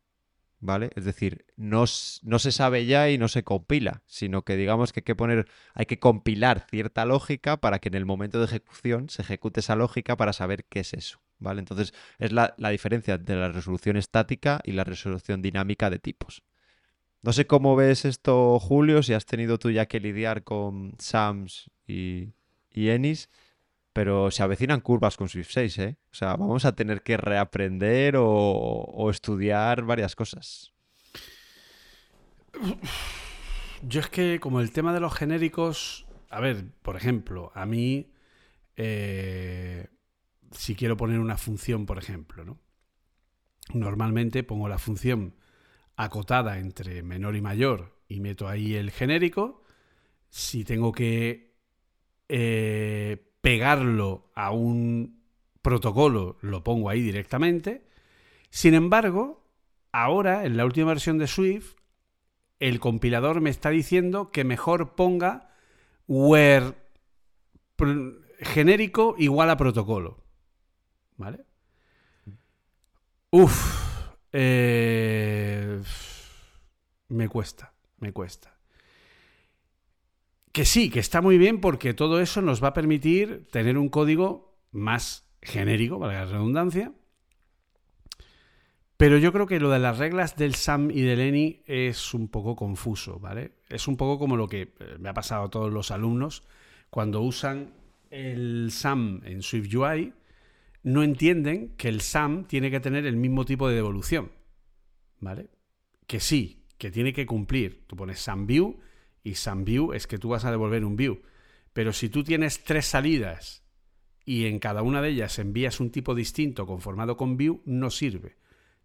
¿Vale? Es decir, no, no se sabe ya y no se compila, sino que digamos que hay que poner, hay que compilar cierta lógica para que en el momento de ejecución se ejecute esa lógica para saber qué es eso, ¿vale? Entonces, es la, la diferencia entre la resolución estática y la resolución dinámica de tipos. No sé cómo ves esto, Julio, si has tenido tú ya que lidiar con SAMS y, y ENIS, pero se avecinan curvas con Swift 6, ¿eh? O sea, vamos a tener que reaprender o, estudiar varias cosas. Yo es que como el tema de los genéricos, a ver, por ejemplo, a mí, eh, si quiero poner una función, por ejemplo, ¿no? Normalmente pongo la función acotada entre menor y mayor y meto ahí el genérico. Si tengo que eh, pegarlo a un protocolo, lo pongo ahí directamente. Sin embargo, ahora, en la última versión de Swift, el compilador me está diciendo que mejor ponga where genérico igual a protocolo. ¿Vale? Uf. eh, me cuesta, me cuesta. Que sí, que está muy bien porque todo eso nos va a permitir tener un código más genérico, valga la redundancia. Pero yo creo que lo de las reglas del SAM y del ENI es un poco confuso, ¿vale? Es un poco como lo que eh, me ha pasado a todos los alumnos cuando usan el SAM en SwiftUI, no entienden que el SAM tiene que tener el mismo tipo de devolución, ¿vale? Que sí, que tiene que cumplir. Tú pones SAMView y SAMView es que tú vas a devolver un view. Pero si tú tienes tres salidas y en cada una de ellas envías un tipo distinto conformado con view, no sirve.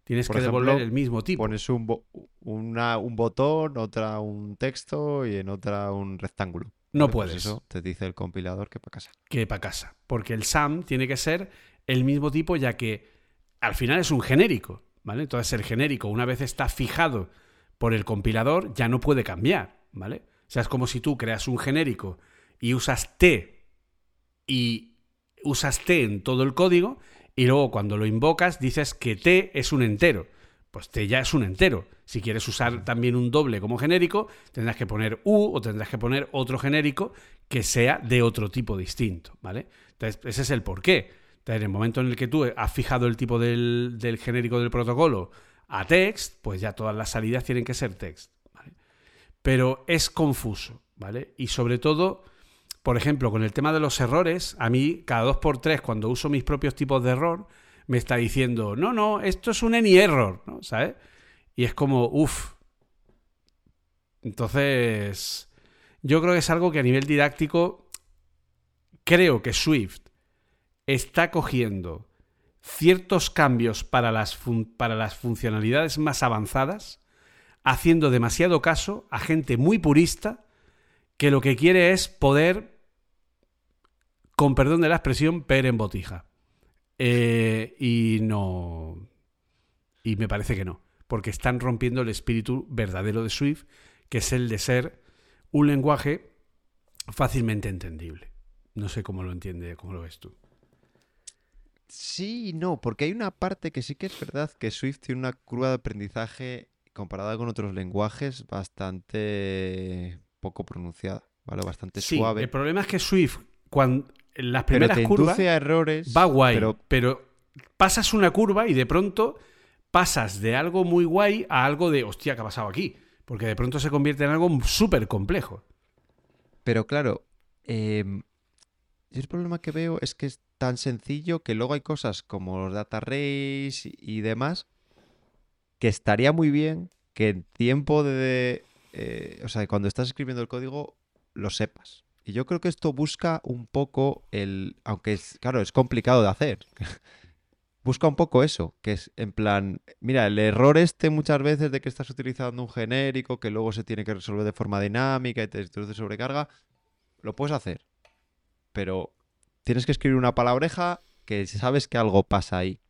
Tienes Por que ejemplo, devolver el mismo tipo. Pones un, bo- una- un botón, otra un texto y en otra un rectángulo. No pues puedes. eso te dice el compilador que para casa. que para casa. Porque el SAM tiene que ser el mismo tipo, ya que al final es un genérico. ¿vale? Entonces el genérico, una vez está fijado por el compilador, ya no puede cambiar. ¿vale? O sea, es como si tú creas un genérico y usas T y usas T en todo el código y luego cuando lo invocas dices que T es un entero. Pues T ya es un entero. Si quieres usar también un doble como genérico, tendrás que poner U o tendrás que poner otro genérico que sea de otro tipo distinto, ¿vale? Entonces, ese es el porqué. Entonces, en el momento en el que tú has fijado el tipo del, del genérico del protocolo a text, pues ya todas las salidas tienen que ser text, ¿vale? Pero es confuso, ¿vale? Y sobre todo, por ejemplo, con el tema de los errores, a mí cada dos por tres, cuando uso mis propios tipos de error, me está diciendo, no, no, esto es un any error, ¿no? ¿Sabes? Y es como, uff. Entonces, yo creo que es algo que a nivel didáctico, creo que Swift está cogiendo ciertos cambios para las, para las funcionalidades más avanzadas, haciendo demasiado caso a gente muy purista que lo que quiere es poder, con perdón de la expresión, per en botija. Eh, y no. Y me parece que no. Porque están rompiendo el espíritu verdadero de Swift, que es el de ser un lenguaje fácilmente entendible. No sé cómo lo entiende, cómo lo ves tú. Sí y no, porque hay una parte que sí que es verdad que Swift tiene una curva de aprendizaje comparada con otros lenguajes bastante poco pronunciada, ¿vale? Bastante Sí, suave. el problema es que Swift, cuando en las pero primeras te curvas, induce a errores. va guay, pero pero... pasas una curva y de pronto pasas de algo muy guay a algo de, hostia, ¿qué ha pasado aquí? Porque de pronto se convierte en algo súper complejo. Pero claro, em, yo el problema que veo es que es tan sencillo que luego hay cosas como los data arrays y, y demás que estaría muy bien que en tiempo de... eh, o sea, cuando estás escribiendo el código lo sepas. Y yo creo que esto busca un poco el... Aunque es, claro, es complicado de hacer. [laughs] Busca un poco eso, que es en plan, mira, el error este muchas veces de que estás utilizando un genérico que luego se tiene que resolver de forma dinámica y te introduce sobrecarga, lo puedes hacer. Pero tienes que escribir una palabreja que sabes que algo pasa ahí.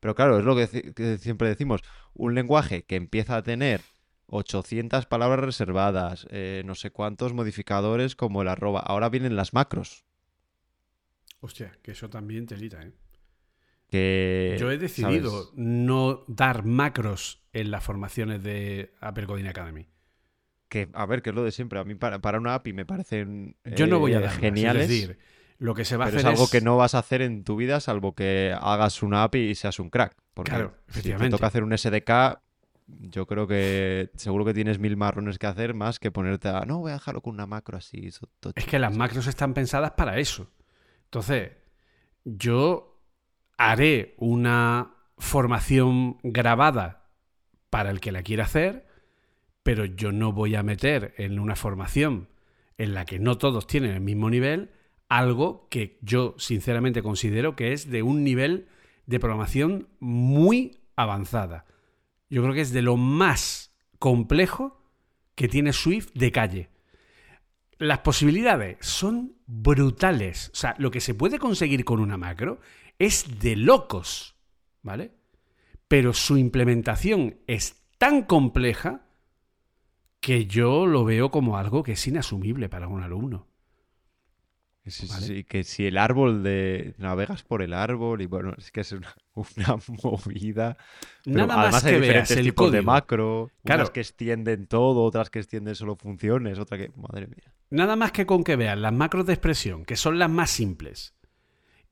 Pero claro, es lo que, siempre decimos, un lenguaje que empieza a tener 800 palabras reservadas, eh, no sé cuántos modificadores como el arroba. Ahora vienen las macros. Hostia, que eso también telita, ¿eh? Que, Yo he decidido ¿sabes? no dar macros en las formaciones de Apple Coding Academy. Que, a ver, que es lo de siempre. A mí para, para una API me parecen Yo no voy a eh, darlas, geniales. Es decir, lo que se va a hacer es algo que no vas a hacer en tu vida salvo que hagas una API y seas un crack. Porque Claro, si te efectivamente. toca hacer un SDK, yo creo que seguro que tienes mil marrones que hacer más que ponerte a, no, voy a dejarlo con una macro así. so- tocho". Es que las macros están pensadas para eso. Entonces, yo haré una formación grabada para el que la quiera hacer, pero yo no voy a meter en una formación en la que no todos tienen el mismo nivel algo que yo sinceramente considero que es de un nivel de programación muy avanzada. Yo creo que es de lo más complejo que tiene Swift de calle. Las posibilidades son brutales. O sea, lo que se puede conseguir con una macro es de locos, ¿vale? Pero su implementación es tan compleja que yo lo veo como algo que es inasumible para un alumno. Sí, sí, Vale. sí, que si el árbol de... navegas por el árbol y bueno, es que es una, [laughs] una movida. Pero Nada además más hay que veas diferentes el tipos de macro, Claro. unas que extienden todo, otras que extienden solo funciones, otra que... Madre mía. Nada más que con que veas las macros de expresión, que son las más simples,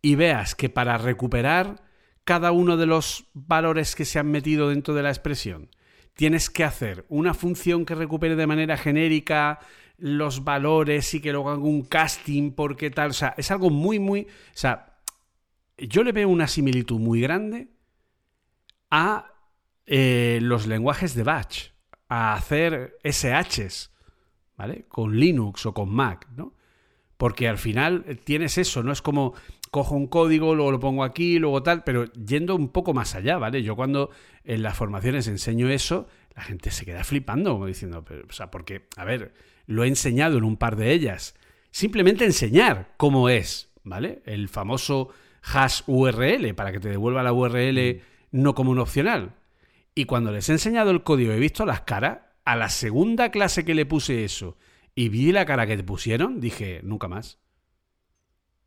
y veas que para recuperar cada uno de los valores que se han metido dentro de la expresión, tienes que hacer una función que recupere de manera genérica los valores y que luego haga un casting porque tal. O sea, es algo muy, muy... O sea, yo le veo una similitud muy grande a eh, los lenguajes de batch, a hacer SHs, ¿vale? Con Linux o con Mac, ¿no? Porque al final tienes eso, no es como cojo un código, luego lo pongo aquí, luego tal, pero yendo un poco más allá, ¿vale? Yo cuando en las formaciones enseño eso, la gente se queda flipando, como diciendo, pero, o sea, porque, a ver, lo he enseñado en un par de ellas. Simplemente enseñar cómo es, ¿vale? El famoso hash URL, para que te devuelva la URL no como un opcional. Y cuando les he enseñado el código he visto las caras, a la segunda clase que le puse eso y vi la cara que te pusieron, dije, nunca más.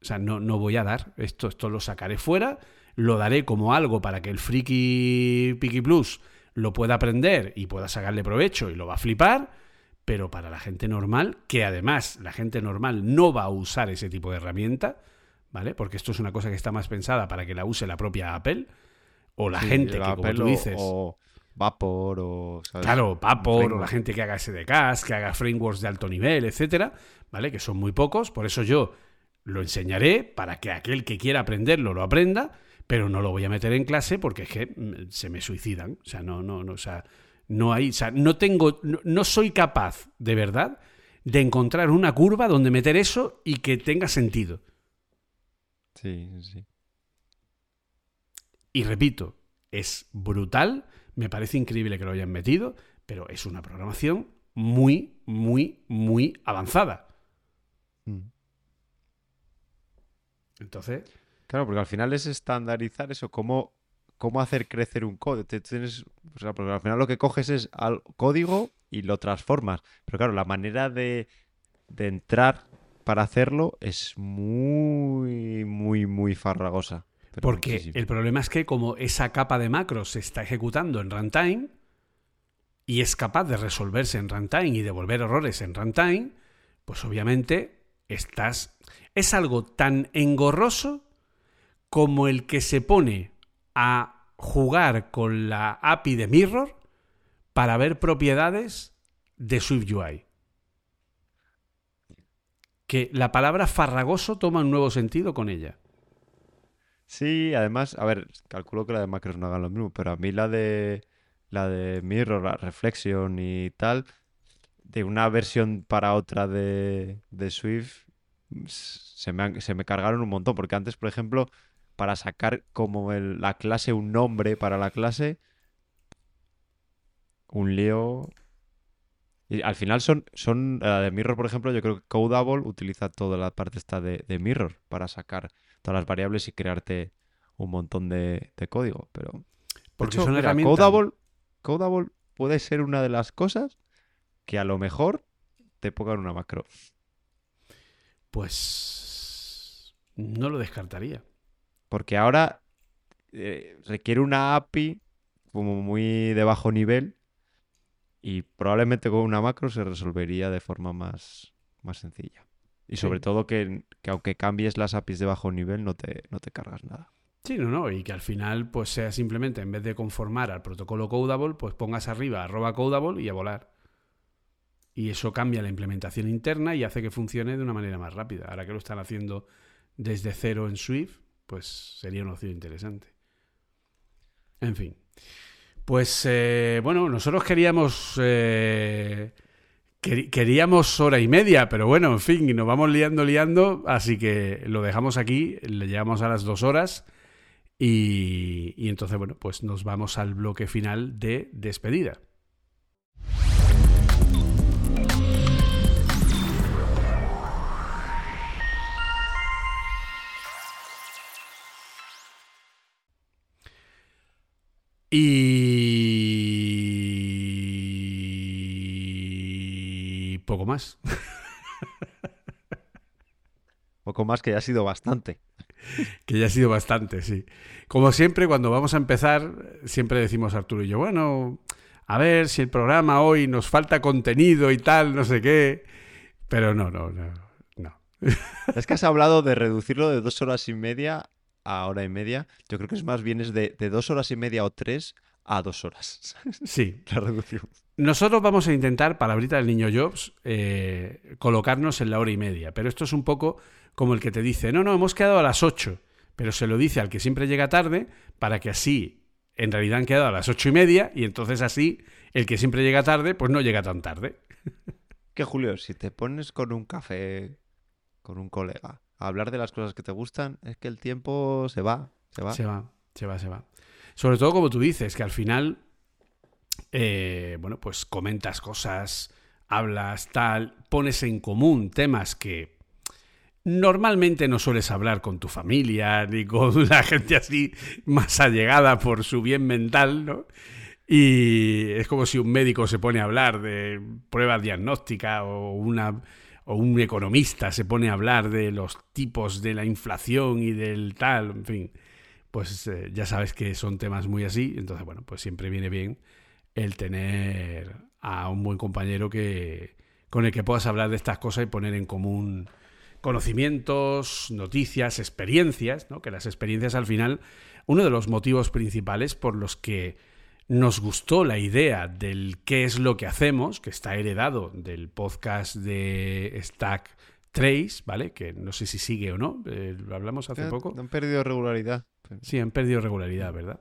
O sea, no, no voy a dar. Esto, esto lo sacaré fuera, lo daré como algo para que el friki Piki Plus lo pueda aprender y pueda sacarle provecho y lo va a flipar, pero para la gente normal, que además la gente normal no va a usar ese tipo de herramienta, ¿vale? Porque esto es una cosa que está más pensada para que la use la propia Apple o la Sí, gente que, como Apple tú o- dices... O Vapor o... ¿sabes? Claro, Vapor o la gente que haga SDKs, que haga frameworks de alto nivel, etcétera, ¿vale? Que son muy pocos, por eso yo lo enseñaré para que aquel que quiera aprenderlo lo aprenda, pero no lo voy a meter en clase porque es que mm, se me suicidan, o sea, no no no, o sea, no hay, o sea, no tengo no, no soy capaz de verdad de encontrar una curva donde meter eso y que tenga sentido. Sí, sí. Y repito, es brutal, me parece increíble que lo hayan metido, pero es una programación muy, muy, muy avanzada. Mm. Entonces, Claro, porque al final es estandarizar eso, cómo, cómo hacer crecer un código. Tienes, o sea, porque al final lo que coges es al código y lo transformas. Pero claro, la manera de, de entrar para hacerlo es muy, muy, muy farragosa. Porque muchísimo. el problema es que como esa capa de macros se está ejecutando en runtime y es capaz de resolverse en runtime y devolver errores en runtime, pues obviamente estás... Es algo tan engorroso como el que se pone a jugar con la API de Mirror para ver propiedades de SwiftUI. Que la palabra farragoso toma un nuevo sentido con ella. Sí, además, a ver, calculo que la de macros no hagan lo mismo, pero a mí la de la de Mirror, la Reflection y tal, de una versión para otra de, Swift, se me, se me cargaron un montón, porque antes, por ejemplo, para sacar como el- la clase un nombre para la clase, un lío. Y al final son, son la de Mirror, por ejemplo, yo creo que Codable utiliza toda la parte esta de, de Mirror para sacar todas las variables y crearte un montón de, de código. Pero. Porque hecho, son mira, herramientas- Codable, Codable puede ser una de las cosas que a lo mejor te pongan una macro. Pues no lo descartaría. Porque ahora eh, requiere una API como muy de bajo nivel y probablemente con una macro se resolvería de forma más, más sencilla. Y sobre Sí. todo que, que aunque cambies las APIs de bajo nivel no te, no te cargas nada. Sí, no, no, y que al final pues sea simplemente en vez de conformar al protocolo Codable, pues pongas arriba arroba Codable y a volar. Y eso cambia la implementación interna y hace que funcione de una manera más rápida. Ahora que lo están haciendo desde cero en Swift, pues sería una opción interesante. En fin. Pues eh, bueno, nosotros queríamos eh, queríamos hora y media, pero bueno, en fin, nos vamos liando, liando, así que lo dejamos aquí, le llegamos a las dos horas y, y entonces, bueno, pues nos vamos al bloque final de despedida. Y poco más. Poco más que ya ha sido bastante. [laughs] Que ya ha sido bastante, sí. Como siempre, cuando vamos a empezar, siempre decimos Arturo y yo, bueno, a ver si el programa hoy nos falta contenido y tal, no sé qué. Pero no, no, no. no. Es que has hablado de reducirlo de dos horas y media a hora y media. Yo creo que es más bien es de, de dos horas y media o tres a dos horas. [laughs] Sí. La reducción. Nosotros vamos a intentar, palabrita del niño Jobs, eh, colocarnos en la hora y media. Pero esto es un poco como el que te dice, no, no, hemos quedado a las 8. Pero se lo dice al que siempre llega tarde para que así, en realidad han quedado a las ocho y media y entonces así, el que siempre llega tarde, pues no llega tan tarde. [laughs] Que Julio, si te pones con un café, con un colega, hablar de las cosas que te gustan, es que el tiempo se va, se va. Se va, se va, se va. Sobre todo como tú dices, que al final, eh, bueno, pues comentas cosas, hablas, tal, pones en común temas que normalmente no sueles hablar con tu familia [laughs] ni con la gente así más allegada por su bien mental, ¿no? Y es como si un médico se pone a hablar de pruebas diagnósticas o una o un economista se pone a hablar de los tipos de la inflación y del tal, en fin pues eh, ya sabes que son temas muy así, entonces bueno, pues siempre viene bien el tener a un buen compañero que con el que puedas hablar de estas cosas y poner en común conocimientos, noticias, experiencias, ¿no? Que las experiencias al final, uno de los motivos principales por los que nos gustó la idea del qué es lo que hacemos, que está heredado del podcast de Stack Trace, ¿vale? Que no sé si sigue o no, eh, lo hablamos hace Ya poco. Han perdido regularidad. Sí, han perdido regularidad, ¿verdad?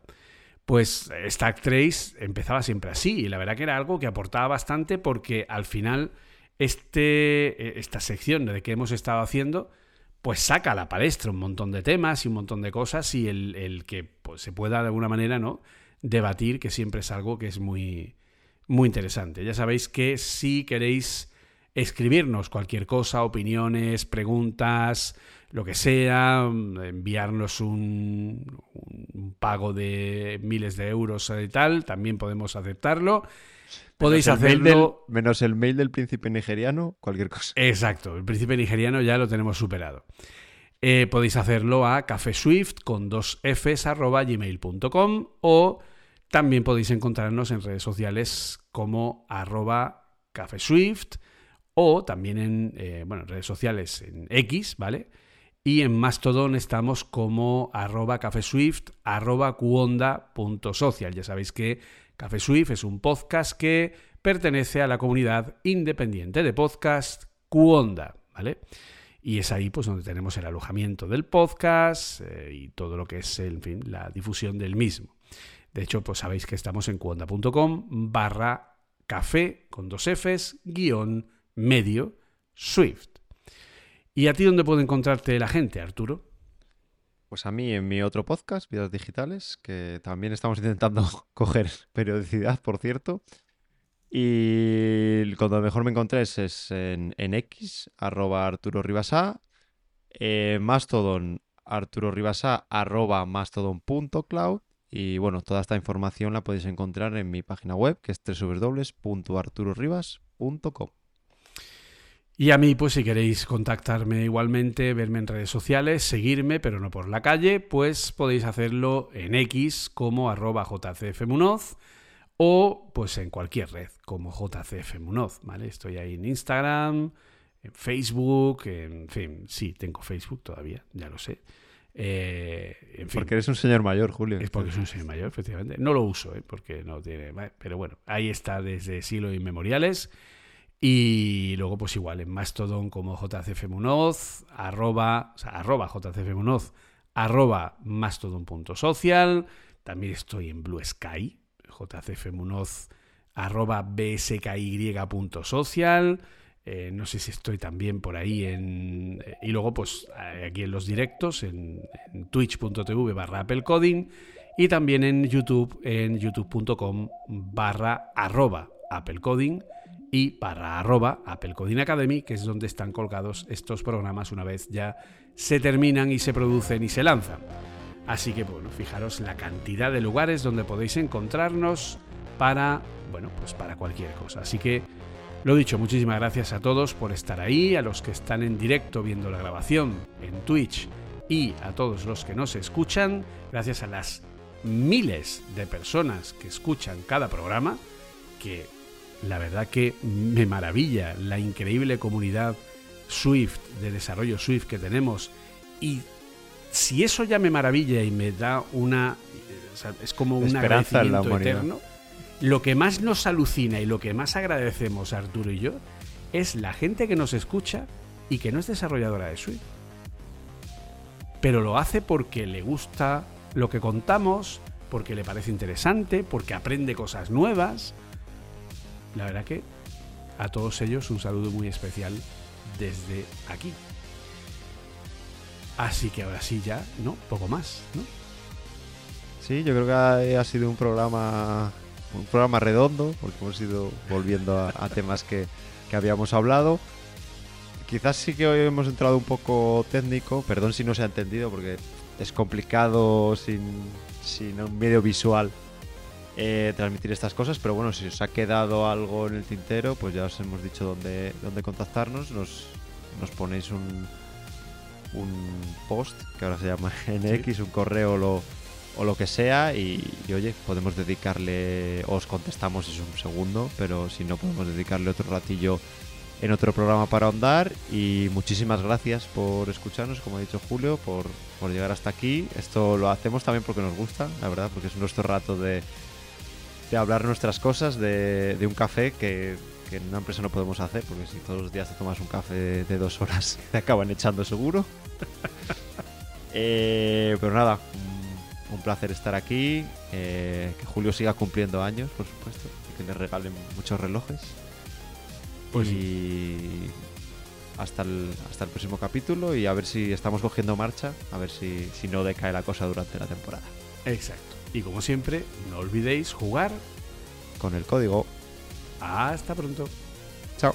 Pues Stack Trace empezaba siempre así y la verdad que era algo que aportaba bastante porque al final este, esta sección de que hemos estado haciendo pues saca a la palestra un montón de temas y un montón de cosas y el, el que pues, se pueda de alguna manera no debatir que siempre es algo que es muy muy interesante. Ya sabéis que si queréis escribirnos cualquier cosa, opiniones, preguntas, lo que sea, enviarnos un, un pago de miles de euros y tal, también podemos aceptarlo. Podéis Menos hacerlo. del- menos el mail del príncipe nigeriano, cualquier cosa. Exacto, el príncipe nigeriano ya lo tenemos superado. Eh, podéis hacerlo a cafeswift con dos fs arroba gmail.com o también podéis encontrarnos en redes sociales como arroba cafeswift o también en eh, bueno, redes sociales en X, ¿vale? Y en Mastodon estamos como arroba cafeswift, arroba cuonda.social. Ya sabéis que Café Swift es un podcast que pertenece a la comunidad independiente de podcast Cuonda, ¿vale? Y es ahí pues donde tenemos el alojamiento del podcast eh, y todo lo que es, en fin, la difusión del mismo. De hecho, pues sabéis que estamos en cuonda.com barra café con dos Fs guion medio Swift. ¿Y a ti dónde puede encontrarte la gente, Arturo? Pues a mí en mi otro podcast, Vidas Digitales, que también estamos intentando [laughs] coger periodicidad, por cierto. Y cuando mejor me encontréis es en, en X, arroba Arturo Ribasá, eh, Mastodon, Arturo arroba mastodon.cloud Y bueno, toda esta información la podéis encontrar en mi página web, que es www.arturoribas.com. Y a mí, pues si queréis contactarme igualmente, verme en redes sociales, seguirme, pero no por la calle, pues podéis hacerlo en X como arroba jcfmunoz o pues en cualquier red como jcfmunoz, ¿vale? Estoy ahí en Instagram, en Facebook, en fin, sí, tengo Facebook todavía, ya lo sé. Eh, en fin, Porque eres un señor mayor, Julio. es porque soy un señor mayor, efectivamente. No lo uso, ¿eh? porque no tiene. Pero bueno, ahí está desde siglos inmemoriales. Y luego, pues igual, en Mastodon como JCFMunoz, arroba, o sea, arroba JCFMunoz, arroba mastodon.social. También estoy en Blue Sky, JCFMunoz, arroba bsky.social. Eh, no sé si estoy también por ahí en... Y luego, pues aquí en los directos, en, twitch.tv barra Apple Coding y también en YouTube, en youtube.com barra arroba Apple Coding y barra arroba Apple Coding Academy, que es donde están colgados estos programas una vez ya se terminan y se producen y se lanzan. Así que bueno, fijaros la cantidad de lugares donde podéis encontrarnos para, bueno, pues para cualquier cosa. Así que lo dicho, muchísimas gracias a todos por estar ahí, a los que están en directo viendo la grabación en Twitch y a todos los que nos escuchan, gracias a las miles de personas que escuchan cada programa, que la verdad que me maravilla la increíble comunidad Swift, de desarrollo Swift que tenemos. Y si eso ya me maravilla y me da una... o sea, es como un Esperanza en la agradecimiento eterno. Lo que más nos alucina y lo que más agradecemos Arturo y yo es la gente que nos escucha y que no es desarrolladora de Swift. Pero lo hace porque le gusta lo que contamos, porque le parece interesante, porque aprende cosas nuevas. La verdad que a todos ellos un saludo muy especial desde aquí. Así que ahora sí ya, ¿no? Poco más, ¿no? Sí, yo creo que ha sido un programa un programa redondo, porque hemos ido volviendo a, a temas que, que habíamos hablado. Quizás sí que hoy hemos entrado un poco técnico, perdón si no se ha entendido, porque es complicado sin, sin un medio visual eh, transmitir estas cosas, pero bueno, si os ha quedado algo en el tintero, pues ya os hemos dicho dónde, dónde contactarnos, nos, nos ponéis un, un post, que ahora se llama [laughs] NX, un correo lo, o lo que sea, y, oye, podemos dedicarle, os contestamos es un segundo, pero si no podemos dedicarle otro ratillo en otro programa para ahondar, y muchísimas gracias por escucharnos, como ha dicho Julio, por, por llegar hasta aquí. Esto lo hacemos también porque nos gusta, la verdad, porque es nuestro rato de, de hablar nuestras cosas, de, un café que, que en una empresa no podemos hacer, porque si todos los días te tomas un café de, de dos horas, [laughs] te acaban echando seguro. [laughs] eh, pero nada, un, placer estar aquí. Eh, que Julio siga cumpliendo años, por supuesto, y que le regalen muchos relojes. Pues y hasta el, hasta el próximo capítulo y a ver si estamos cogiendo marcha, a ver si, si no decae la cosa durante la temporada. Exacto. Y como siempre, no olvidéis jugar con el código. Hasta pronto. Chao.